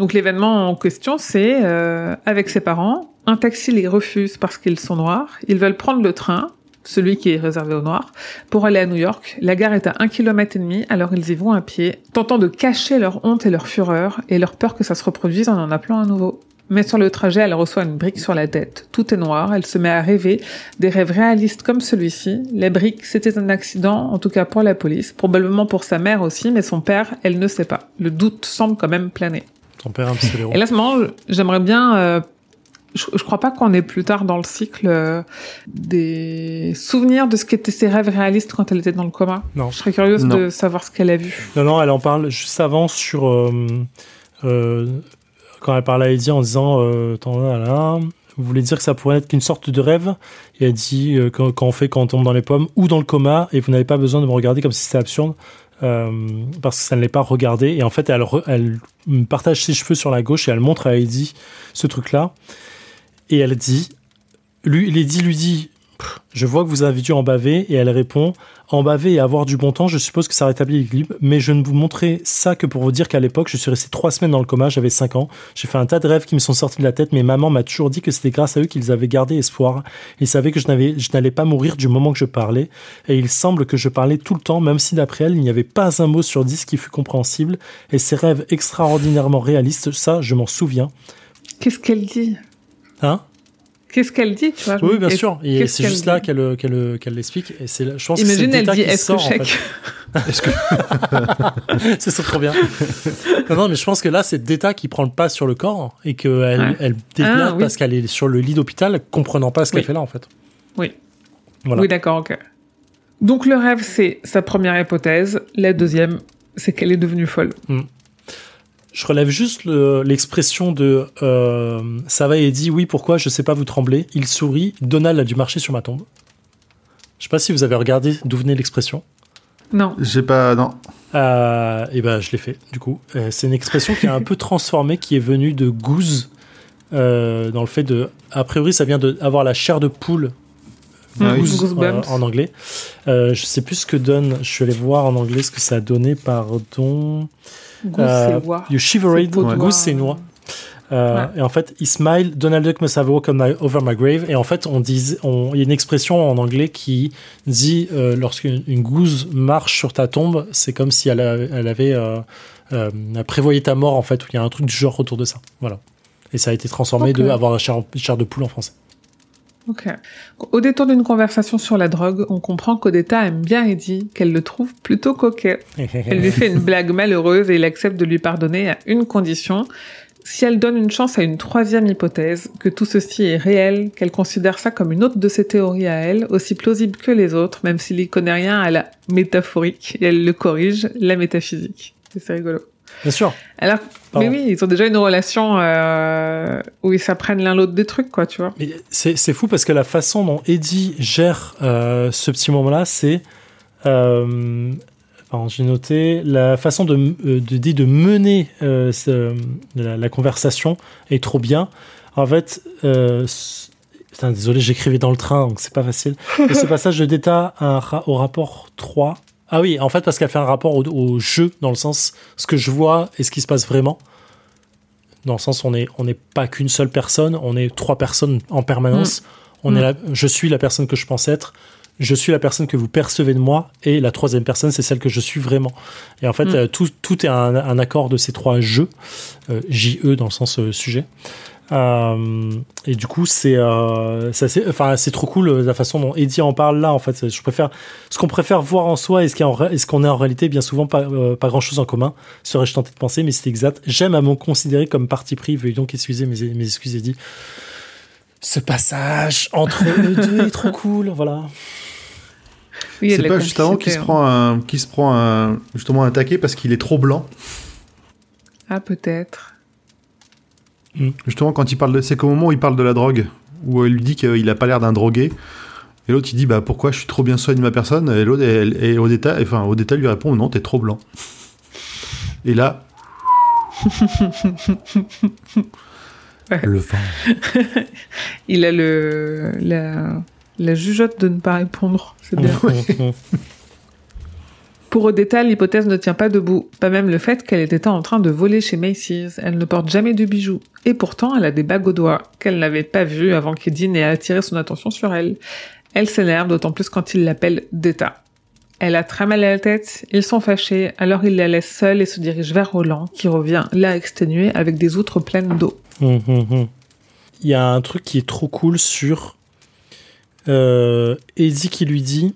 Donc l'événement en question, c'est euh, avec ses parents, un taxi les refuse parce qu'ils sont noirs, ils veulent prendre le train, celui qui est réservé aux Noirs, pour aller à New York. La gare est à un kilomètre et demi, alors ils y vont à pied, tentant de cacher leur honte et leur fureur, et leur peur que ça se reproduise en en appelant à nouveau. Mais sur le trajet, elle reçoit une brique sur la tête. Tout est noir, elle se met à rêver des rêves réalistes comme celui-ci. La brique, c'était un accident, en tout cas pour la police, probablement pour sa mère aussi, mais son père, elle ne sait pas. Le doute semble quand même planer. Ton père, un Et là, à ce moment, j'aimerais bien... Euh, je, je crois pas qu'on est plus tard dans le cycle euh, des souvenirs de ce qu'étaient ses rêves réalistes quand elle était dans le coma. Non. Je serais curieuse Non. de savoir ce qu'elle a vu. Non, non, elle en parle juste avant sur. euh, euh, quand elle parle à Eddie en disant euh, là, là, Vous voulez dire que ça pourrait être qu'une sorte de rêve? Et elle dit euh, quand, quand on fait quand on tombe dans les pommes ou dans le coma, et vous n'avez pas besoin de me regarder comme si c'était absurde. euh, parce que ça ne l'est pas regardé et en fait elle, elle me partage ses cheveux sur la gauche et elle montre à Eddie ce truc là et elle dit lui Lady lui dit je vois que vous avez dû en baver. Et elle répond en baver et avoir du bon temps, je suppose que ça rétablit l'équilibre, mais je ne vous montrer ça que pour vous dire qu'à l'époque, je suis resté trois semaines dans le coma, j'avais 5 ans, j'ai fait un tas de rêves qui me sont sortis de la tête, mais maman m'a toujours dit que c'était grâce à eux qu'ils avaient gardé espoir. Ils savaient que je n'allais pas mourir du moment que je parlais, et il semble que je parlais tout le temps, même si d'après elle, il n'y avait pas un mot sur dix qui fut compréhensible, et ces rêves extraordinairement réalistes, ça, je m'en souviens. Qu'est-ce qu'elle dit? Hein Qu'est-ce qu'elle dit tu vois, Oui, bien sûr. Et c'est juste là qu'elle l'explique. Et c'est je pense que c'est Imagine, le elle dit est-ce que sort, en fait. chèque Est-ce que c'est ça trop bien. non, non, mais je pense que là, c'est Deta qui prend le pas sur le corps et qu'elle Ouais. elle déplace Ah, oui. parce qu'elle est sur le lit d'hôpital, comprenant pas ce qu'elle Oui. fait là, en fait. Oui. Voilà. Oui, d'accord, ok. Donc le rêve, c'est sa première hypothèse. La deuxième, c'est qu'elle est devenue folle. Je relève juste le- l'expression de euh, ça va et dit oui, pourquoi je sais pas vous trembler. Il sourit. Donald a dû marcher sur ma tombe. Je sais pas si vous avez regardé d'où venait l'expression. Non. j'ai pas non Euh, et ben, je l'ai fait, du coup. Euh, c'est une expression qui est un peu transformée, qui est venue de goose, euh, dans le fait de. A priori, ça vient d'avoir la chair de poule. Ah oui. Goose, Goosebumps. euh, en anglais. Euh, je sais plus ce que donne. Je suis allé voir en anglais ce que ça a donné, pardon. Goose, Euh, c'est oie. You shivered. Goose, oie. c'est noix. Euh, Ouais. Et en fait, he smiled, Donald Duck must have my- over my grave. Et en fait, on dit, il y a une expression en anglais qui dit euh, lorsqu'une une gousse marche sur ta tombe, c'est comme si elle, a- elle avait euh, euh, prévoyait ta mort en fait, il y a un truc du genre autour de ça. Voilà. Et ça a été transformé Ok. de avoir la chair, chair de poule en français. Ok. Au détour d'une conversation sur la drogue, on comprend qu'Odetta aime bien Eddie, qu'elle le trouve plutôt coquet. Elle lui fait une blague malheureuse et il accepte de lui pardonner à une condition. Si elle donne une chance à une troisième hypothèse, que tout ceci est réel, qu'elle considère ça comme une autre de ses théories à elle, aussi plausible que les autres, même s'il y connaît rien à la métaphorique, et elle le corrige, la métaphysique. C'est rigolo. Bien sûr. Alors, Pardon. mais oui, ils ont déjà une relation euh, où ils s'apprennent l'un l'autre des trucs, quoi, tu vois. Mais c'est c'est fou parce que la façon dont Eddie gère euh, ce petit moment-là, c'est. Euh, j'ai noté. La façon de, euh, de, de, de mener ce- la, la conversation est trop bien. En fait. Putain, désolé, j'écrivais dans le train, donc c'est pas facile. Et ce passage de Deta à au rapport 3. Ah oui, en fait, parce qu'elle fait un rapport au, au jeu, dans le sens ce que je vois et ce qui se passe vraiment. Dans le sens, on n'est on pas qu'une seule personne, on est trois personnes en permanence. On Mm. est la- je suis la personne que je pense être, je suis la personne que vous percevez de moi, et la troisième personne, c'est celle que je suis vraiment. Et en fait, Mm. euh, tout, tout est un, un accord de ces trois jeux, euh, JE dans le sens euh, sujet. Euh, et du coup, c'est euh, enfin, c'est trop cool euh, la façon dont Eddie en parle là. En fait, je préfère ce qu'on préfère voir en soi et ce qu'on est, en réalité bien souvent pas, euh, pas grand chose en commun. Serais-je tenté de penser, mais c'est exact. J'aime à m'en considérer comme parti pris. Veuillez donc excuser mes, mes excuses, Eddie. Ce passage entre eux deux est trop cool. Voilà. Oui, c'est pas juste avant qu'il se prend un qui se prend un justement un taquet parce qu'il est trop blanc Ah, peut-être. Justement quand il parle de c'est qu'au moment où il parle de la drogue où elle lui dit qu'il a pas l'air d'un drogué et l'autre il dit bah pourquoi je suis trop bien soigné de ma personne et l'autre elle- et au détail enfin au détail lui répond non t'es trop blanc et là Ouais. le vent Il a le la, la jugeote de ne pas répondre. C'est bien. Pour Odetta, l'hypothèse ne tient pas debout. Pas même le fait qu'elle était en train de voler chez Macy's. Elle ne porte jamais de bijoux. Et pourtant, elle a des bagues aux doigts qu'elle n'avait pas vues avant qu'Eddie n'ait attiré son attention sur elle. Elle s'énerve d'autant plus quand il l'appelle d'État. Elle a très mal à la tête, ils sont fâchés, alors il la laisse seule et se dirige vers Roland, qui revient là exténué avec des outres pleines d'eau. Hum, hum, hum. Il y a un truc qui est trop cool sur euh, Eddie qui lui dit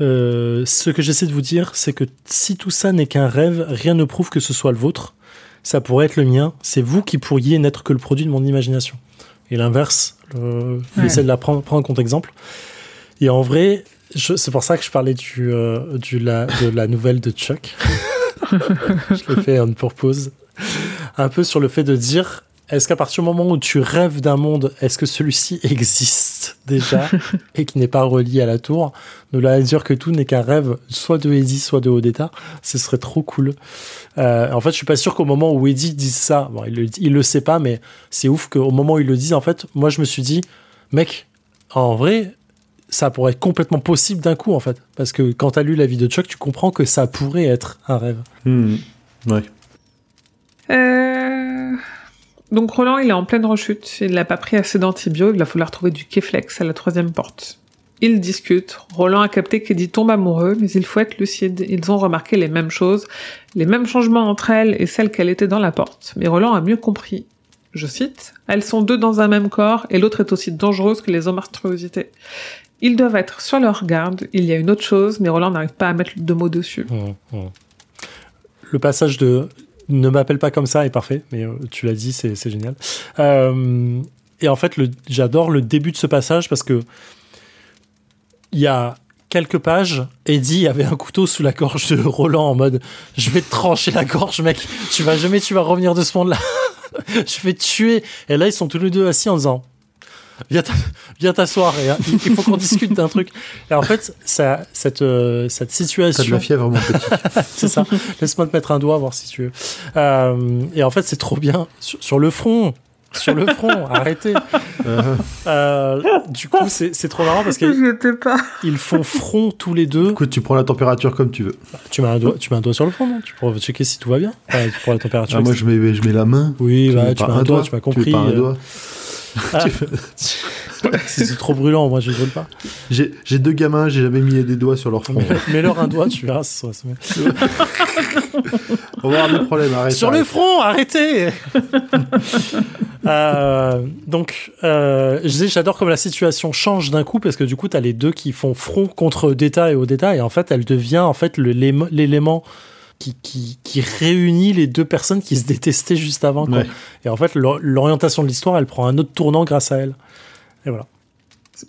euh, Ce que j'essaie de vous dire, c'est que si tout ça n'est qu'un rêve, rien ne prouve que ce soit le vôtre. Ça pourrait être le mien. C'est vous qui pourriez n'être que le produit de mon imagination. Et l'inverse, Ouais. j'essaie de la prendre, prendre compte exemple. Et en vrai, c'est pour ça que je parlais du, euh, du la, de la nouvelle de Chuck. je l'ai fait on purpose. Un peu sur le fait de dire est-ce qu'à partir du moment où tu rêves d'un monde, est-ce que celui-ci existe déjà et qui n'est pas relié à la tour? De là à dire que tout n'est qu'un rêve, soit de Eddie, soit de Odetta, ce serait trop cool. Euh, en fait, je suis pas sûr qu'au moment où Eddie dise ça, bon, il, le, il le sait pas, mais c'est ouf qu'au moment où il le dise, en fait, moi je me suis dit, mec, en vrai, ça pourrait être complètement possible d'un coup, en fait. Parce que quand t'as lu la vie de Chuck, tu comprends que ça pourrait être un rêve. Hmm. Ouais. Euh... Donc Roland, il est en pleine rechute, il n'a pas pris assez d'antibio, il va falloir trouver du Keflex à la troisième porte. Ils discutent, Roland a capté qu'Eddie tombe amoureux, mais il faut être lucide, ils ont remarqué les mêmes choses, les mêmes changements entre elle et celle qu'elle était dans la porte, mais Roland a mieux compris. Je cite, Elles sont deux dans un même corps et l'autre est aussi dangereuse que les monstruosités. Ils doivent être sur leur garde, il y a une autre chose, mais Roland n'arrive pas à mettre deux mots dessus. Mmh, mmh. Le passage de ne m'appelle pas comme ça est parfait, mais euh, tu l'as dit, c'est génial. Euh, et en fait, j'adore le début de ce passage parce que il y a quelques pages, Eddie avait un couteau sous la gorge de Roland en mode je vais te trancher la gorge, mec, tu vas jamais tu vas revenir de ce monde-là. je vais te tuer. Et là, ils sont tous les deux assis en disant Viens t'a- viens t'asseoir, et, euh, il faut qu'on discute d'un truc. Et en fait, ça, cette, euh, cette T'as de situation. la fièvre, mon petit. C'est ça. Laisse-moi te mettre un doigt, voir si tu veux. Euh, et en fait, c'est trop bien. Sur, sur le front. Sur le front. Arrêtez. Euh, du coup, c'est trop marrant parce qu'ils pas. font front tous les deux. écoute, tu prends la température comme tu veux. Tu mets un doigt, tu mets un doigt sur le front, non? Tu pourras checker si tout va bien. Ouais, tu prends la température. Ah, moi, je mets, je mets la main. Oui, Tu bah, mets tu mets un doigt, tu m'as mets compris. pas un euh. doigt. Ah. c'est trop brûlant, moi je ne brûle pas. J'ai deux gamins, j'ai jamais mis des doigts sur leur front. Mets- Mets-leur un doigt, tu verras. ça sera- ça va. On va avoir des problèmes, arrête. Sur le front, arrêtez Euh, Donc, euh, je disais, j'adore comme la situation change d'un coup, parce que du coup, tu as les deux qui font front contre Odetta et Odetta, et en fait, elle devient en fait l'élément qui, qui, qui réunit les deux personnes qui se détestaient juste avant. quoi. Ouais. Et en fait, l'or- l'orientation de l'histoire, elle prend un autre tournant grâce à elle. Et voilà.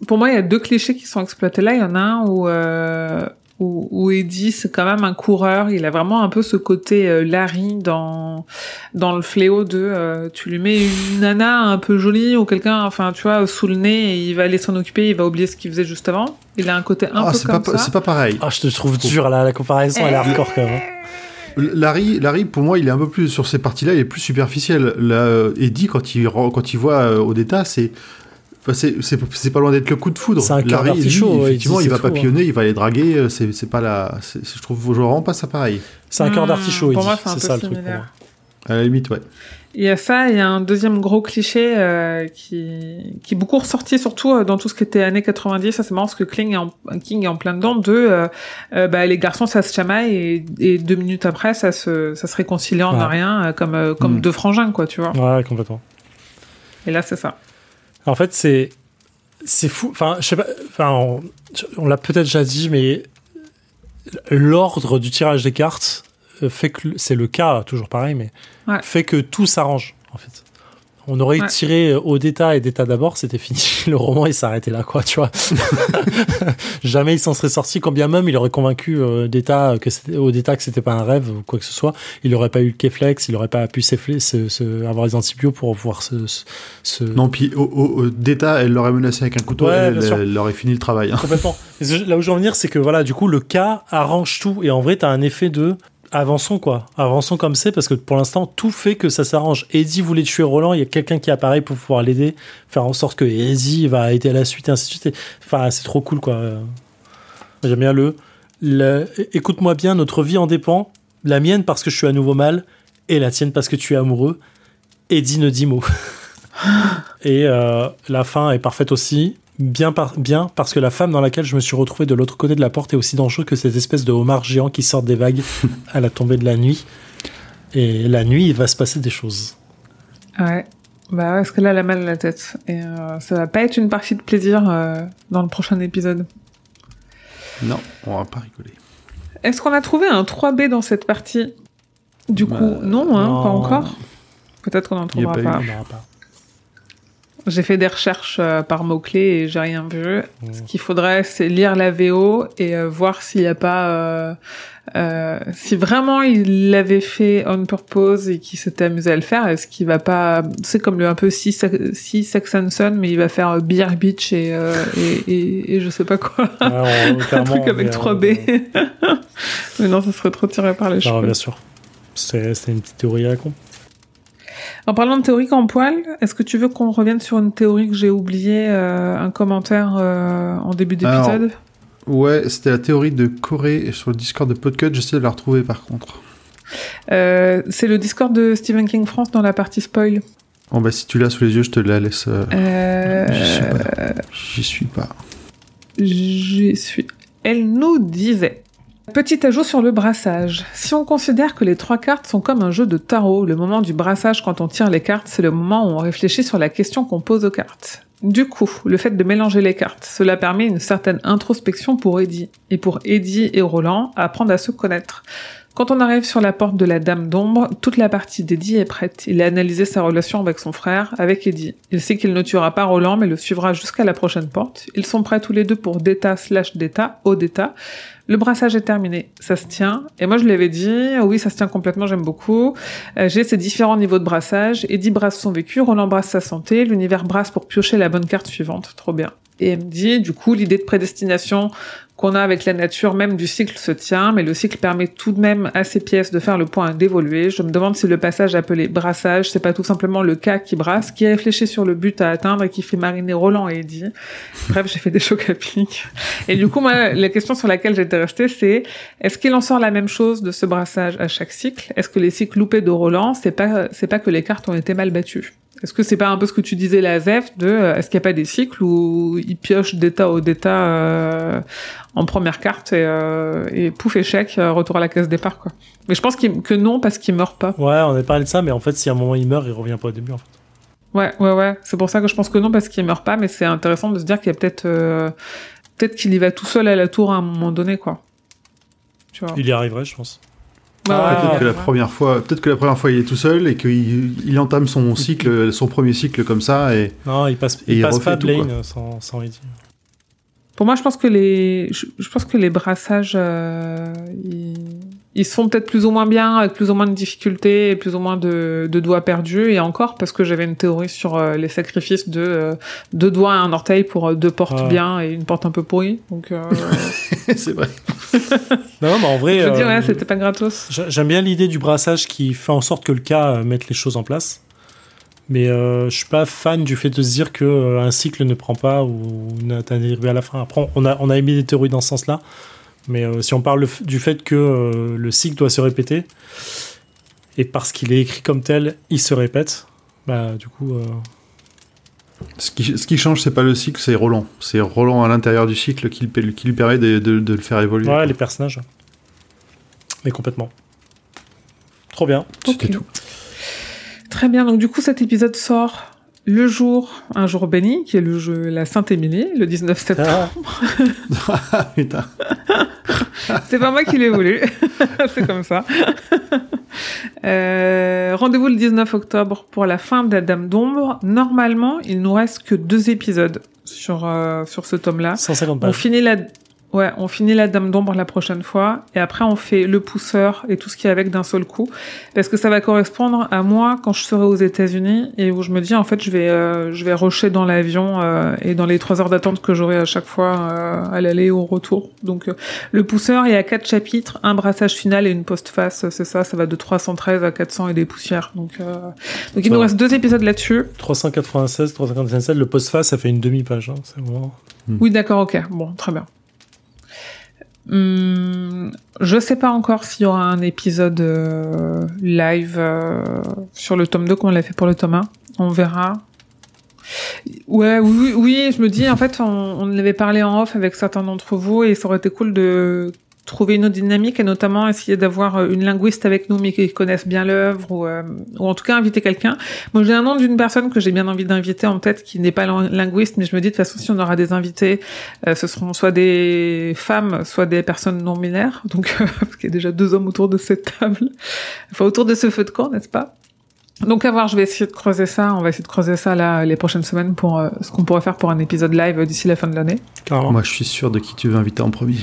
Pour moi, il y a deux clichés qui sont exploités là. Il y en a un où, euh, où, où Eddie, c'est quand même un coureur. Il a vraiment un peu ce côté euh, Larry dans, dans le fléau de euh, tu lui mets une nana un peu jolie ou quelqu'un, enfin, tu vois, sous le nez et il va aller s'en occuper, il va oublier ce qu'il faisait juste avant. Il a un côté un Ah, peu c'est pas, comme ça. c'est pas pareil. Ah, je te trouve dur, là, la comparaison, elle est hardcore quand même. Hein. Larry, Larry, pour moi, il est un peu plus sur ces parties-là, il est plus superficiel. Là, euh, Eddie, quand il quand il voit euh, Odetta, c'est c'est pas loin d'être le coup de foudre. C'est un cœur Larry, lui, d'artichaut, ouais, effectivement, Eddie, il va tout, hein. papillonner, il va les draguer. euh, C'est c'est pas la. Je trouve vraiment pas ça pareil. C'est un cœur Hmm, d'artichaut, pour Eddie. moi, c'est ça le truc pour moi. À la limite, ouais. Il y a ça, il y a un deuxième gros cliché euh, qui, qui est beaucoup ressorti, surtout euh, dans tout ce qui était années 90. Ça, c'est marrant parce que King est en, King est en plein dedans. De, euh, euh, bah, les garçons, ça se chamaille et, et deux minutes après, ça se, ça se réconcilie en Ouais. rien, euh, comme, euh, comme Mm. deux frangins, quoi, tu vois. Ouais, complètement. Et là, c'est ça. En fait, c'est c'est fou. Enfin, je sais pas. Enfin, on, on l'a peut-être déjà dit, mais l'ordre du tirage des cartes fait que c'est le cas toujours pareil, mais Ouais. fait que tout s'arrange en fait. On aurait Ouais. tiré euh, au d'état et d'état d'abord, c'était fini. Le roman, il s'arrêtait là, quoi, tu vois. Jamais il s'en serait sorti, quand bien même il aurait convaincu euh, d'état que c'était au d'état que c'était pas un rêve ou quoi que ce soit. Il aurait pas eu le Keflex, il aurait pas pu s'effler- se, se- avoir les antibiotiques pour pouvoir se, se- se- Non, puis au, au- au- D'État, elle l'aurait menacé avec un couteau, Ouais, elle, aurait fini le travail. hein. Complètement. Là où je veux en venir, c'est que voilà, du coup, le cas arrange tout. Et en vrai, t'as un effet de avançons quoi. Avançons comme c'est parce que pour l'instant, tout fait que ça s'arrange. Eddie voulait tuer Roland, il y a quelqu'un qui apparaît pour pouvoir l'aider, faire en sorte que Eddie va aider à la suite et ainsi de suite. Enfin, c'est trop cool quoi. J'aime bien le. le- Écoute-moi bien, notre vie en dépend. La mienne parce que je suis à nouveau mal et la tienne parce que tu es amoureux. Eddie ne dit mot. et euh, la fin est parfaite aussi. Bien, par, bien parce que la femme dans laquelle je me suis retrouvé de l'autre côté de la porte est aussi dangereux que cette espèce de homard géant qui sort des vagues à la tombée de la nuit. Et la nuit, il va se passer des choses. Ouais. Bah parce que là, elle a mal à la tête. Et euh, ça va pas être une partie de plaisir euh, dans le prochain épisode. Non, on va pas rigoler. Est-ce qu'on a trouvé un 3B dans cette partie? Du coup, Bah, non, hein, non. pas encore. Peut-être qu'on a trouvera pas eu. pas. J'ai fait des recherches euh, par mots-clés et j'ai rien vu. Ce qu'il faudrait, c'est lire la VO et euh, voir s'il n'y a pas... euh, si vraiment il l'avait fait on purpose et qu'il s'était amusé à le faire, est-ce qu'il va pas... C'est comme le un peu si, si Sex and Son, mais il va faire Beer Beach et, et, et, et je sais pas quoi. Ouais, on- Un truc avec verra. 3B. mais non, ça serait trop tiré par les Non, cheveux. bien sûr. C'est c'est une petite théorie à la con. En parlant de théorie en poil, est-ce que tu veux qu'on revienne sur une théorie que j'ai oublié, euh, un commentaire euh, en début d'épisode? Ouais, c'était la théorie de Corée sur le Discord de Podcut. J'essaie de la retrouver par contre. Euh, C'est le Discord de Stephen King France dans la partie spoil. Bon, bah, si tu l'as sous les yeux, je te la laisse. J'y suis pas. J'y suis pas. J'y suis. Elle nous disait. Petit ajout sur le brassage. Si on considère que les trois cartes sont comme un jeu de tarot, le moment du brassage quand on tire les cartes, c'est le moment où on réfléchit sur la question qu'on pose aux cartes. Du coup, le fait de mélanger les cartes, cela permet une certaine introspection pour Eddie. Et pour Eddie et Roland, apprendre à se connaître. Quand on arrive sur la porte de la Dame d'Ombre, toute la partie d'Eddie est prête. Il a analysé sa relation avec son frère, avec Eddie. Il sait qu'il ne tuera pas Roland, mais le suivra jusqu'à la prochaine porte. Ils sont prêts tous les deux pour Deta slash Deta, au Deta. Le brassage est terminé, ça se tient. Et moi, je lui avais dit, oui, ça se tient complètement, j'aime beaucoup. Euh, J'ai ces différents niveaux de brassage. Eddie brasse son vécu, Roland brasse sa santé, l'univers brasse pour piocher la bonne carte suivante. Trop bien. Et elle me dit, du coup, l'idée de prédestination qu'on a avec la nature même du cycle se tient, mais le cycle permet tout de même à ces pièces de faire le point d'évoluer. Je me demande si le passage appelé brassage, c'est pas tout simplement le cas qui brasse, qui réfléchit sur le but à atteindre et qui fait mariner Roland et Eddie. Bref, j'ai fait des chocs à pic. Et du coup, moi, la question sur laquelle j'étais restée, c'est est-ce qu'il en sort la même chose de ce brassage à chaque cycle? Est-ce que les cycles loupés de Roland, c'est pas, c'est pas que les cartes ont été mal battues? Est-ce que c'est pas un peu ce que tu disais la ZEF de euh, est-ce qu'il n'y a pas des cycles où il pioche d'état au d'état euh, en première carte et, euh, et pouf échec retour à la case départ quoi. Mais je pense que non parce qu'il meurt pas. Ouais, on a parlé de ça, mais en fait, si à un moment il meurt, il revient pas au début. En fait. Ouais ouais ouais. C'est pour ça que je pense que non parce qu'il meurt pas mais c'est intéressant de se dire qu'il y a peut-être peut-être qu'il y va tout seul à la tour à un moment donné quoi. Tu vois. Il y arriverait, je pense. Ah, Peut-être ouais. que la première fois, peut-être que la première fois il est tout seul et qu'il il entame son cycle, son premier cycle comme ça et Non, il passe, Et il il passe refait pas tout, Blaine quoi. sans, sans Eddie. Pour moi, je pense que les, je, je pense que les brassages, euh, ils, ils sont peut-être plus ou moins bien, avec plus ou moins de difficultés et plus ou moins de, de doigts perdus. Et encore, parce que j'avais une théorie sur euh, les sacrifices de euh, deux doigts et un orteil pour euh, deux portes Ah. bien et une porte un peu pourrie. Donc, euh, c'est vrai. Non, mais en vrai, je veux dire, ouais, c'était pas gratos. j'a- j'aime bien l'idée du brassage qui fait en sorte que le cas euh, mette les choses en place. Mais euh, je suis pas fan du fait de se dire que euh, un cycle ne prend pas ou n'a pas arrivé à la fin. Après, on a, on a émis des théories dans ce sens-là. Mais euh, si on parle le du fait que euh, le cycle doit se répéter, et parce qu'il est écrit comme tel, il se répète, bah du coup, euh, Ce qui, ce qui change, c'est pas le cycle, c'est Roland. C'est Roland à l'intérieur du cycle qui, le- qui lui permet de, de- de le faire évoluer. ouais, les personnages. Mais complètement. Trop bien. C'était Ok. tout. Très bien. Donc, du coup, cet épisode sort le jour, un jour béni, qui est le jeu La Sainte-Émilie, le 19 septembre. Ah, Ah putain. C'est pas moi qui l'ai voulu. c'est comme ça. Euh, Rendez-vous le 19 octobre pour la fin de la Dame d'Ombre. Normalement, il nous reste que deux épisodes sur, euh, sur ce tome-là. 150 On pages. finit la... Ouais, on finit la Dame d'Ombre la prochaine fois, et après on fait le pousseur et tout ce qui est avec d'un seul coup, parce que ça va correspondre à moi quand je serai aux États-Unis et où je me dis en fait je vais euh, je vais rusher dans l'avion euh, et dans les trois heures d'attente que j'aurai à chaque fois euh, à l'aller et au retour. Donc euh, le pousseur il y a quatre chapitres, un brassage final et une postface, c'est ça, ça va de 313 à 400 et des poussières. Donc euh, donc il nous reste deux épisodes là-dessus. 396, 397, le post-face, ça fait une demi-page. hein, c'est vraiment... Oui, d'accord, ok. Bon, très bien. Hum, je sais pas encore s'il y aura un épisode euh, live euh, sur le tome 2 comme on l'a fait pour le tome 1. On verra. Ouais, oui, oui, je me dis, en fait, on, on avait parlé en off avec certains d'entre vous et ça aurait été cool de trouver une autre dynamique et notamment essayer d'avoir euh, une linguiste avec nous mais qui connaissent bien l'œuvre ou, euh, ou en tout cas inviter quelqu'un. Moi j'ai un nom d'une personne que j'ai bien envie d'inviter en tête qui n'est pas linguiste mais je me dis de toute façon si on aura des invités euh, ce seront soit des femmes soit des personnes non binaires donc parce qu'il y a déjà deux hommes autour de cette table enfin autour de ce feu de camp n'est-ce pas? Donc à voir, je vais essayer de creuser ça. On va essayer de creuser ça là les prochaines semaines pour ce qu'on pourrait faire pour un épisode live d'ici la fin de l'année. Moi, je suis sûr de qui tu veux inviter en premier.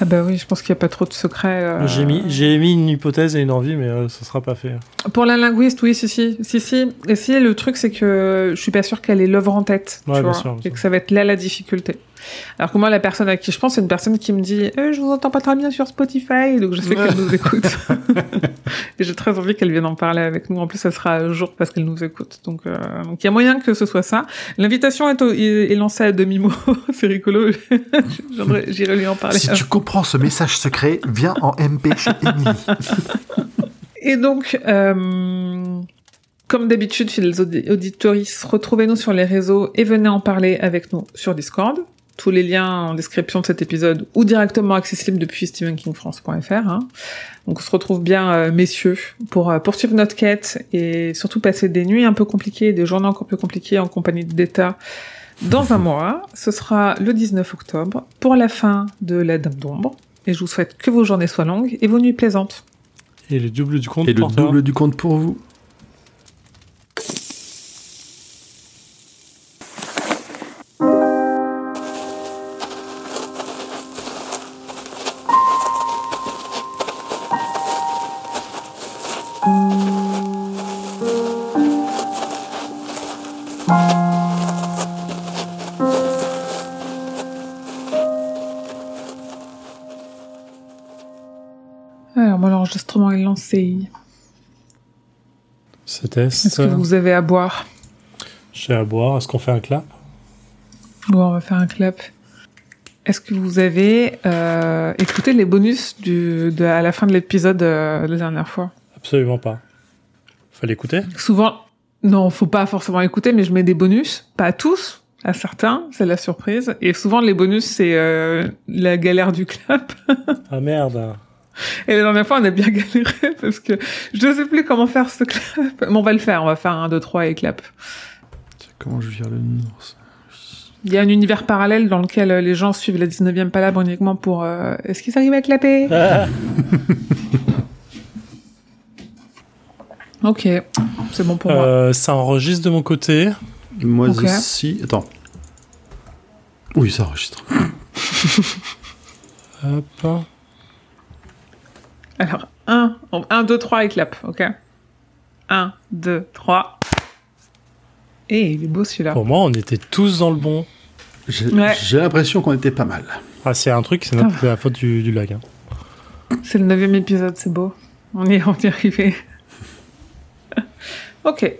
Ah bah oui, je pense qu'il n'y a pas trop de secrets. Euh... J'ai mis, j'ai mis une hypothèse et une envie, mais euh, ça sera pas fait. Pour la linguiste, oui, si, si, si, si. Et si, le truc, c'est que je suis pas sûr qu'elle ait l'œuvre en tête, ouais, tu bien vois, sûr, bien et sûr. que ça va être là la difficulté. Alors que moi, la personne à qui je pense, c'est une personne qui me dit eh, Je vous entends pas très bien sur Spotify, donc je sais qu'elle nous écoute. et j'ai très envie qu'elle vienne en parler avec nous. En plus, ça sera un jour parce qu'elle nous écoute. Donc, euh, donc il y a moyen que ce soit ça. L'invitation est, au- est, est lancée à demi-mot. c'est rigolo. J'irai lui en parler. Si tu comprends ce message secret, viens en MP chez. Et donc, euh, comme d'habitude, fidèles audi- auditoristes, retrouvez-nous sur les réseaux et venez en parler avec nous sur Discord. Tous les liens en description de cet épisode ou directement accessibles depuis stephenkingfrance.fr. Hein. Donc on se retrouve bien, euh, messieurs, pour euh, poursuivre notre quête et surtout passer des nuits un peu compliquées, des journées encore plus compliquées en compagnie d'État dans un mois. Ce sera le 19 octobre pour la fin de la Dame d'Ombre. Et je vous souhaite que vos journées soient longues et vos nuits plaisantes. Et le double du compte Et le pour toi. double du compte pour vous. C'était Est-ce que vous avez à boire? J'ai à boire. Est-ce qu'on fait un clap? Bon, on va faire un clap. Est-ce que vous avez euh, écouté les bonus du, de, à la fin de l'épisode euh, de la dernière fois? Absolument pas. Fallait écouter Souvent, non, faut pas forcément écouter, mais je mets des bonus, pas à tous, à certains, c'est la surprise. Et souvent, les bonus, c'est euh, la galère du clap. Ah merde. Et la dernière fois, on a bien galéré parce que je ne sais plus comment faire ce clap. Mais on va le faire, on va faire un, deux, trois et clap. Comment je vire le ours Il y a un univers parallèle dans lequel euh, les gens suivent la 19e palabre uniquement pour euh, est-ce qu'ils arrivent à clapper? Ah, Ok, c'est bon pour moi. euh, ça enregistre de mon côté. Moi Ok. aussi. Attends. Oui, ça enregistre. Hop. Alors, 1, 1, 2, 3 et clap, ok 1, 2, 3. Et il est beau celui-là. Pour moi, on était tous dans le bon. J'ai Ouais. l'impression qu'on était pas mal. Ah, c'est un truc, c'est c'est la faute du, du lag. hein. C'est le neuvième épisode, c'est beau. On y, on y est arrivé. ok,